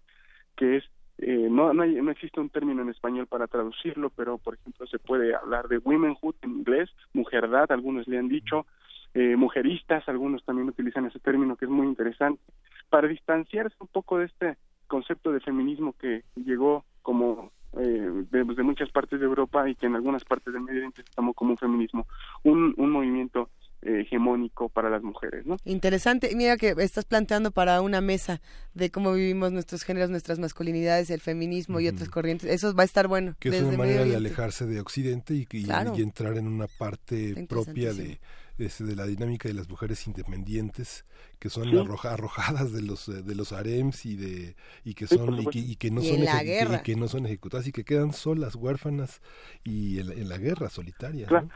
que es eh, no, no, no existe un término en español para traducirlo, pero por ejemplo se puede hablar de womenhood en inglés, mujerdad, algunos le han dicho, eh, mujeristas, algunos también utilizan ese término que es muy interesante, para distanciarse un poco de este concepto de feminismo que llegó como eh, de, de, muchas partes de Europa y que en algunas partes del Medio Oriente se tomó como un feminismo, un, un movimiento eh, hegemónico para las mujeres, ¿no? Interesante. Mira que estás planteando para una mesa de cómo vivimos nuestros géneros, nuestras masculinidades, el feminismo y otras corrientes. Eso va a estar bueno. Que es una manera de alejarse de Occidente y, y, y entrar en una parte propia de, de, la dinámica de las mujeres independientes que son arrojadas de los de los harems y de y que son y que, no son y que no son ejecutadas y que quedan solas huérfanas y en, la guerra solitaria ¿no?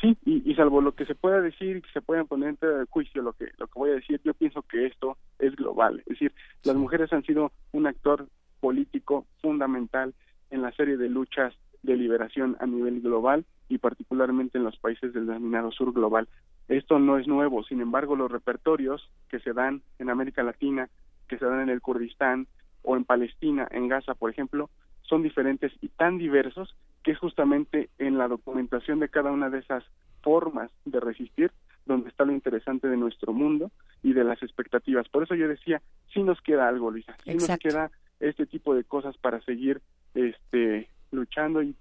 Sí, y, salvo lo que se pueda decir y que se puedan poner en juicio lo que lo que voy a decir, yo pienso que esto es global. Es decir, las mujeres han sido un actor político fundamental en la serie de luchas de liberación a nivel global y particularmente en los países del denominado sur global. Esto no es nuevo, sin embargo, los repertorios que se dan en América Latina, que se dan en el Kurdistán o en Palestina, en Gaza, por ejemplo, son diferentes y tan diversos que es justamente en la documentación de cada una de esas formas de resistir donde está lo interesante de nuestro mundo y de las expectativas. Por eso yo decía, sí nos queda algo, Luisa, sí nos queda este tipo de cosas para seguir este luchando y,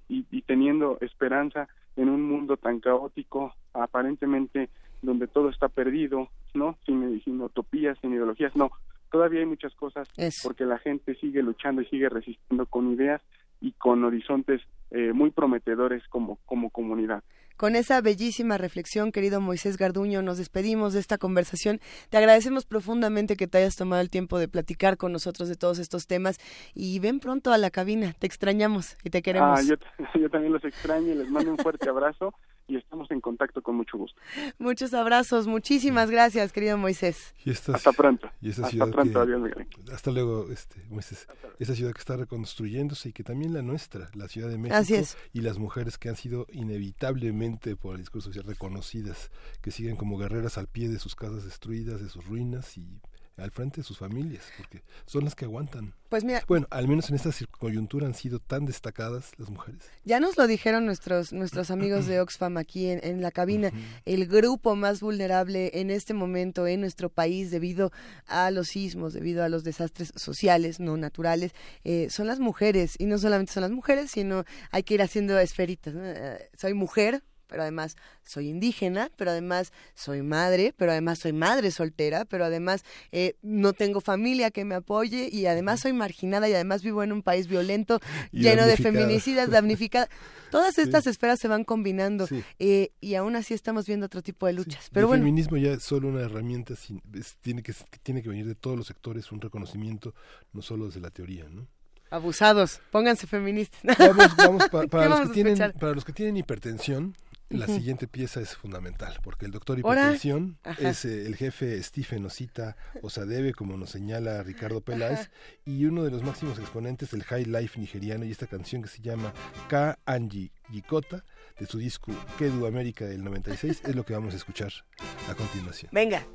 teniendo esperanza en un mundo tan caótico, aparentemente donde todo está perdido, ¿no? Sin, sin utopías, sin ideologías, no. Todavía hay muchas cosas porque la gente sigue luchando y sigue resistiendo con ideas y con horizontes eh, muy prometedores como, como comunidad. Con esa bellísima reflexión, querido Moisés Garduño, nos despedimos de esta conversación. Te agradecemos profundamente que te hayas tomado el tiempo de platicar con nosotros de todos estos temas y ven pronto a la cabina. Te extrañamos y te queremos. Ah, yo, yo también los extraño y les mando un fuerte abrazo y estamos en contacto con mucho gusto. Muchos abrazos, muchísimas gracias, querido Moisés. hasta pronto. Y hasta pronto, Hasta luego, este, Moisés. Esa ciudad que está reconstruyéndose y que también la nuestra, la Ciudad de México. Y las mujeres que han sido inevitablemente por el discurso social reconocidas, que siguen como guerreras al pie de sus casas destruidas, de sus ruinas y al frente de sus familias, porque son las que aguantan. Pues mira, bueno, al menos en esta coyuntura han sido tan destacadas las mujeres. Ya nos lo dijeron nuestros nuestros amigos de Oxfam aquí en, la cabina, el grupo más vulnerable en este momento en nuestro país debido a los sismos, debido a los desastres sociales, no naturales, eh, son las mujeres y no solamente son las mujeres, sino hay que ir haciendo esferitas. Eh, soy mujer, pero además soy indígena, pero además soy madre, pero además soy madre soltera, pero además eh, no tengo familia que me apoye y además soy marginada y además vivo en un país violento, lleno de feminicidas, damnificadas. Todas estas esferas se van combinando eh, y aún así estamos viendo otro tipo de luchas. Pero el feminismo ya es solo una herramienta, tiene, que, tiene que venir de todos los sectores, un reconocimiento, no solo desde la teoría, ¿no? Abusados, pónganse feministas. Vamos, para, los que tienen, para los que tienen hipertensión, la siguiente pieza es fundamental, porque el doctor hipertensión es eh, el jefe Stephen Osita Osadebe, como nos señala Ricardo Peláez, y uno de los máximos exponentes del high life nigeriano, y esta canción que se llama K. Angie Yikota, de su disco Kedu América del 96, es lo que vamos a escuchar a continuación. Venga.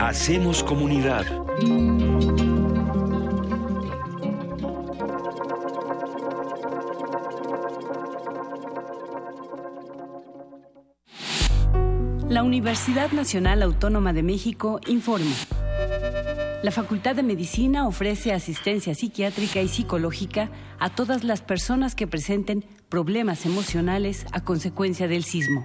Hacemos comunidad. La Universidad Nacional Autónoma de México informa. La Facultad de Medicina ofrece asistencia psiquiátrica y psicológica a todas las personas que presenten problemas emocionales a consecuencia del sismo.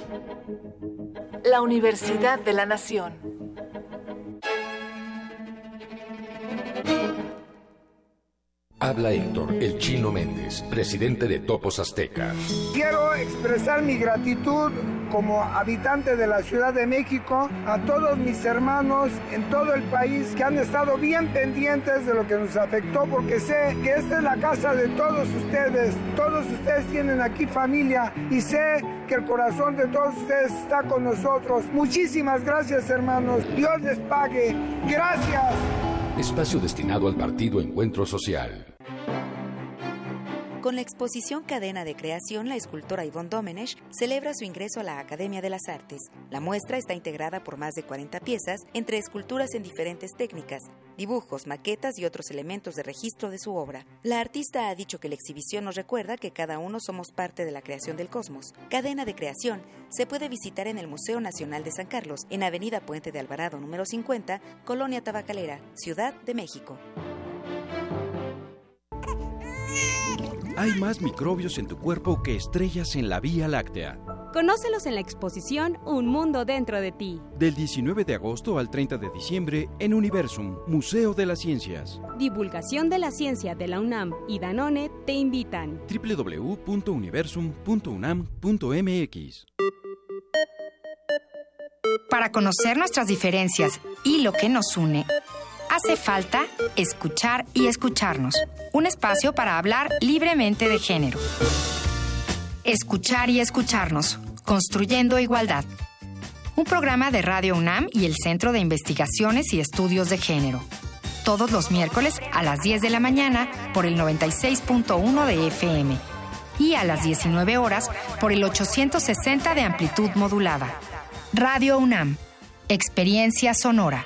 La Universidad de la Nación. Habla Héctor, el chino Méndez, presidente de Topos Azteca. Quiero expresar mi gratitud como habitante de la Ciudad de México a todos mis hermanos en todo el país que han estado bien pendientes de lo que nos afectó porque sé que esta es la casa de todos ustedes. Todos ustedes tienen aquí familia y sé que el corazón de todos ustedes está con nosotros. Muchísimas gracias hermanos. Dios les pague. Gracias. Espacio destinado al partido Encuentro Social. Con la exposición Cadena de Creación, la escultora Yvonne Domenech celebra su ingreso a la Academia de las Artes. La muestra está integrada por más de 40 piezas, entre esculturas en diferentes técnicas, dibujos, maquetas y otros elementos de registro de su obra. La artista ha dicho que la exhibición nos recuerda que cada uno somos parte de la creación del cosmos. Cadena de Creación se puede visitar en el Museo Nacional de San Carlos, en Avenida Puente de Alvarado número 50, Colonia Tabacalera, Ciudad de México. Hay más microbios en tu cuerpo que estrellas en la Vía Láctea. Conócelos en la exposición Un Mundo Dentro de Ti. Del 19 de agosto al 30 de diciembre en Universum, Museo de las Ciencias. Divulgación de la Ciencia de la UNAM y Danone te invitan. www.universum.unam.mx Para conocer nuestras diferencias y lo que nos une, hace falta escuchar y escucharnos. Un espacio para hablar libremente de género. Escuchar y escucharnos, construyendo igualdad. Un programa de Radio UNAM y el Centro de Investigaciones y Estudios de Género. Todos los miércoles a las 10 de la mañana por el 96.1 de FM y a las 19 horas por el 860 de amplitud modulada. Radio UNAM. Experiencia sonora.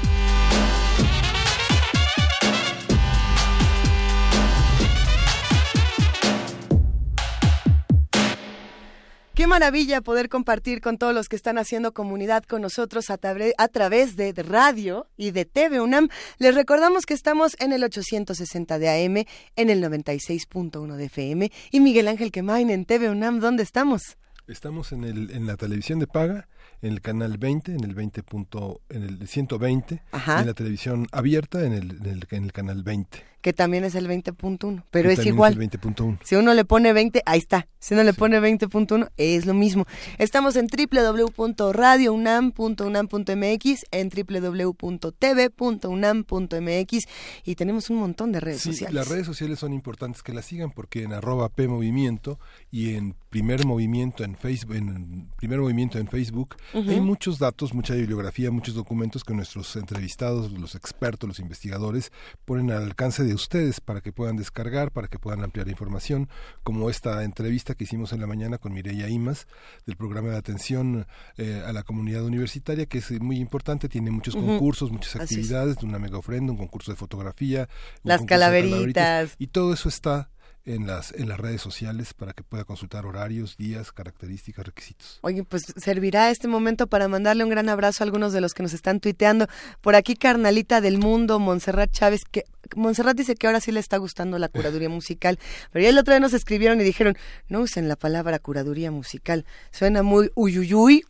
Qué maravilla poder compartir con todos los que están haciendo comunidad con nosotros a, a través de radio y de TV UNAM. Les recordamos que estamos en el 860 de AM, en el 96.1 de FM. Y Miguel Ángel Quemain en TV UNAM, ¿dónde estamos? Estamos en, el, en la televisión de paga, en el canal 20, en el 20 punto, en el 120, Ajá. en la televisión abierta en el, en el, en el canal 20. Que también es el 20.1, pero Que es igual. el 20.1. Si uno le pone 20, ahí está. Si uno le pone 20.1, es lo mismo. Estamos en www.radiounam.unam.mx, en www.tv.unam.mx y tenemos un montón de redes Sí, sociales. las redes sociales son importantes que las sigan porque en arroba P Movimiento y en Primer Movimiento en Facebook, en Primer Movimiento en Facebook, hay muchos datos, mucha bibliografía, muchos documentos que nuestros entrevistados, los expertos, los investigadores ponen al alcance de ustedes para que puedan descargar, para que puedan ampliar información, como esta entrevista que hicimos en la mañana con Mireya Imas del programa de atención eh, a la comunidad universitaria, que es muy importante, tiene muchos concursos, muchas Así es. actividades, una mega ofrenda, un concurso de fotografía, Las de calaveritas. y todo eso está en las en las redes sociales para que pueda consultar horarios, días, características, requisitos. Oye, pues servirá este momento para mandarle un gran abrazo a algunos de los que nos están tuiteando. Por aquí, Carnalita del Mundo, Montserrat Chávez, que Montserrat dice que ahora sí le está gustando la curaduría musical, pero ya el otro día nos escribieron y dijeron, no usen la palabra curaduría musical, suena muy uyuyuy,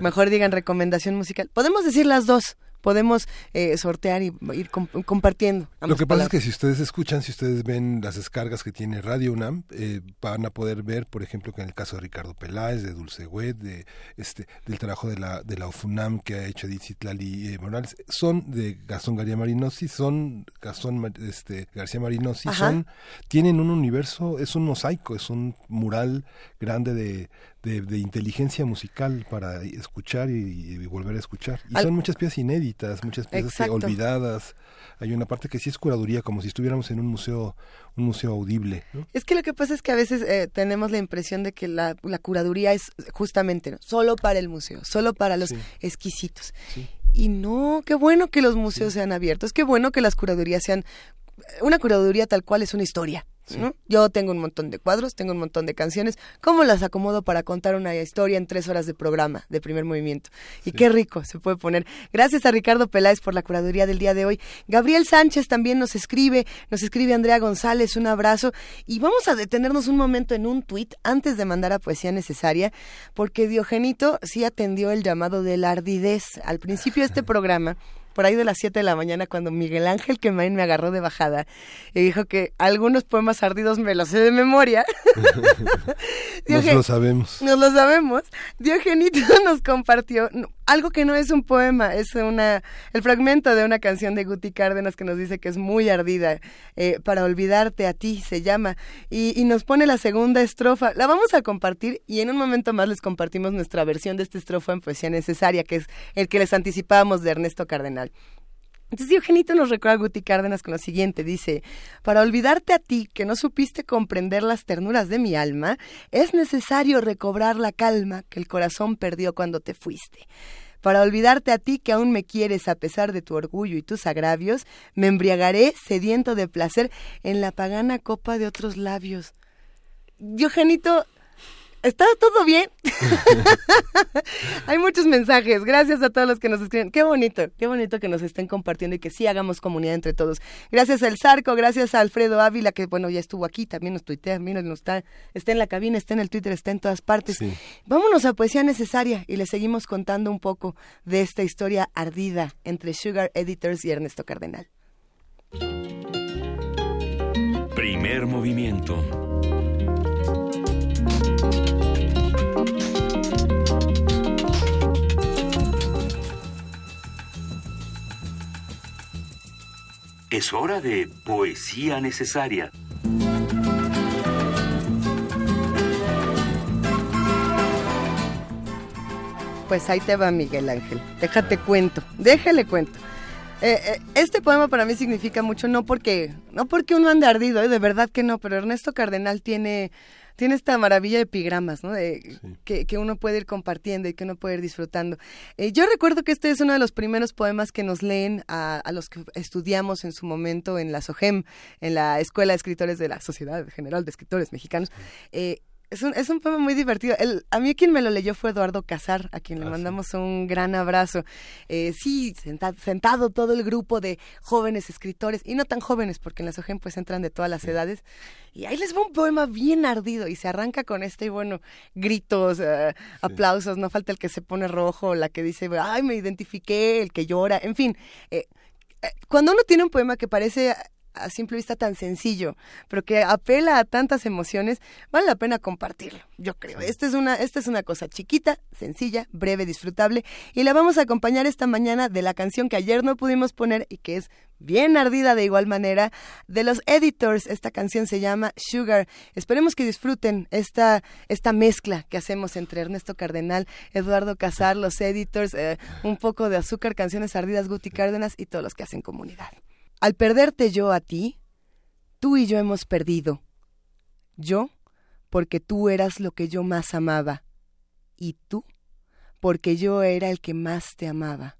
mejor digan recomendación musical. Podemos decir las dos, podemos eh, sortear y ir com- compartiendo. Lo que pasa es que si ustedes escuchan, si ustedes ven las descargas que tiene Radio UNAM, eh, van a poder ver, por ejemplo, que en el caso de Ricardo Peláez, de Dulce Wet, de este, del trabajo de la de la UFUNAM que ha hecho Edith Citlali eh, Morales, son de Gastón García Marinosi, son Gastón este, García Marinosi, son tienen un universo, es un mosaico, es un mural grande de, de, de inteligencia musical para escuchar y, y volver a escuchar. Y Al- son muchas piezas inéditas, muchas piezas que Exacto. olvidadas. Hay una parte que sí es curaduría, como si estuviéramos en un museo, un museo audible. ¿no? Es que lo que pasa es que a veces eh, tenemos la impresión de que la, la curaduría es justamente ¿no? solo para el museo, solo para los exquisitos. Y no, qué bueno que los museos sean abiertos, qué bueno que las curadurías sean... Una curaduría tal cual es una historia. ¿No? Yo tengo un montón de cuadros, tengo un montón de canciones. ¿Cómo las acomodo para contar una historia en tres horas de programa, de primer movimiento? Y qué rico se puede poner. Gracias a Ricardo Peláez por la curaduría del día de hoy. Gabriel Sánchez también nos escribe, nos escribe Andrea González, un abrazo. Y vamos a detenernos un momento en un tuit antes de mandar a Poesía Necesaria, porque Diogenito sí atendió el llamado de la ardidez. Al principio de este programa por ahí de las 7 de la mañana cuando Miguel Ángel Quemain me agarró de bajada y dijo que algunos poemas ardidos me los sé de memoria. Nos Diogen- lo sabemos. Nos lo sabemos. Diogenito nos compartió algo que no es un poema, es una el fragmento de una canción de Guti Cárdenas que nos dice que es muy ardida. eh, para olvidarte a ti se llama. Y, y nos pone la segunda estrofa. La vamos a compartir y en un momento más les compartimos nuestra versión de esta estrofa en Poesía Necesaria, que es el que les anticipábamos de Ernesto Cardenal. Entonces Diogenito nos recuerda a Guti Cárdenas con lo siguiente, dice, para olvidarte a ti que no supiste comprender las ternuras de mi alma, es necesario recobrar la calma que el corazón perdió cuando te fuiste. Para olvidarte a ti que aún me quieres a pesar de tu orgullo y tus agravios, me embriagaré sediento de placer en la pagana copa de otros labios. Diogenito, ¿Está todo bien? Hay muchos mensajes. Gracias a todos los que nos escriben. Qué bonito, qué bonito que nos estén compartiendo y que sí hagamos comunidad entre todos. Gracias al Zarco, gracias a Alfredo Ávila, que bueno, ya estuvo aquí, también nos tuitea, miren, nos está, está en la cabina, está en el Twitter, está en todas partes. Vámonos a Poesía Necesaria y le seguimos contando un poco de esta historia ardida entre Sugar Editors y Ernesto Cardenal. Primer movimiento. Es hora de poesía necesaria. Pues ahí te va Miguel Ángel. Déjate cuento, déjale cuento. Eh, eh, este poema para mí significa mucho, no porque, no porque uno ande ardido, eh, de verdad que no, pero Ernesto Cardenal tiene tiene esta maravilla de epigramas, ¿no? De, que, que, uno puede ir compartiendo y que uno puede ir disfrutando. Eh, yo recuerdo que este es uno de los primeros poemas que nos leen a, a, los que estudiamos en su momento en la SOGEM, en la Escuela de Escritores de la Sociedad General de Escritores Mexicanos. Eh, es un, es un poema muy divertido. El, a mí quien me lo leyó fue Eduardo Casar, a quien le ah, mandamos un gran abrazo. Eh, sí, sentado, sentado, todo el grupo de jóvenes escritores, y no tan jóvenes, porque en la SOGEM pues entran de todas las edades. Y ahí les va un poema bien ardido y se arranca con este, y bueno, gritos, uh, aplausos, no falta el que se pone rojo, la que dice, ay, me identifiqué, el que llora, en fin. Eh, eh cuando uno tiene un poema que parece a simple vista tan sencillo, pero que apela a tantas emociones, vale la pena compartirlo, yo creo. Esta es una, esta es una cosa chiquita, sencilla, breve, disfrutable, y la vamos a acompañar esta mañana de la canción que ayer no pudimos poner y que es bien ardida de igual manera, de los editors. Esta canción se llama Sugar. Esperemos que disfruten esta, esta mezcla que hacemos entre Ernesto Cardenal, Eduardo Casar, los editors, eh, un poco de azúcar, canciones ardidas, Guti Cárdenas y todos los que hacen comunidad. Al perderte yo a ti, tú y yo hemos perdido. Yo, porque tú eras lo que yo más amaba, y tú, porque yo era el que más te amaba.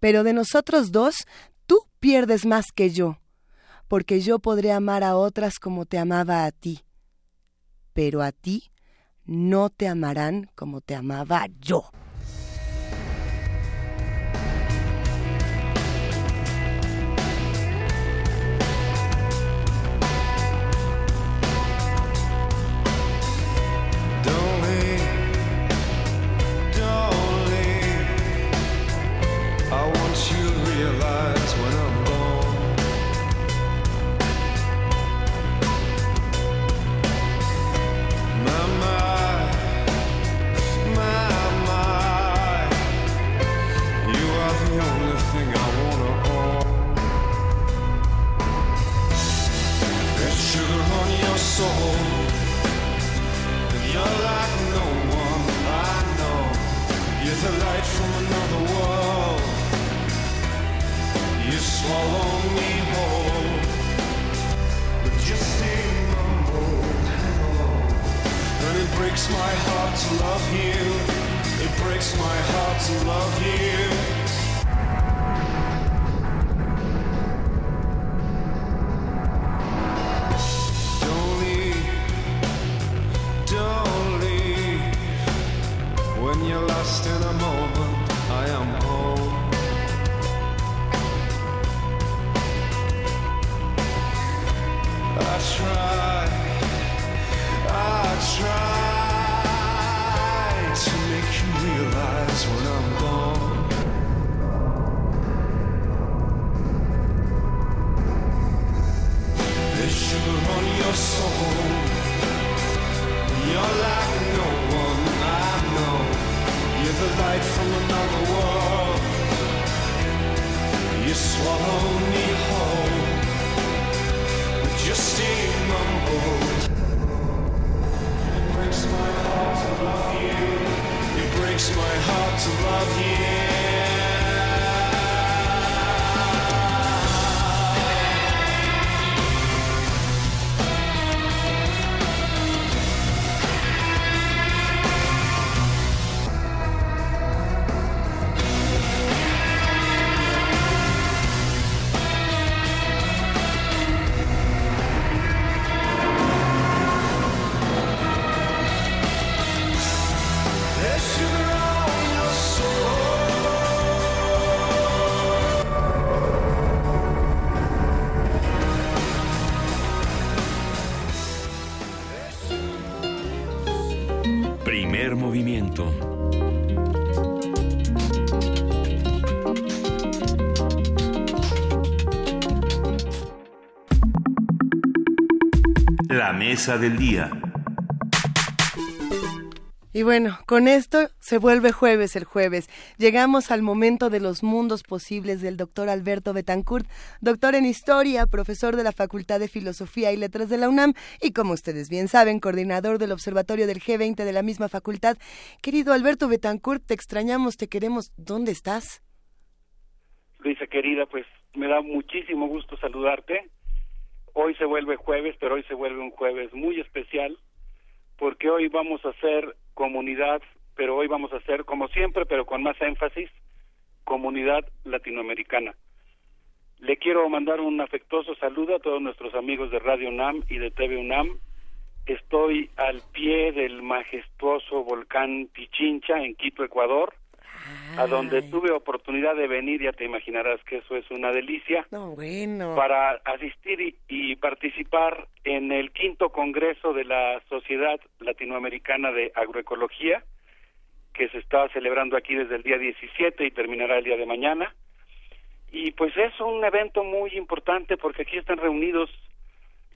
Pero de nosotros dos, tú pierdes más que yo, porque yo podré amar a otras como te amaba a ti, pero a ti no te amarán como te amaba yo. Mesa del día. Y bueno, con esto se vuelve jueves el jueves. Llegamos al momento de los mundos posibles del doctor Alberto Betancourt, doctor en historia, profesor de la Facultad de Filosofía y Letras de la UNAM y como ustedes bien saben, coordinador del Observatorio del G20 de la misma facultad. Querido Alberto Betancourt, te extrañamos, te queremos. ¿Dónde estás? Luisa querida, pues me da muchísimo gusto saludarte. Hoy se vuelve jueves, pero hoy se vuelve un jueves muy especial porque hoy vamos a hacer comunidad, pero hoy vamos a hacer, como siempre, pero con más énfasis, comunidad latinoamericana. Le quiero mandar un afectuoso saludo a todos nuestros amigos de Radio UNAM y de TV UNAM. Estoy al pie del majestuoso volcán Pichincha en Quito, Ecuador, a donde tuve oportunidad de venir, ya te imaginarás que eso es una delicia, No, bueno. para asistir y, y participar en el quinto congreso de la Sociedad Latinoamericana de Agroecología, que se está celebrando aquí desde el día 17 y terminará el día de mañana. Y pues es un evento muy importante porque aquí están reunidos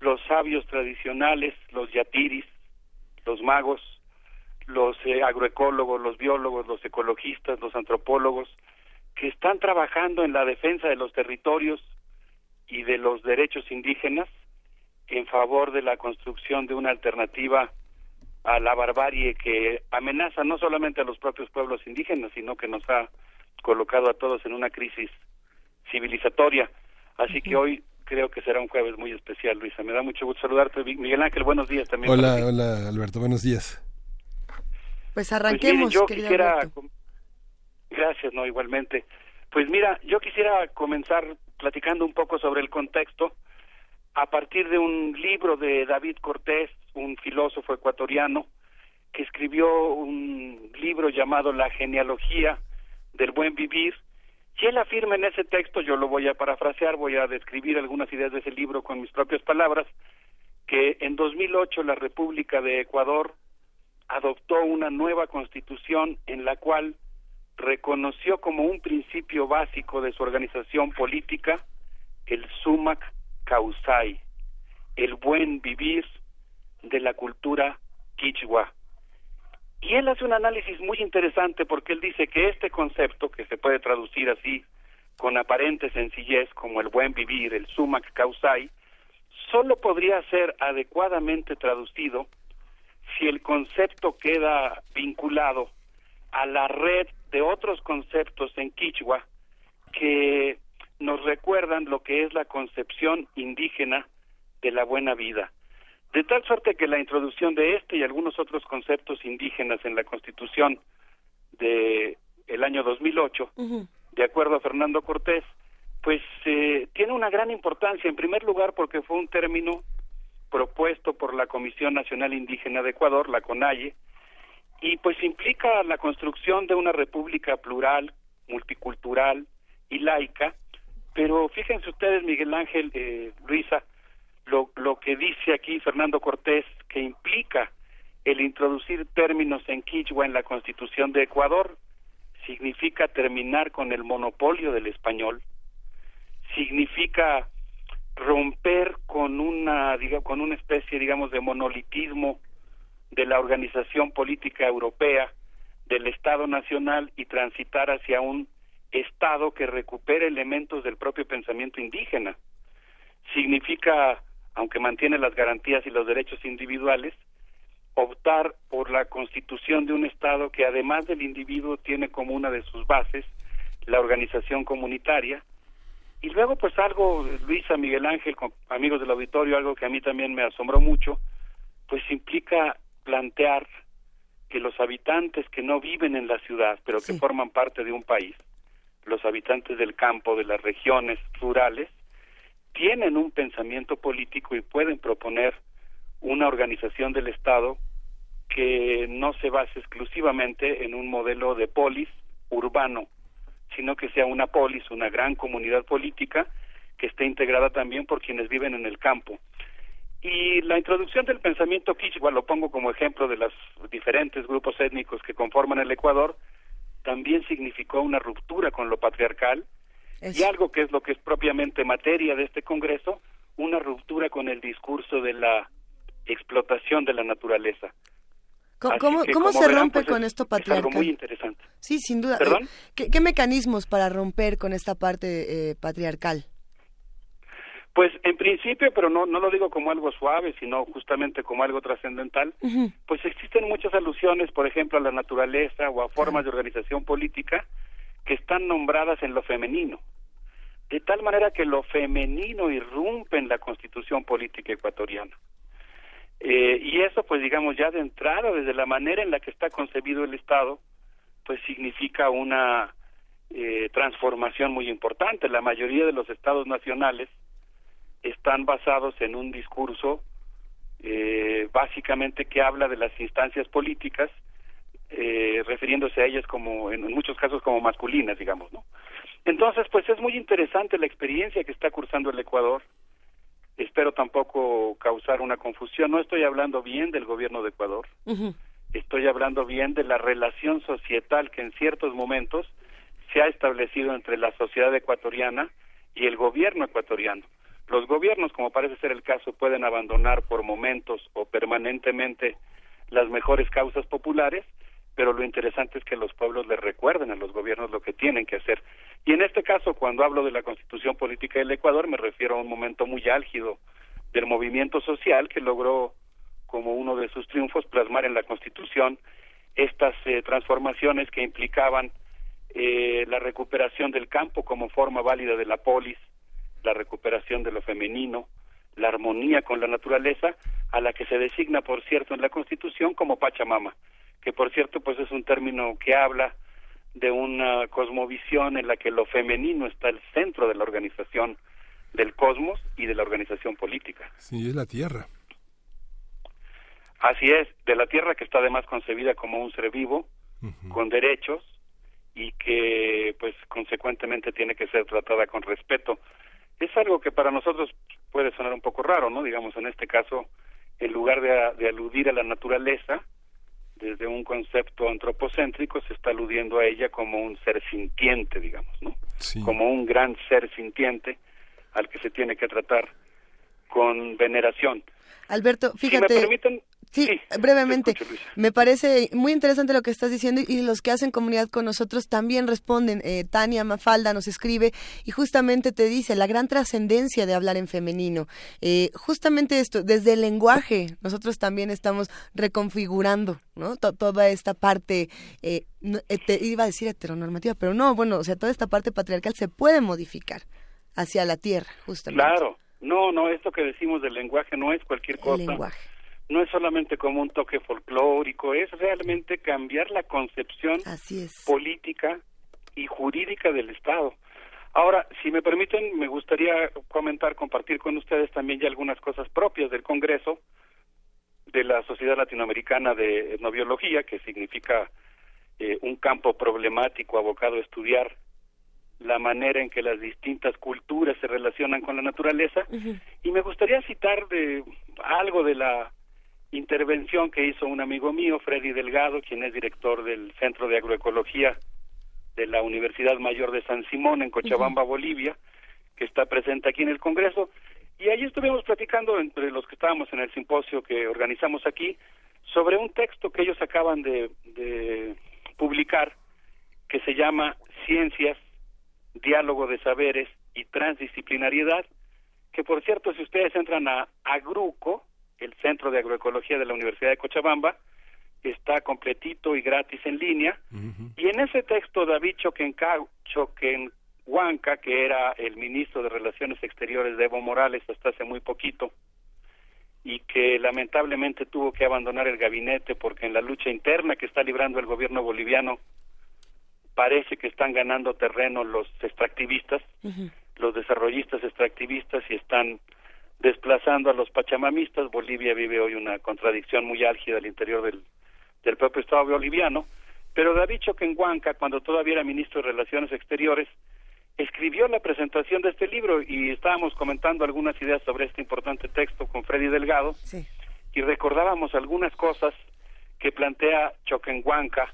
los sabios tradicionales, los yatiris, los magos, los eh, agroecólogos, los biólogos, los ecologistas, los antropólogos, que están trabajando en la defensa de los territorios y de los derechos indígenas en favor de la construcción de una alternativa a la barbarie que amenaza no solamente a los propios pueblos indígenas, sino que nos ha colocado a todos en una crisis civilizatoria. Así que hoy creo que será un jueves muy especial, Luisa. Me da mucho gusto saludarte. Miguel Ángel, buenos días también. Hola, hola Alberto, buenos días. Pues Pues arranquemos, miren, yo quisiera... Alberto. Gracias, no, igualmente. Pues mira, yo quisiera comenzar platicando un poco sobre el contexto a partir de un libro de David Cortés, un filósofo ecuatoriano, que escribió un libro llamado La genealogía del buen vivir, y él afirma en ese texto, yo lo voy a parafrasear, voy a describir algunas ideas de ese libro con mis propias palabras, que en 2008 la República de Ecuador adoptó una nueva constitución en la cual reconoció como un principio básico de su organización política el sumac causai, el buen vivir de la cultura quichua. Y él hace un análisis muy interesante porque él dice que este concepto, que se puede traducir así con aparente sencillez como el buen vivir, el sumac causai, solo podría ser adecuadamente traducido si el concepto queda vinculado a la red de otros conceptos en Quichua que nos recuerdan lo que es la concepción indígena de la buena vida. De tal suerte que la introducción de este y algunos otros conceptos indígenas en la Constitución de el año 2008, de acuerdo a Fernando Cortés, pues eh, tiene una gran importancia, en primer lugar porque fue un término propuesto por la Comisión Nacional Indígena de Ecuador, la CONAIE, y pues implica la construcción de una república plural, multicultural y laica, pero fíjense ustedes, Miguel Ángel, eh, Luisa, lo, lo que dice aquí Fernando Cortés, que implica el introducir términos en quichua en la Constitución de Ecuador, significa terminar con el monopolio del español, significa romper con una diga- con una especie digamos de monolitismo de la organización política europea del Estado nacional y transitar hacia un Estado que recupere elementos del propio pensamiento indígena. Significa, aunque mantiene las garantías y los derechos individuales, optar por la constitución de un Estado que además del individuo tiene como una de sus bases la organización comunitaria. Y luego, pues algo, Luisa, Miguel Ángel, con- amigos del auditorio, algo que a mí también me asombró mucho, pues implica plantear que los habitantes que no viven en la ciudad, pero que forman parte de un país, los habitantes del campo, de las regiones rurales, tienen un pensamiento político y pueden proponer una organización del Estado que no se base exclusivamente en un modelo de polis urbano, sino que sea una polis, una gran comunidad política que esté integrada también por quienes viven en el campo. Y la introducción del pensamiento igual lo pongo como ejemplo de los diferentes grupos étnicos que conforman el Ecuador, también significó una ruptura con lo patriarcal y algo que es lo que es propiamente materia de este Congreso, una ruptura con el discurso de la explotación de la naturaleza. ¿Cómo, cómo, se rompe pues, con esto patriarcal? Es algo muy interesante. Sí, sin duda. ¿Perdón? ¿Qué, qué mecanismos para romper con esta parte eh, patriarcal? Pues en principio, pero no, no lo digo como algo suave, sino justamente como algo trascendental, pues existen muchas alusiones, por ejemplo, a la naturaleza o a formas de organización política que están nombradas en lo femenino, de tal manera que lo femenino irrumpe en la constitución política ecuatoriana. Eh, y eso, pues digamos, ya de entrada, desde la manera en la que está concebido el Estado, pues significa una eh, transformación muy importante. La mayoría de los estados nacionales están basados en un discurso eh, básicamente que habla de las instancias políticas, eh, refiriéndose a ellas como, en, muchos casos, como masculinas, digamos, ¿no? Entonces, pues es muy interesante la experiencia que está cursando el Ecuador. Espero tampoco causar una confusión. No estoy hablando bien del gobierno de Ecuador. Estoy hablando bien de la relación societal que en ciertos momentos se ha establecido entre la sociedad ecuatoriana y el gobierno ecuatoriano. Los gobiernos, como parece ser el caso, pueden abandonar por momentos o permanentemente las mejores causas populares, pero lo interesante es que los pueblos le recuerden a los gobiernos lo que tienen que hacer. Y en este caso, cuando hablo de la constitución política del Ecuador, me refiero a un momento muy álgido del movimiento social que logró, como uno de sus triunfos, plasmar en la constitución estas eh, transformaciones que implicaban eh, la recuperación del campo como forma válida de la polis, la recuperación de lo femenino, la armonía con la naturaleza, a la que se designa, por cierto, en la Constitución como Pachamama, que por cierto, pues es un término que habla de una cosmovisión en la que lo femenino está al centro de la organización del cosmos y de la organización política. Sí, es la Tierra. Así es, de la Tierra que está además concebida como un ser vivo, con derechos, y que pues consecuentemente tiene que ser tratada con respeto es algo que para nosotros puede sonar un poco raro, ¿no? Digamos, en este caso, en lugar de, aludir a la naturaleza, desde un concepto antropocéntrico, se está aludiendo a ella como un ser sintiente, digamos, ¿no? Como un gran ser sintiente al que se tiene que tratar con veneración. Alberto, fíjate. Si me permiten, Sí, brevemente. Me parece muy interesante lo que estás diciendo y los que hacen comunidad con nosotros también responden. Eh, Tania Mafalda nos escribe y justamente te dice la gran trascendencia de hablar en femenino. Eh, justamente esto, desde el lenguaje, nosotros también estamos reconfigurando ¿no? toda esta parte, eh, te iba a decir heteronormativa, pero no, bueno, o sea, toda esta parte patriarcal se puede modificar hacia la tierra, justamente. Claro, no, no, esto que decimos del lenguaje no es cualquier cosa. El lenguaje no es solamente como un toque folclórico, es realmente cambiar la concepción política y jurídica del Estado. Ahora, si me permiten, me gustaría comentar, compartir con ustedes también ya algunas cosas propias del Congreso de la Sociedad Latinoamericana de Etnobiología, que significa eh, un campo problemático abocado a estudiar la manera en que las distintas culturas se relacionan con la naturaleza. Y me gustaría citar de algo de la intervención que hizo un amigo mío, Freddy Delgado, quien es director del Centro de Agroecología de la Universidad Mayor de San Simón en Cochabamba, Bolivia, que está presente aquí en el Congreso. Y allí estuvimos platicando entre los que estábamos en el simposio que organizamos aquí sobre un texto que ellos acaban de, de grupo que se llama Ciencias, Diálogo de Saberes y Transdisciplinariedad, que por cierto, si ustedes entran a Agruco, el Centro de Agroecología de la Universidad de Cochabamba, está completito y gratis en línea. Y en ese texto David Choquenhuanca, que era el ministro de Relaciones Exteriores de Evo Morales hasta hace muy poquito, y que lamentablemente tuvo que abandonar el gabinete porque en la lucha interna que está librando el gobierno boliviano parece que están ganando terreno los extractivistas, los desarrollistas extractivistas y están desplazando a los pachamamistas. Bolivia vive hoy una contradicción muy álgida al interior del, del propio Estado boliviano. Pero David Choquenhuanca, cuando todavía era ministro de Relaciones Exteriores, escribió la presentación de este libro y estábamos comentando algunas ideas sobre este importante texto con Freddy Delgado y recordábamos algunas cosas que plantea Choquenhuanca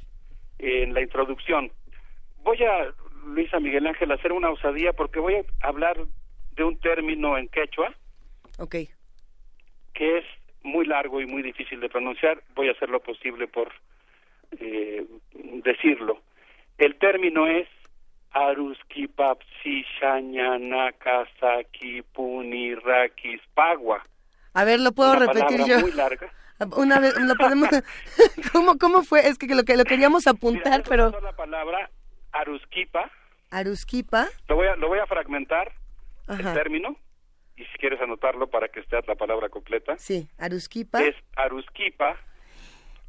en la introducción. Voy a, Luisa Miguel Ángel, hacer una osadía porque voy a hablar de un término en quechua. Ok. Que es muy largo y muy difícil de pronunciar. Voy a hacer lo posible por eh, decirlo. El término es Aruski Papsi Kasaki Puni Rakis Pagua. A ver, lo puedo Una repetir palabra yo. muy larga. Una vez, lo podemos. ¿Cómo, ¿Cómo fue? Es que lo que lo queríamos apuntar, pero. La palabra Aruskipa, Aruskipa. lo voy a, lo voy a fragmentar el término y si quieres anotarlo para que esté la palabra completa. Sí, Aruskipa. Es Aruskipa,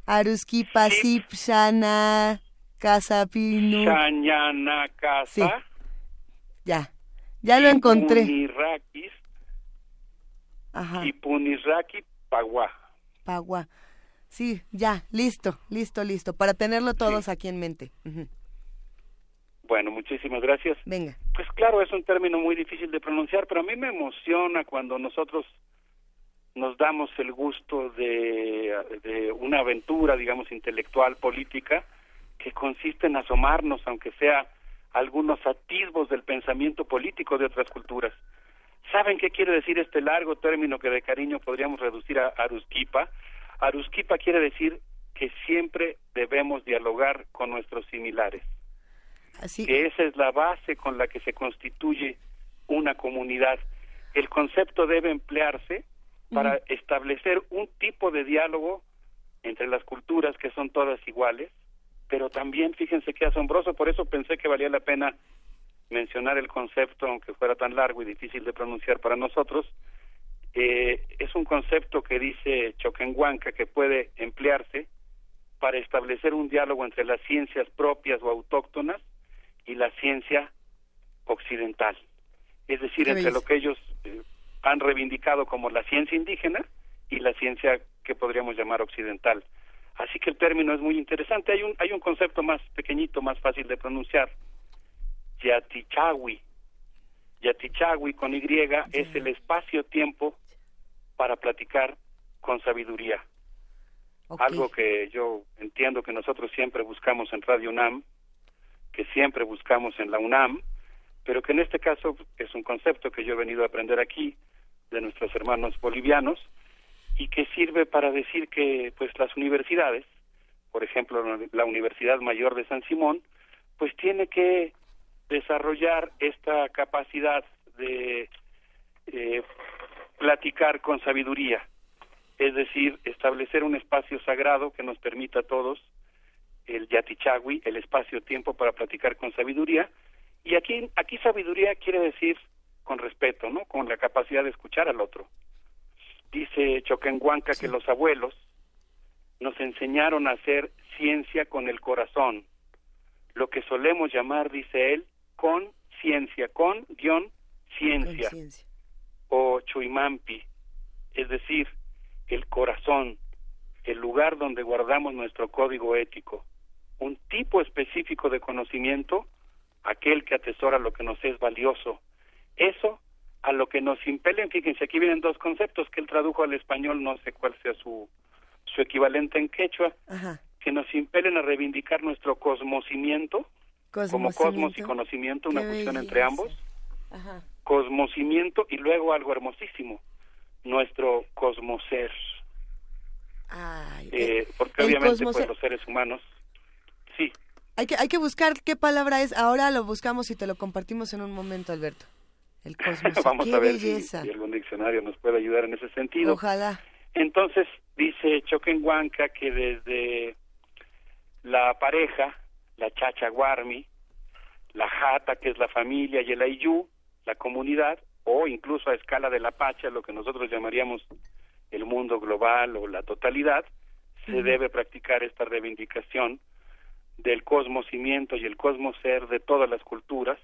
Aruskipa, Sipshana, Casapinu. Shanyana Casa, Sí. Ya. Ya lo encontré. Punirakis Ajá. y Puniraki Pagua. Pagua. Sí, ya, listo, listo, listo. Para tenerlo todos aquí en mente. Bueno, muchísimas gracias. Venga. Pues claro, es un término muy difícil de pronunciar, pero a mí me emociona cuando nosotros nos damos el gusto de, de una aventura, digamos, intelectual, política, que consiste en asomarnos, aunque sea algunos atisbos del pensamiento político de otras culturas. ¿Saben qué quiere decir este largo término que de cariño podríamos reducir a Arusquipa? Arusquipa quiere decir que siempre debemos dialogar con nuestros similares Así. que esa es la base con la que se constituye una comunidad. El concepto debe emplearse para establecer un tipo de diálogo entre las culturas que son todas iguales, pero también fíjense qué asombroso, por eso pensé que valía la pena mencionar el concepto, aunque fuera tan largo y difícil de pronunciar para nosotros. Eh, es un concepto que dice Choquenhuanca que puede emplearse para establecer un diálogo entre las ciencias propias o autóctonas y la ciencia occidental. Es decir, entre lo que ellos eh, han reivindicado como la ciencia indígena y la ciencia que podríamos llamar occidental. Así que el término es muy interesante. Hay un, hay un concepto más pequeñito, más fácil de pronunciar. Yatichawi. Yatichawi con Y es el espacio-tiempo para platicar con sabiduría. Algo que yo entiendo que nosotros siempre buscamos en Radio UNAM, que siempre buscamos en la UNAM, pero que en este caso es un concepto que yo he venido a aprender aquí de nuestros hermanos bolivianos y que sirve para decir que pues las universidades, por ejemplo la Universidad Mayor de San Simón, pues tiene que desarrollar esta capacidad de eh, platicar con sabiduría, es decir, establecer un espacio sagrado que nos permita a todos el yatichagui, el espacio-tiempo para platicar con sabiduría. Y aquí, aquí sabiduría quiere decir con respeto, ¿no? Con la capacidad de escuchar al otro. Dice Choquenhuanca que los abuelos nos enseñaron a hacer ciencia con el corazón, lo que solemos llamar, dice él, con ciencia, con guion ciencia, o chuimampi, es decir, el corazón, el lugar donde guardamos nuestro código ético, un tipo específico de conocimiento, aquel que atesora lo que nos es valioso. Eso a lo que nos impelen, fíjense, aquí vienen dos conceptos que él tradujo al español, no sé cuál sea su, su equivalente en quechua, Ajá. que nos impelen a reivindicar nuestro cosmocimiento, como cosmos y conocimiento, una Qué fusión entre ambos, Ajá. cosmocimiento y luego algo hermosísimo, nuestro cosmoser. Ay, Eh, porque obviamente cosmoser- pues los seres humanos, sí, Hay que, hay que buscar qué palabra es. Ahora lo buscamos y te lo compartimos en un momento, Alberto. El cosmos. vamos qué a ver belleza. si algún diccionario nos puede ayudar en ese sentido. Ojalá. Entonces dice Choquenhuanca que desde la pareja, la chacha guarmi, la jata, que es la familia, y el ayú, la comunidad, o incluso a escala de la pacha, lo que nosotros llamaríamos el mundo global o la totalidad, se debe practicar esta reivindicación del cosmocimiento y el cosmoser de todas las culturas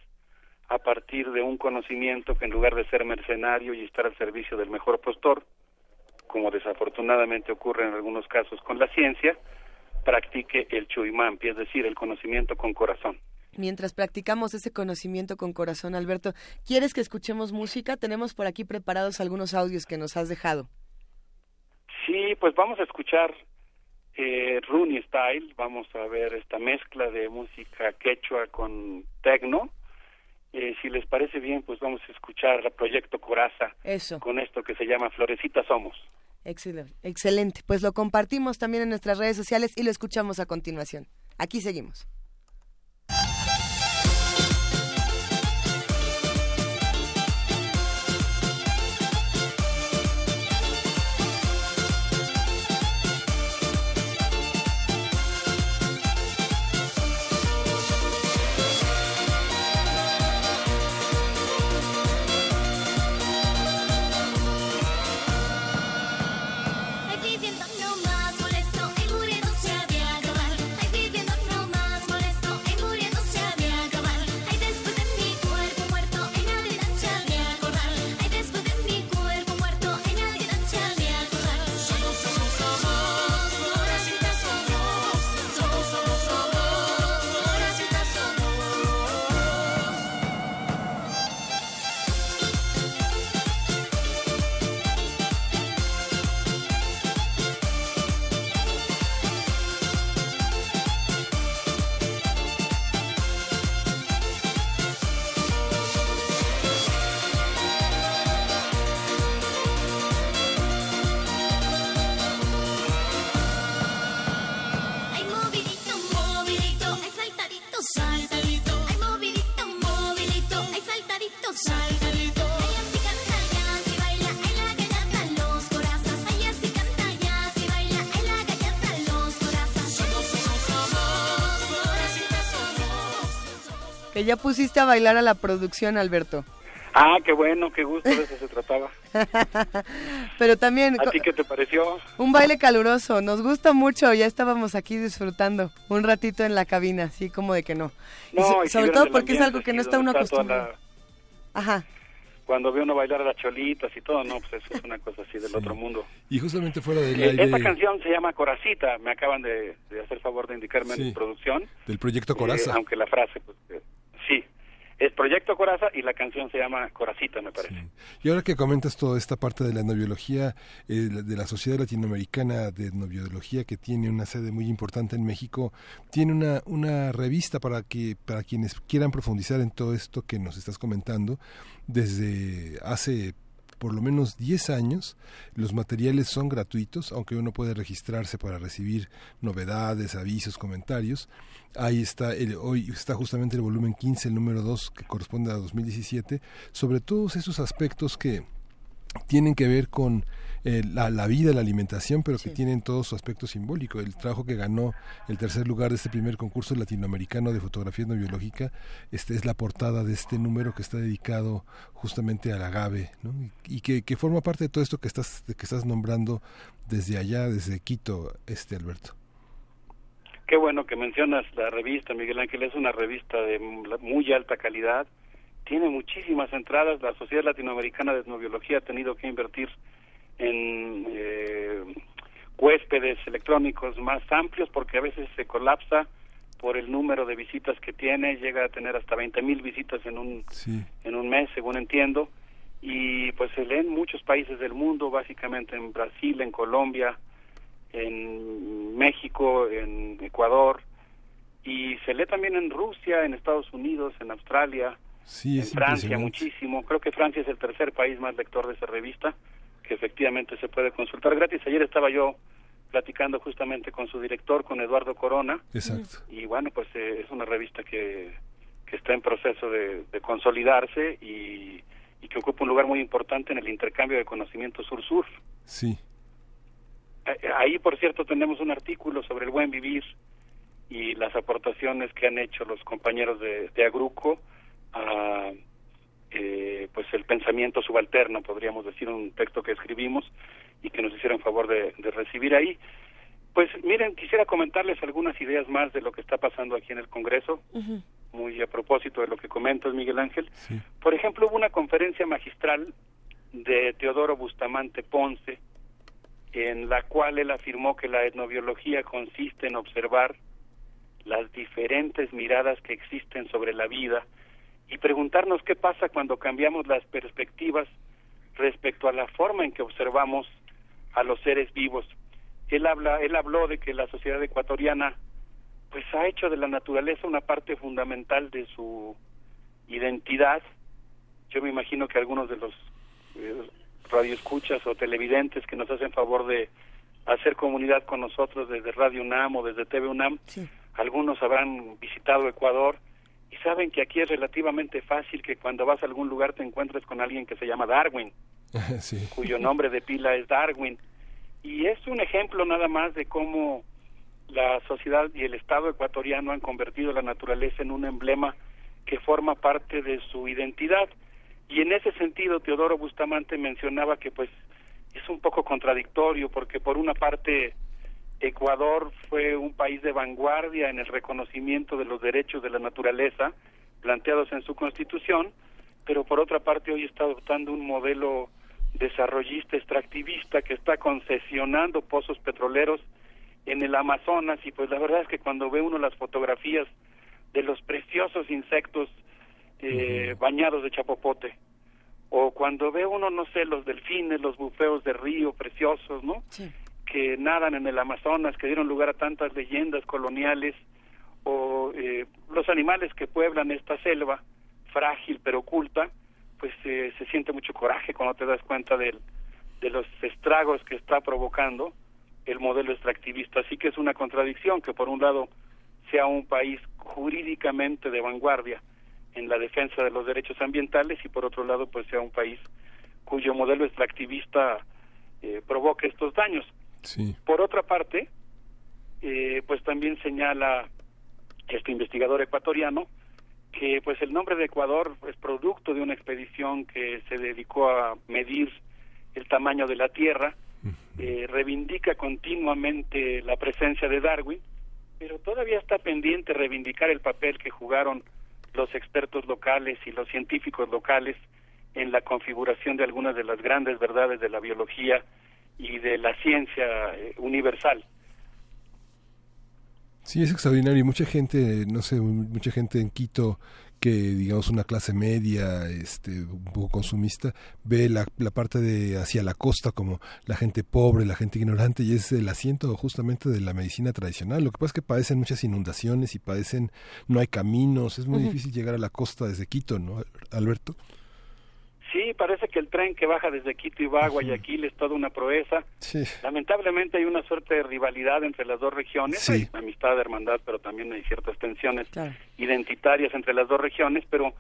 a partir de un conocimiento que en lugar de ser mercenario y estar al servicio del mejor postor, como desafortunadamente ocurre en algunos casos con la ciencia, practique el chuimampi, es decir, el conocimiento con corazón. mientras practicamos ese conocimiento con corazón, Alberto, ¿quieres que escuchemos música? Tenemos por aquí preparados algunos audios que nos has dejado. Sí, pues vamos a escuchar eh, Rooney Style, vamos a ver esta mezcla de música quechua con tecno. Eh, si les parece bien, pues vamos a escuchar Proyecto Coraza Eso. con esto que se llama Florecita Somos. Excelente. Excelente. Pues lo compartimos también en nuestras redes sociales y lo escuchamos a continuación. Aquí seguimos. Que ya pusiste a bailar a la producción, Alberto. Ah, qué bueno, qué gusto, de eso se trataba. Pero también ¿A ti qué te pareció? un baile caluroso, nos gusta mucho, ya estábamos aquí disfrutando un ratito en la cabina, así como de que no. Y No, so- y sí sobre todo porque es algo que no está uno acostumbrado. Ajá. Cuando ve uno bailar a las cholitas y todo, no, pues eso es una cosa así del otro mundo. Y justamente fuera del Eh, aire Esta canción se llama Coracita, me acaban de, de hacer favor de indicarme Sí. en producción. del proyecto Eh, Coraza. aunque la frase, pues, eh, sí, es Proyecto Coraza y la canción se llama Coracita, me parece. Y ahora que comentas toda esta parte de la etnobiología, eh, de la Sociedad Latinoamericana de Etnobiología, que tiene una sede muy importante en México, tiene una, una revista para, que, para quienes quieran profundizar en todo esto que nos estás comentando. Desde hace por lo menos 10 años. Los materiales son gratuitos, aunque uno puede registrarse para recibir novedades, avisos, comentarios. Ahí está, el, hoy está justamente el volumen 15, el número 2, que corresponde a 2017, sobre todos esos aspectos que tienen que ver con eh, la, la, vida, la alimentación, pero que tienen todo su aspecto simbólico. El trabajo que ganó el tercer lugar de este primer concurso latinoamericano de fotografía etnobiológica este, es la portada de este número que está dedicado justamente al agave ¿no? y, y que, que, forma parte de todo esto que estás, que estás nombrando desde allá, desde Quito, este Alberto. Qué bueno que mencionas la revista, Miguel Ángel, es una revista de muy alta calidad, tiene muchísimas entradas, la Sociedad Latinoamericana de Etnobiología ha tenido que invertir en eh, huéspedes electrónicos más amplios porque a veces se colapsa por el número de visitas que tiene, llega a tener hasta 20 mil visitas en un, sí. en un mes, según entiendo, y pues se lee en muchos países del mundo, básicamente en Brasil, en Colombia, en México, en Ecuador, y se lee también en Rusia, en Estados Unidos, en Australia, sí, en Francia muchísimo. Creo que Francia es el tercer país más lector de esa revista, que efectivamente se puede consultar gratis. Ayer estaba yo platicando justamente con su director, con Eduardo Corona. Exacto. Y bueno, pues eh, es una revista que, que está en proceso de, de consolidarse y, y, que ocupa un lugar muy importante en el intercambio de conocimiento sur-sur. Sí. Ahí, por cierto, tenemos un artículo sobre el buen vivir y las aportaciones que han hecho los compañeros de, de Agruco a eh, pues el pensamiento subalterno, podríamos decir, un texto que escribimos y que nos hicieron favor de, de, recibir ahí. Pues miren, quisiera comentarles algunas ideas más de lo que está pasando aquí en el Congreso, uh -huh. muy a propósito de lo que comentas, Miguel Ángel. Sí. Por ejemplo, hubo una conferencia magistral de Teodoro Bustamante Ponce, en la cual él afirmó que la etnobiología consiste en observar las diferentes miradas que existen sobre la vida y preguntarnos qué pasa cuando cambiamos las perspectivas respecto a la forma en que observamos a los seres vivos. Él habla, él habló de que la sociedad ecuatoriana pues ha hecho de la naturaleza una parte fundamental de su identidad. Yo me imagino que algunos de los eh, radioescuchas o televidentes que nos hacen favor de hacer comunidad con nosotros desde Radio UNAM o desde TV UNAM, algunos habrán visitado Ecuador y saben que aquí es relativamente fácil que cuando vas a algún lugar te encuentres con alguien que se llama Darwin, sí. cuyo nombre de pila es Darwin. Y es un ejemplo nada más de cómo la sociedad y el Estado ecuatoriano han convertido la naturaleza en un emblema que forma parte de su identidad. Y en ese sentido, Teodoro Bustamante mencionaba que pues es un poco contradictorio porque por una parte Ecuador fue un país de vanguardia en el reconocimiento de los derechos de la naturaleza planteados en su constitución, pero por otra parte hoy está adoptando un modelo desarrollista extractivista que está concesionando pozos petroleros en el Amazonas y pues la verdad es que cuando ve uno las fotografías de los preciosos insectos eh, bañados de chapopote o cuando ve uno no sé los delfines los bufeos de río preciosos no que nadan en el Amazonas que dieron lugar a tantas leyendas coloniales o eh, los animales que pueblan esta selva frágil pero oculta pues eh, se siente mucho coraje cuando te das cuenta del, de los estragos que está provocando el modelo extractivista. Así que es una contradicción que por un lado sea un país jurídicamente de vanguardia en la defensa de los derechos ambientales y por otro lado pues sea un país cuyo modelo extractivista eh, provoque estos daños. Sí. Por otra parte, eh, pues también señala este investigador ecuatoriano que pues el nombre de Ecuador es producto de una expedición que se dedicó a medir el tamaño de la Tierra, eh, reivindica continuamente la presencia de Darwin, pero todavía está pendiente reivindicar el papel que jugaron los expertos locales y los científicos locales en la configuración de algunas de las grandes verdades de la biología y de la ciencia eh, universal. Sí, es extraordinario. Y mucha gente, no sé, mucha gente en Quito que digamos una clase media, este, un poco consumista, ve la, la parte de hacia la costa como la gente pobre, la gente ignorante y es el asiento justamente de la medicina tradicional. Lo que pasa es que padecen muchas inundaciones y padecen, no hay caminos, es muy difícil llegar a la costa desde Quito, ¿no, Alberto? Sí, parece que el tren que baja desde Quito y va a Guayaquil es toda una proeza. Sí. Lamentablemente hay una suerte de rivalidad entre las dos regiones, Sí. hay amistad, hermandad, pero también hay ciertas tensiones identitarias entre las dos regiones, pero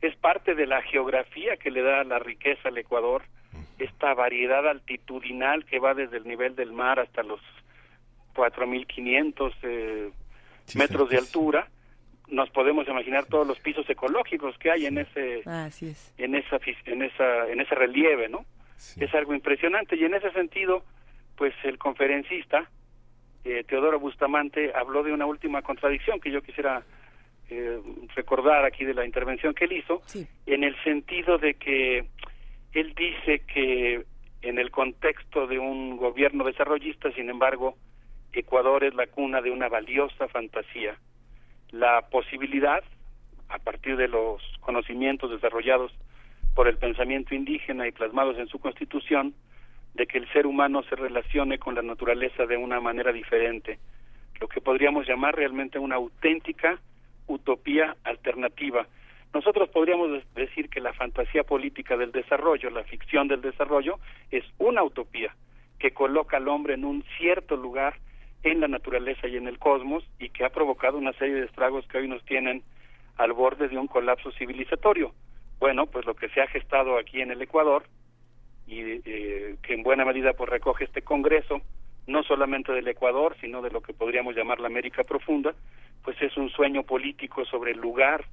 es parte de la geografía que le da la riqueza al Ecuador, esta variedad altitudinal que va desde el nivel del mar hasta los 4.500 eh, metros de altura. Nos podemos imaginar todos los pisos ecológicos que hay en ese Así es. en esa en esa en ese relieve, ¿no? Es algo impresionante y en ese sentido, pues el conferencista eh, Teodoro Bustamante habló de una última contradicción que yo quisiera eh, recordar aquí de la intervención que él hizo, en el sentido de que él dice que en el contexto de un gobierno desarrollista, sin embargo, Ecuador es la cuna de una valiosa fantasía. La posibilidad, a partir de los conocimientos desarrollados por el pensamiento indígena y plasmados en su constitución, de que el ser humano se relacione con la naturaleza de una manera diferente, lo que podríamos llamar realmente una auténtica utopía alternativa. Nosotros podríamos decir que la fantasía política del desarrollo, la ficción del desarrollo, es una utopía que coloca al hombre en un cierto lugar en la naturaleza y en el cosmos y que ha provocado una serie de estragos que hoy nos tienen al borde de un colapso civilizatorio. Bueno, pues lo que se ha gestado aquí en el Ecuador y eh, que en buena medida pues recoge este Congreso, no solamente del Ecuador, sino de lo que podríamos llamar la América Profunda, pues es un sueño político sobre el lugar,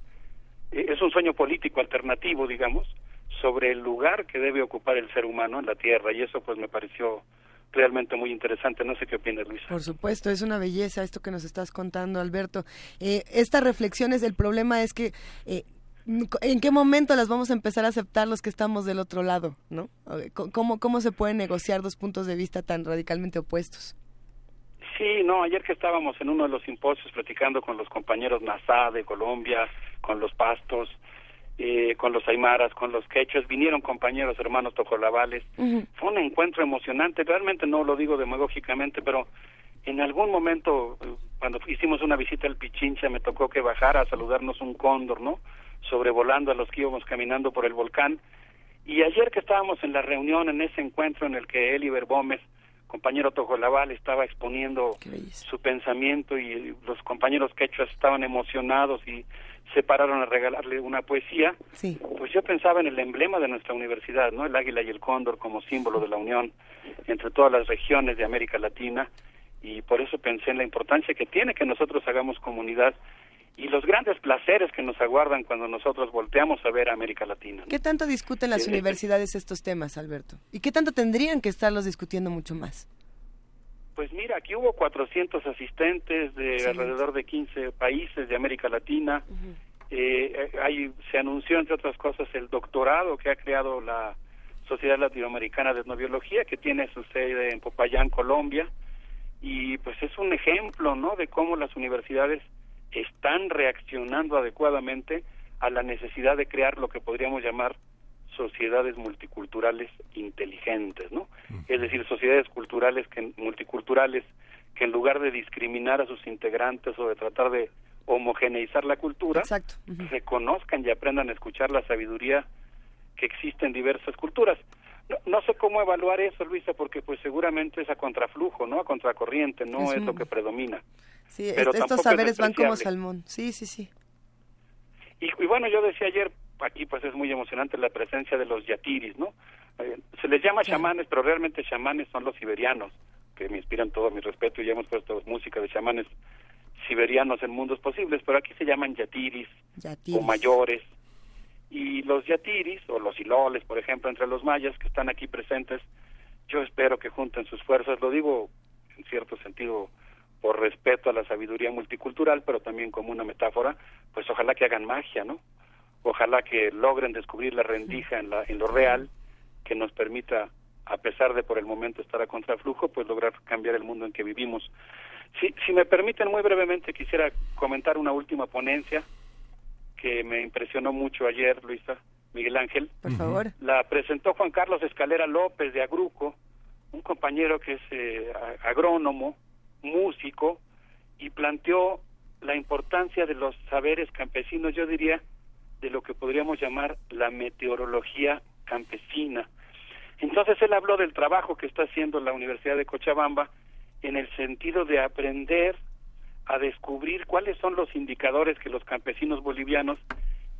eh, es un sueño político alternativo, digamos, sobre el lugar que debe ocupar el ser humano en la Tierra, y eso pues me pareció realmente muy interesante. No sé qué opinas, Luisa. Por supuesto, es una belleza esto que nos estás contando, Alberto. Eh, estas reflexiones, el problema es que eh, en qué momento las vamos a empezar a aceptar los que estamos del otro lado, ¿no? ¿Cómo, cómo se pueden negociar dos puntos de vista tan radicalmente opuestos? Sí, no, ayer que estábamos en uno de los simposios platicando con los compañeros NASA de Colombia, con los pastos, eh, con los aymaras, con los quechos, vinieron compañeros hermanos tojolabales. Fue un encuentro emocionante, realmente no lo digo demagógicamente, pero en algún momento, cuando hicimos una visita al Pichincha, me tocó que bajara a saludarnos un cóndor, ¿no? Sobrevolando a los que íbamos caminando por el volcán. Y ayer que estábamos en la reunión, en ese encuentro en el que Eliber Gómez, compañero Tojolabal, estaba exponiendo su pensamiento y los compañeros quechuas estaban emocionados y se pararon a regalarle una poesía, Sí. pues yo pensaba en el emblema de nuestra universidad, ¿no? El águila y el cóndor como símbolo de la unión entre todas las regiones de América Latina y por eso pensé en la importancia que tiene que nosotros hagamos comunidad y los grandes placeres que nos aguardan cuando nosotros volteamos a ver a América Latina. ¿no? ¿Qué tanto discuten las universidades estos temas, Alberto? ¿Y qué tanto tendrían que estarlos discutiendo mucho más? Pues mira, aquí hubo 400 asistentes de alrededor de 15 países de América Latina. Eh, eh, hay, se anunció, entre otras cosas, el doctorado que ha creado la Sociedad Latinoamericana de Etnobiología, que tiene su sede en Popayán, Colombia. Y pues es un ejemplo, ¿no?, de cómo las universidades están reaccionando adecuadamente a la necesidad de crear lo que podríamos llamar sociedades multiculturales inteligentes, ¿no? Es decir, sociedades culturales que multiculturales que en lugar de discriminar a sus integrantes o de tratar de homogeneizar la cultura, Exacto. Ujú. reconozcan y aprendan a escuchar la sabiduría que existe en diversas culturas. No, no sé cómo evaluar eso, Luisa, porque pues seguramente es a contraflujo, ¿no? A contracorriente, no Es es, un- lo que predomina. Sí, Pero estos es saberes van como salmón. Sí, sí, sí. Y, y bueno, yo decía ayer, aquí pues es muy emocionante la presencia de los yatiris, ¿no? Eh, se les llama chamanes, pero realmente chamanes son los siberianos, que me inspiran todo mi respeto y ya hemos puesto música de chamanes siberianos en mundos posibles, pero aquí se llaman yatiris, Yatiris. o mayores. Y los yatiris, o los iloles, por ejemplo, entre los mayas que están aquí presentes, yo espero que junten sus fuerzas, lo digo en cierto sentido por respeto a la sabiduría multicultural, pero también como una metáfora, pues ojalá que hagan magia, ¿no? Ojalá que logren descubrir la rendija en, la, en lo real, que nos permita, a pesar de por el momento estar a contraflujo, pues lograr cambiar el mundo en que vivimos. Si, si me permiten, muy brevemente quisiera comentar una última ponencia que me impresionó mucho ayer, Luisa, Miguel Ángel. Por favor. La presentó Juan Carlos Escalera López de Agruco, un compañero que es eh, agrónomo, músico, y planteó la importancia de los saberes campesinos, yo diría, de lo que podríamos llamar la meteorología campesina. Entonces él habló del trabajo que está haciendo la Universidad de Cochabamba en el sentido de aprender a descubrir cuáles son los indicadores que los campesinos bolivianos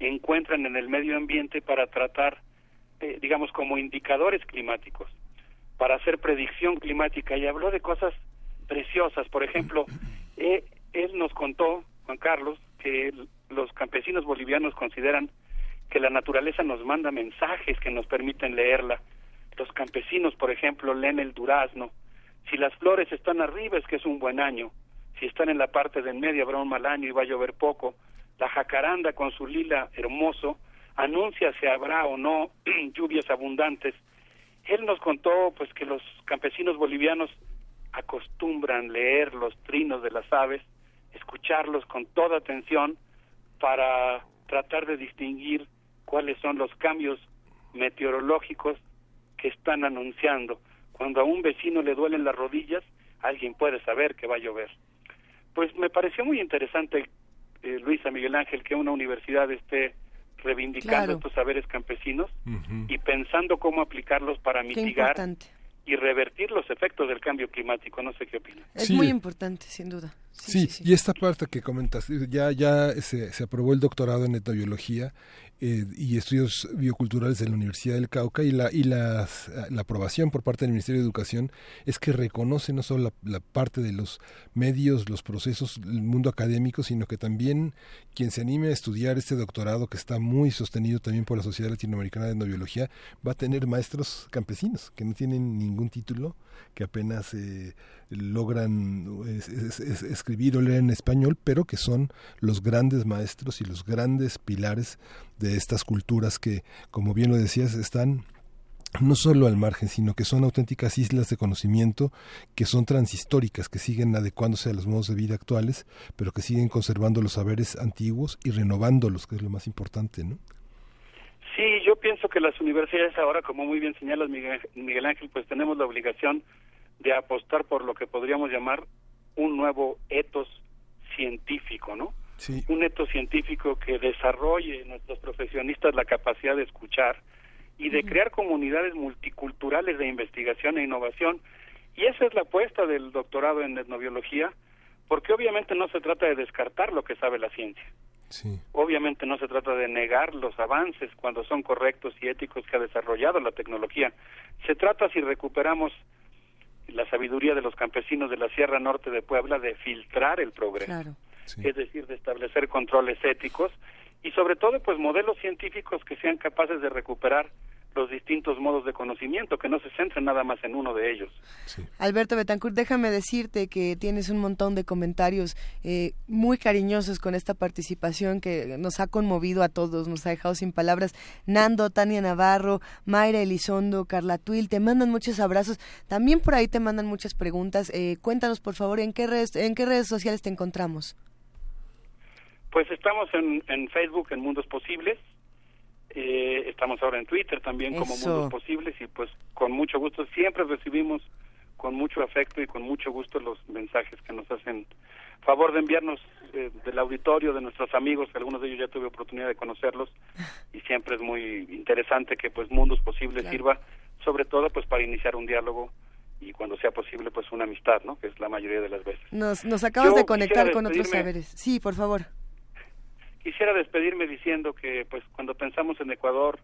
encuentran en el medio ambiente para tratar, eh, digamos, como indicadores climáticos, para hacer predicción climática. Y habló de cosas preciosas. Por ejemplo, eh, él nos contó, Juan Carlos, que los campesinos bolivianos consideran que la naturaleza nos manda mensajes que nos permiten leerla. Los campesinos, por ejemplo, leen el durazno. Si las flores están arriba es que es un buen año. Si están en la parte del medio habrá un mal año y va a llover poco. La jacaranda con su lila hermoso anuncia si habrá o no lluvias abundantes. Él nos contó pues que los campesinos bolivianos acostumbran leer los trinos de las aves, escucharlos con toda atención para tratar de distinguir cuáles son los cambios meteorológicos que están anunciando. Cuando a un vecino le duelen las rodillas, alguien puede saber que va a llover. Pues me pareció muy interesante, eh, Luisa Miguel Ángel, que una universidad esté reivindicando Claro. estos saberes campesinos y pensando cómo aplicarlos para mitigar y revertir los efectos del cambio climático. No sé qué opinan. Es Sí. muy importante, sin duda. Sí, y esta parte que comentas, ya, ya se, se aprobó el doctorado en etnobiología eh, y estudios bioculturales de la Universidad del Cauca y la y las- la aprobación por parte del Ministerio de Educación es que reconoce no solo la, la parte de los medios, los procesos, el mundo académico, sino que también quien se anime a estudiar este doctorado que está muy sostenido también por la Sociedad Latinoamericana de Etnobiología va a tener maestros campesinos que no tienen ningún título, que apenas eh, logran es- es- es- escribir o leer en español, pero que son los grandes maestros y los grandes pilares de estas culturas que, como bien lo decías, están no solo al margen, sino que son auténticas islas de conocimiento que son transhistóricas, que siguen adecuándose a los modos de vida actuales, pero que siguen conservando los saberes antiguos y renovándolos, que es lo más importante, ¿no? Sí, yo pienso que las universidades ahora, como muy bien señalas Miguel Ángel, pues tenemos la obligación de apostar por lo que podríamos llamar un nuevo etos científico, ¿no? Sí. Un etos científico que desarrolle en nuestros profesionistas la capacidad de escuchar y de crear comunidades multiculturales de investigación e innovación. Y esa es la apuesta del doctorado en etnobiología, porque obviamente no se trata de descartar lo que sabe la ciencia. Sí. Obviamente no se trata de negar los avances cuando son correctos y éticos que ha desarrollado la tecnología. Se trata, si recuperamos la sabiduría de los campesinos de la Sierra Norte de Puebla, de filtrar el progreso. Claro. Es decir, de establecer controles éticos y sobre todo pues modelos científicos que sean capaces de recuperar los distintos modos de conocimiento, que no se centren nada más en uno de ellos. Alberto Betancourt, déjame decirte que tienes un montón de comentarios eh, muy cariñosos con esta participación que nos ha conmovido a todos, nos ha dejado sin palabras. Nando, Tania Navarro, Mayra Elizondo, Carla Tuil, te mandan muchos abrazos. También por ahí te mandan muchas preguntas. Eh, cuéntanos, por favor, ¿en qué, redes, ¿en qué redes sociales te encontramos? Pues estamos en, en Facebook, en Mundos Posibles. Eh, estamos ahora en Twitter también como Eso. Mundos Posibles y pues con mucho gusto siempre recibimos con mucho afecto y con mucho gusto los mensajes que nos hacen favor de enviarnos eh, del auditorio de nuestros amigos, que algunos de ellos ya tuve oportunidad de conocerlos y siempre es muy interesante que pues Mundos Posibles Claro. sirva sobre todo pues para iniciar un diálogo y cuando sea posible pues una amistad, ¿no? Que es la mayoría de las veces. Nos, nos acabas Yo de conectar con otros saberes. Sí, por favor. Quisiera despedirme diciendo que, pues, cuando pensamos en Ecuador,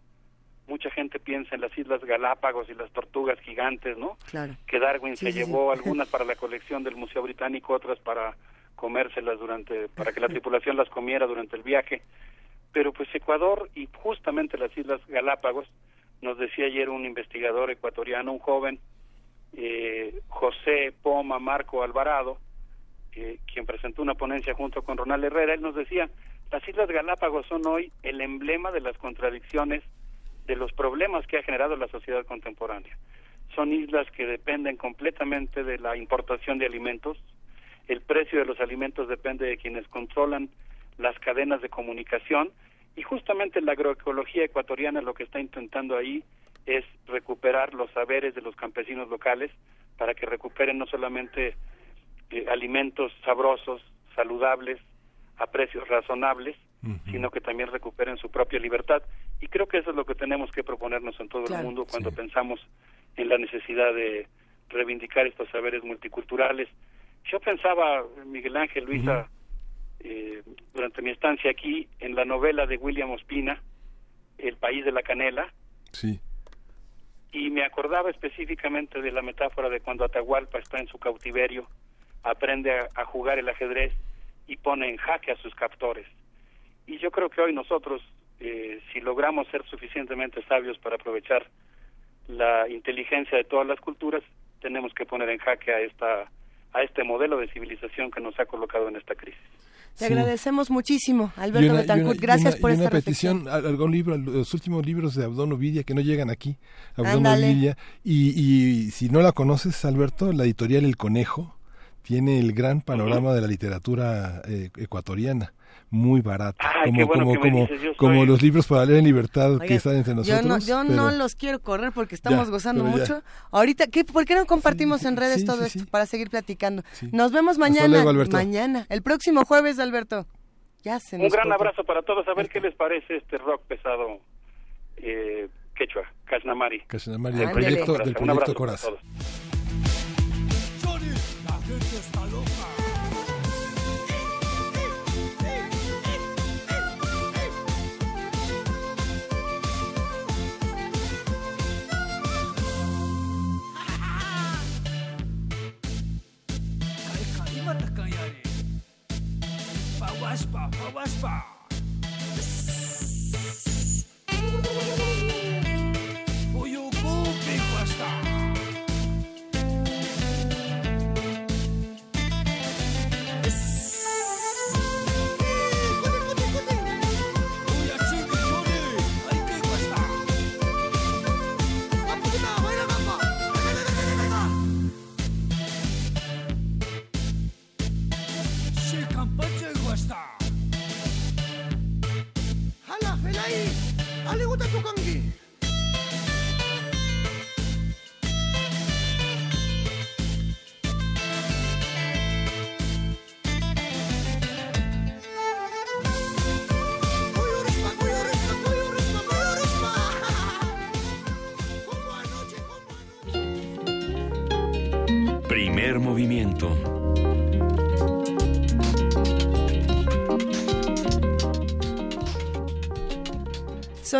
mucha gente piensa en las Islas Galápagos y las tortugas gigantes, ¿no? Claro. Que Darwin Sí, se sí, sí. llevó algunas para la colección del Museo Británico, otras para comérselas durante, para que la tripulación las comiera durante el viaje. Pero pues Ecuador y justamente las Islas Galápagos, nos decía ayer un investigador ecuatoriano, un joven, eh, José Poma Marco Alvarado, eh, quien presentó una ponencia junto con Ronald Herrera, él nos decía, las Islas Galápagos son hoy el emblema de las contradicciones, de los problemas que ha generado la sociedad contemporánea. Son islas que dependen completamente de la importación de alimentos, el precio de los alimentos depende de quienes controlan las cadenas de comunicación y justamente la agroecología ecuatoriana lo que está intentando ahí es recuperar los saberes de los campesinos locales para que recuperen no solamente eh, alimentos sabrosos, saludables, a precios razonables, sino que también recuperen su propia libertad. Y creo que eso es lo que tenemos que proponernos en todo Claro. el mundo cuando pensamos en la necesidad de reivindicar estos saberes multiculturales. Yo pensaba, Miguel Ángel, Luisa, eh, durante mi estancia aquí, en la novela de William Ospina, El país de la canela, Sí. y me acordaba específicamente de la metáfora de cuando Atahualpa está en su cautiverio, aprende a, a jugar el ajedrez y pone en jaque a sus captores. Y yo creo que hoy nosotros, eh, si logramos ser suficientemente sabios para aprovechar la inteligencia de todas las culturas, tenemos que poner en jaque a esta a este modelo de civilización que nos ha colocado en esta crisis. Te Sí. agradecemos muchísimo, Alberto una- Betancourt. una- Gracias una- por y esta petición, al- algún libro, los últimos libros de Abdón Ovidia que no llegan aquí, Abdón Ándale. Ovidia, y, y si no la conoces, Alberto, la editorial El Conejo tiene el gran panorama de la literatura eh, ecuatoriana, muy barato, Ay, como, bueno como, como, dices, yo como soy- los libros para leer en libertad que están entre yo nosotros. no, yo pero- no los quiero correr porque estamos Ya, gozando mucho. Ahorita, ¿qué, ¿por qué no compartimos en redes sí, todo sí, esto para seguir platicando? Sí. Nos vemos mañana. luego, Alberto. Mañana, el próximo jueves, Alberto. Ya se Un gran abrazo para todos. A ver qué les parece este rock pesado eh, quechua, Casnamari. Casnamari, del proyecto, del proyecto abrazo West Bar, West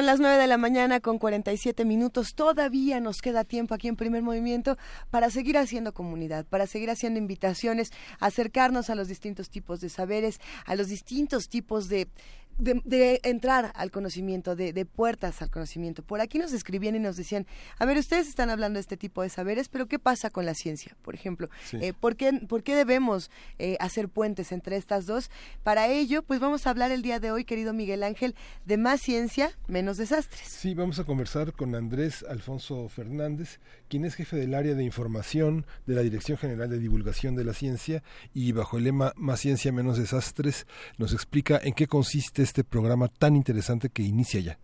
Las 9 de la mañana con 47 minutos. Todavía nos queda tiempo aquí en primer movimiento para seguir haciendo comunidad, para seguir haciendo invitaciones, acercarnos a los distintos tipos de saberes, a los distintos tipos de de, de entrar al conocimiento, de, de puertas al conocimiento. Por aquí nos escribían y nos decían, a ver, ustedes están hablando de este tipo de saberes, pero ¿qué pasa con la ciencia? Por ejemplo, Sí. eh, ¿por, qué, ¿por qué debemos eh, hacer puentes entre estas dos? Para ello, pues vamos a hablar el día de hoy, querido Miguel Ángel, de más ciencia, menos desastres. Sí, vamos a conversar con Andrés Alfonso Fernández, quien es jefe del área de información de la Dirección General de Divulgación de la Ciencia y bajo el lema Más ciencia, menos desastres, nos explica en qué consiste este programa tan interesante que inicia ya.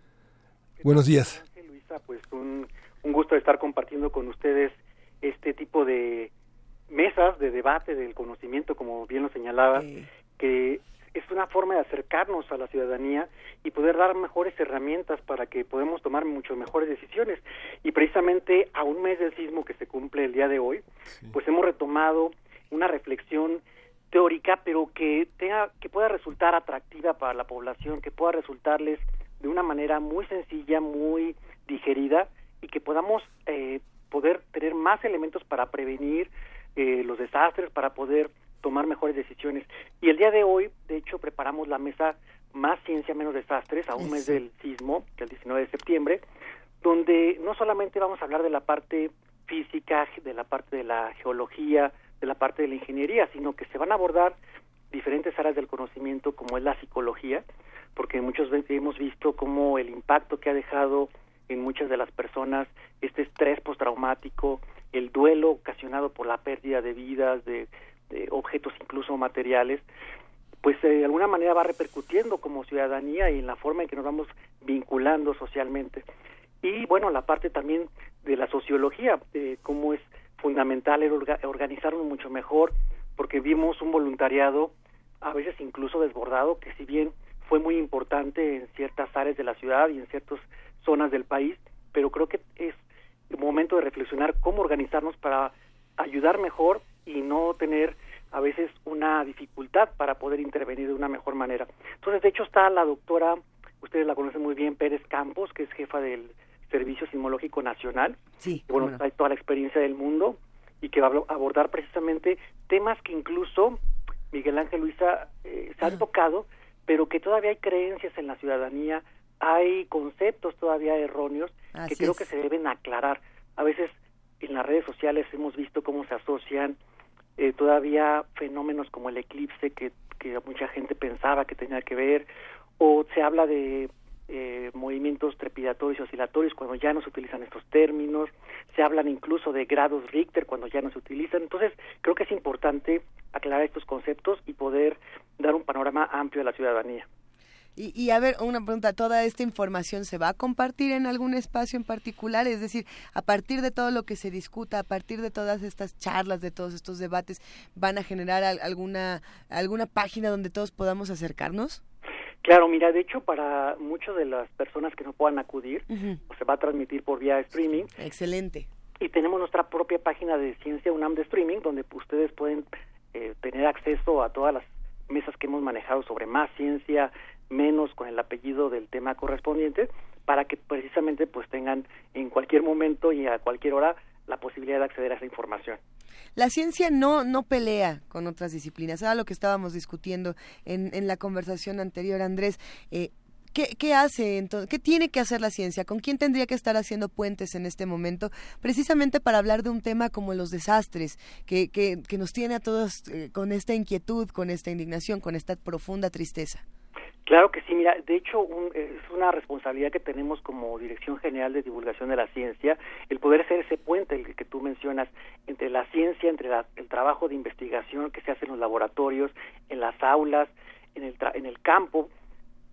Buenos días. Luisa, pues un, un gusto estar compartiendo con ustedes este tipo de mesas de debate del conocimiento, como bien lo señalaba, que es una forma de acercarnos a la ciudadanía y poder dar mejores herramientas para que podamos tomar mucho mejores decisiones. Y precisamente a un mes del sismo que se cumple el día de hoy, pues hemos retomado una reflexión teórica, pero que tenga que pueda resultar atractiva para la población, que pueda resultarles de una manera muy sencilla, muy digerida y que podamos eh, poder tener más elementos para prevenir eh, los desastres, para poder tomar mejores decisiones. Y el día de hoy, de hecho, preparamos la mesa Más Ciencia, Menos Desastres, a un mes del sismo, el 19 de septiembre, donde no solamente vamos a hablar de la parte física, de la parte de la geología, de la parte de la ingeniería, sino que se van a abordar diferentes áreas del conocimiento como es la psicología, porque muchos hemos visto cómo el impacto que ha dejado en muchas de las personas este estrés postraumático, el duelo ocasionado por la pérdida de vidas, de, objetos incluso materiales, pues eh, de alguna manera va repercutiendo como ciudadanía y en la forma en que nos vamos vinculando socialmente. Y bueno, la parte también de la sociología, de cómo es fundamental el orga- organizarnos mucho mejor, porque vimos un voluntariado a veces incluso desbordado, que si bien fue muy importante en ciertas áreas de la ciudad y en ciertas zonas del país, pero creo que es el momento de reflexionar cómo organizarnos para ayudar mejor y no tener a veces una dificultad para poder intervenir de una mejor manera. Entonces, de hecho, está la doctora, ustedes la conocen muy bien, Pérez Campos, que es jefa del Servicio Sismológico Nacional. Sí. que, bueno, trae toda la experiencia del mundo y que va a abordar precisamente temas que incluso Miguel Ángel Luisa eh, se han tocado, pero que todavía hay creencias en la ciudadanía, hay conceptos todavía erróneos Así que creo es. que se deben aclarar. A veces en las redes sociales hemos visto cómo se asocian eh, todavía fenómenos como el eclipse que, que mucha gente pensaba que tenía que ver, o se habla de eh, movimientos trepidatorios y oscilatorios cuando ya no se utilizan estos términos, se hablan incluso de grados Richter cuando ya no se utilizan. Entonces, creo que es importante aclarar estos conceptos y poder dar un panorama amplio a la ciudadanía. Y, y a ver, una pregunta, ¿toda esta información se va a compartir en algún espacio en particular? Es decir, a partir de todo lo que se discuta, a partir de todas estas charlas, de todos estos debates, ¿van a generar al- alguna, alguna página donde todos podamos acercarnos? Claro, mira, de hecho, para muchas de las personas que no puedan acudir, pues, se va a transmitir por vía streaming. Excelente. Y tenemos nuestra propia página de Ciencia UNAM de streaming, donde ustedes pueden eh, tener acceso a todas las mesas que hemos manejado sobre más ciencia, menos con el apellido del tema correspondiente, para que precisamente pues tengan en cualquier momento y a cualquier hora la posibilidad de acceder a esa información. La ciencia no, no pelea con otras disciplinas. Era lo que estábamos discutiendo en, en la conversación anterior, Andrés. Eh, ¿Qué, ¿Qué hace entonces? ¿Qué tiene que hacer la ciencia? ¿Con quién tendría que estar haciendo puentes en este momento? Precisamente para hablar de un tema como los desastres, que, que, que nos tiene a todos eh, con esta inquietud, con esta indignación, con esta profunda tristeza. Claro que sí, mira, de hecho un- es una responsabilidad que tenemos como Dirección General de Divulgación de la Ciencia, el poder ser ese puente el que tú mencionas entre la ciencia, entre la- el trabajo de investigación que se hace en los laboratorios, en las aulas, en el, tra- en el campo,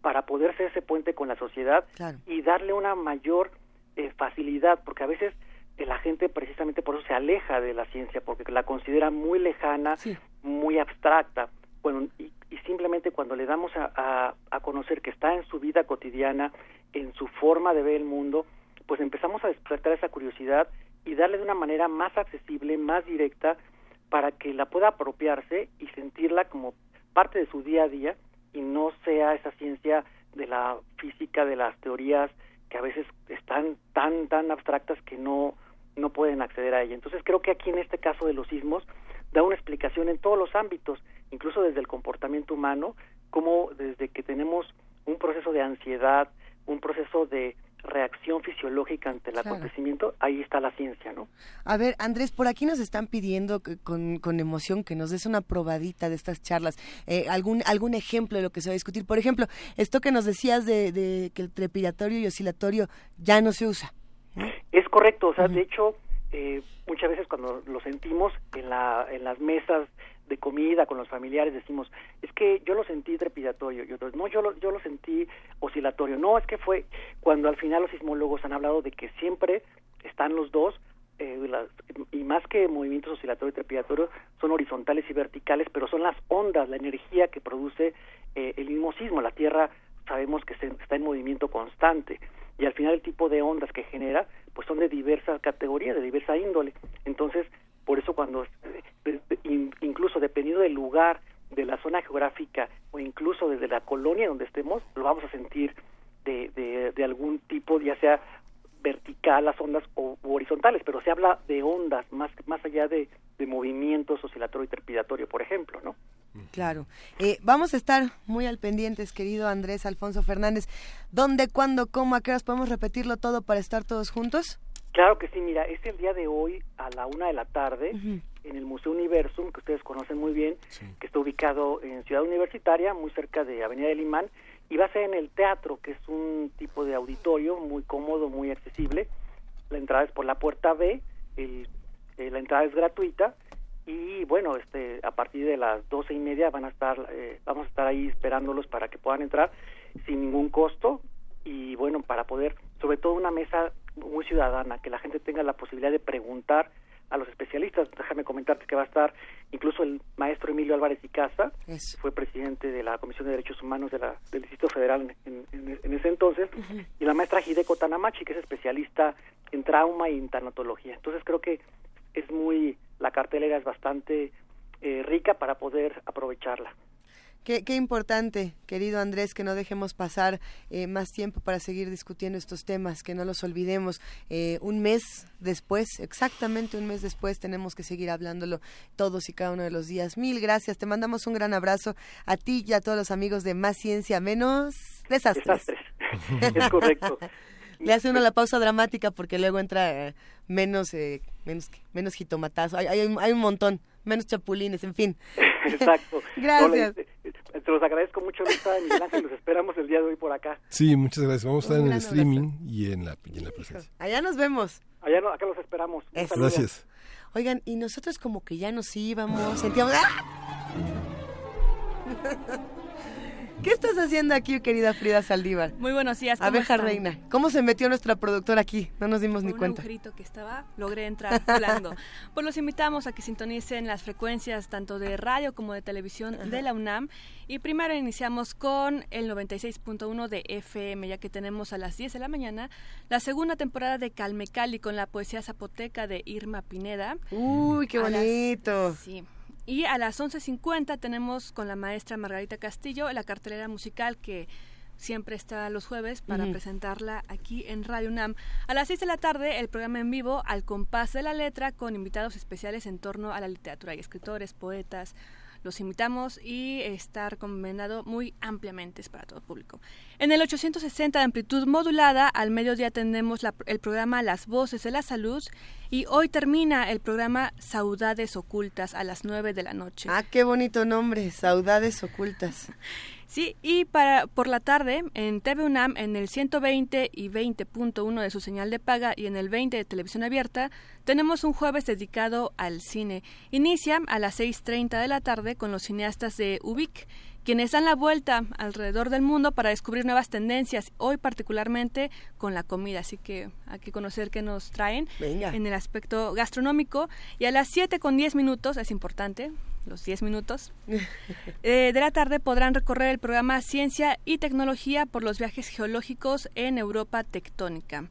para poder ser ese puente con la sociedad y darle una mayor eh, facilidad, porque a veces eh, la gente precisamente por eso se aleja de la ciencia, porque la considera muy lejana, muy abstracta. Bueno, y, y simplemente cuando le damos a, a- a conocer que está en su vida cotidiana, en su forma de ver el mundo, pues empezamos a despertar esa curiosidad y darle de una manera más accesible, más directa, para que la pueda apropiarse y sentirla como parte de su día a día y no sea esa ciencia de la física, de las teorías que a veces están tan, tan abstractas que no, no pueden acceder a ella. Entonces creo que aquí en este caso de los sismos da una explicación en todos los ámbitos, incluso desde el comportamiento humano, como desde que tenemos un proceso de ansiedad, un proceso de reacción fisiológica ante el Claro. acontecimiento, ahí está la ciencia, ¿no? A ver, Andrés, por aquí nos están pidiendo que- con, con emoción que nos des una probadita de estas charlas, eh, algún algún ejemplo de lo que se va a discutir. Por ejemplo, esto que nos decías de, de que el trepidatorio y oscilatorio ya no se usa. Es correcto, o sea, de hecho, eh, muchas veces cuando lo sentimos en, la, en las mesas de comida con los familiares decimos, es que yo lo sentí trepidatorio, y otros, no, yo lo, yo lo sentí oscilatorio, no, es que fue cuando al final los sismólogos han hablado de que siempre están los dos, eh, las- y más que movimientos oscilatorio y trepidatorio, son horizontales y verticales, pero son las ondas, la energía que produce eh, el mismo sismo. La Tierra sabemos que se- está en movimiento constante y al final el tipo de ondas que genera pues son de diversas categorías, de diversa índole. Entonces, por eso cuando eh, in- incluso dependiendo del lugar, de la zona geográfica o incluso desde la colonia donde estemos, lo vamos a sentir de, de, de algún tipo, ya sea vertical las ondas o u horizontales, pero se habla de ondas más más allá de, de movimientos oscilatorio y trepidatorio, por ejemplo, ¿no? Claro. Eh, vamos a estar muy al pendientes, querido Andrés Alfonso Fernández. ¿Dónde, cuándo, cómo, a qué horas podemos repetirlo todo para estar todos juntos? Claro que sí, mira, es el día de hoy a la una de la tarde en el Museo Universum, que ustedes conocen muy bien, que está ubicado en Ciudad Universitaria, muy cerca de Avenida del Imán, y va a ser en el teatro, que es un tipo de auditorio muy cómodo, muy accesible. La entrada es por la puerta B, el- eh, la entrada es gratuita y bueno, este, a partir de las doce y media van a estar, eh, vamos a estar ahí esperándolos para que puedan entrar sin ningún costo y bueno, para poder, sobre todo una mesa muy ciudadana, que la gente tenga la posibilidad de preguntar a los especialistas. Déjame comentarte que va a estar incluso el maestro Emilio Álvarez y Casa, fue presidente de la Comisión de Derechos Humanos de la, del Distrito Federal en, en- en ese entonces, y la maestra Hideko Tanamachi, que es especialista en trauma y en tanatología. Entonces creo que es muy, la cartelera es bastante eh, rica para poder aprovecharla. Qué, qué importante, querido Andrés, que no dejemos pasar eh, más tiempo para seguir discutiendo estos temas, que no los olvidemos. Eh, un mes después, exactamente un mes después, tenemos que seguir hablándolo todos y cada uno de los días. Mil gracias, te mandamos un gran abrazo a ti y a todos los amigos de Más Ciencia, Menos Desastres. es correcto. Le hace uno la pausa dramática porque luego entra eh, menos, eh, menos, menos jitomatazo. Hay, hay, hay un montón, menos chapulines, en fin. Exacto. Gracias. No, eh, te los agradezco mucho, Luisa Miguel Ángel, los esperamos el día de hoy por acá. Sí, muchas gracias. Vamos a estar Un en el streaming y en la, y en la presencia. Allá nos vemos. Allá no, acá los esperamos. Eso. Gracias. Oigan, y nosotros como que ya nos íbamos, sentíamos... ¡Ah! ¿Qué estás haciendo aquí, querida Frida Saldívar? Muy buenos días. ¿cómo Abeja están? reina, ¿cómo se metió nuestra productora aquí? No nos dimos ni un cuenta. agujerito que estaba, logré entrar volando. Pues los invitamos a que sintonicen las frecuencias tanto de radio como de televisión de la UNAM. Y primero iniciamos con el 96.1 de FM, ya que tenemos a las 10 de la mañana la segunda temporada de Calme Cali con la poesía zapoteca de Irma Pineda. Uy, qué A las- bonito. Sí. Y a las 11.50 tenemos con la maestra Margarita Castillo la cartelera musical que siempre está los jueves para presentarla aquí en Radio UNAM. A las 6 de la tarde el programa en vivo Al compás de la letra con invitados especiales en torno a la literatura y escritores, poetas. Los invitamos y está recomendado muy ampliamente es para todo público. En el 860 de amplitud modulada, al mediodía tenemos la- el programa Las Voces de la Salud y hoy termina el programa Saudades Ocultas a las 9 de la noche. Ah, qué bonito nombre, Saudades Ocultas. Sí, y para por la tarde en TV UNAM en el 120 y 20.1 de su señal de paga y en el 20 de televisión abierta tenemos un jueves dedicado al cine. Inicia a las 6.30 de la tarde con los cineastas de UBIC quienes dan la vuelta alrededor del mundo para descubrir nuevas tendencias, hoy particularmente con la comida, así que hay que conocer qué nos traen Venga. en el aspecto gastronómico. Y a las 7 con 10 minutos, es importante, los 10 minutos, eh, de la tarde podrán recorrer el programa Ciencia y Tecnología por los viajes geológicos en Europa tectónica.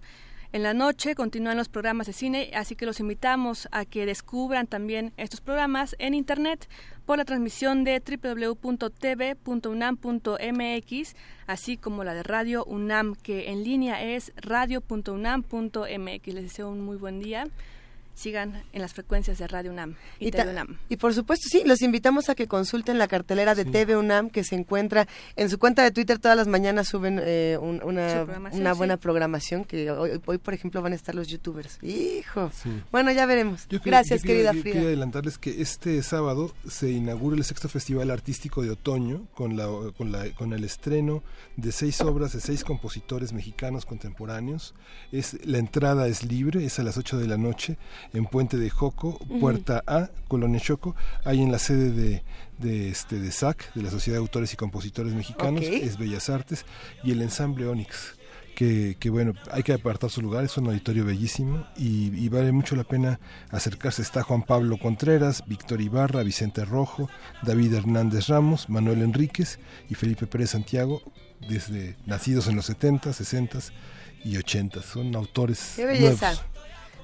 En la noche continúan los programas de cine, así que los invitamos a que descubran también estos programas en internet por la transmisión de www.tv.unam.mx, así como la de Radio UNAM, que en línea es radio.unam.mx. Les deseo un muy buen día sigan en las frecuencias de Radio UNAM y, Y, TV UNAM. y por supuesto, sí, los invitamos a que consulten la cartelera de TV UNAM que se encuentra en su cuenta de Twitter. Todas las mañanas suben eh, un- una, programación, una sí. buena programación. Que hoy, hoy, por ejemplo, van a estar los youtubers. ¡Hijo! Sí. Bueno, ya veremos. Yo Gracias, querida yo Frida. Quería adelantarles que este sábado se inaugura el sexto Festival Artístico de Otoño con, la, con, la, con el estreno de seis obras de seis compositores mexicanos contemporáneos. Es, la entrada es libre, es a las 8 de la noche en Puente de Joco. Puerta A, Colonia Choco, ahí en la sede de, de, este, de SAC, de la Sociedad de Autores y Compositores Mexicanos, es Bellas Artes, y el ensamble Onix que, que, bueno, hay que apartar su lugar, es un auditorio bellísimo y, y vale mucho la pena acercarse. Está Juan Pablo Contreras, Víctor Ibarra, Vicente Rojo, David Hernández Ramos, Manuel Enríquez y Felipe Pérez Santiago, desde nacidos en los 70, 60 y 80. Son autores ¡Qué belleza! nuevos.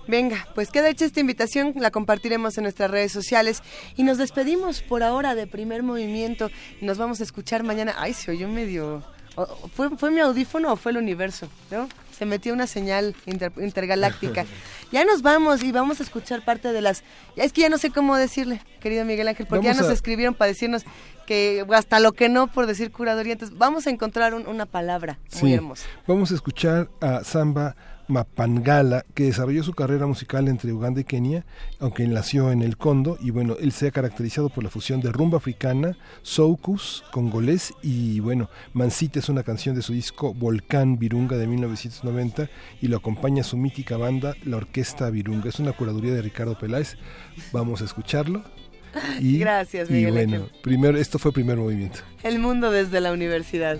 Venga, pues queda hecha esta invitación, la compartiremos en nuestras redes sociales y nos despedimos por ahora de primer movimiento. Nos vamos a escuchar mañana. Ay, se oyó medio... ¿Fue, ¿Fue mi audífono o fue el universo? ¿No? Se metió una señal inter- intergaláctica. ya nos vamos y vamos a escuchar parte de las... Es que ya no sé cómo decirle, querido Miguel Ángel, porque ya nos a- escribieron para decirnos que hasta lo que no por decir curaduría. Entonces vamos a encontrar un- una palabra muy hermosa. Vamos a escuchar a Samba Mapangala, que desarrolló su carrera musical entre Uganda y Kenia, aunque nació en el Condo, y bueno, él se ha caracterizado por la fusión de rumba africana, soukous, congolés, y bueno, Mansita es una canción de su disco Volcán Virunga de 1990, y lo acompaña su mítica banda, la Orquesta Virunga. Es una curaduría de Ricardo Peláez. Vamos a escucharlo. Y, Gracias, y Miguel bueno, Ángel. primero, esto fue primer movimiento. El mundo desde la universidad.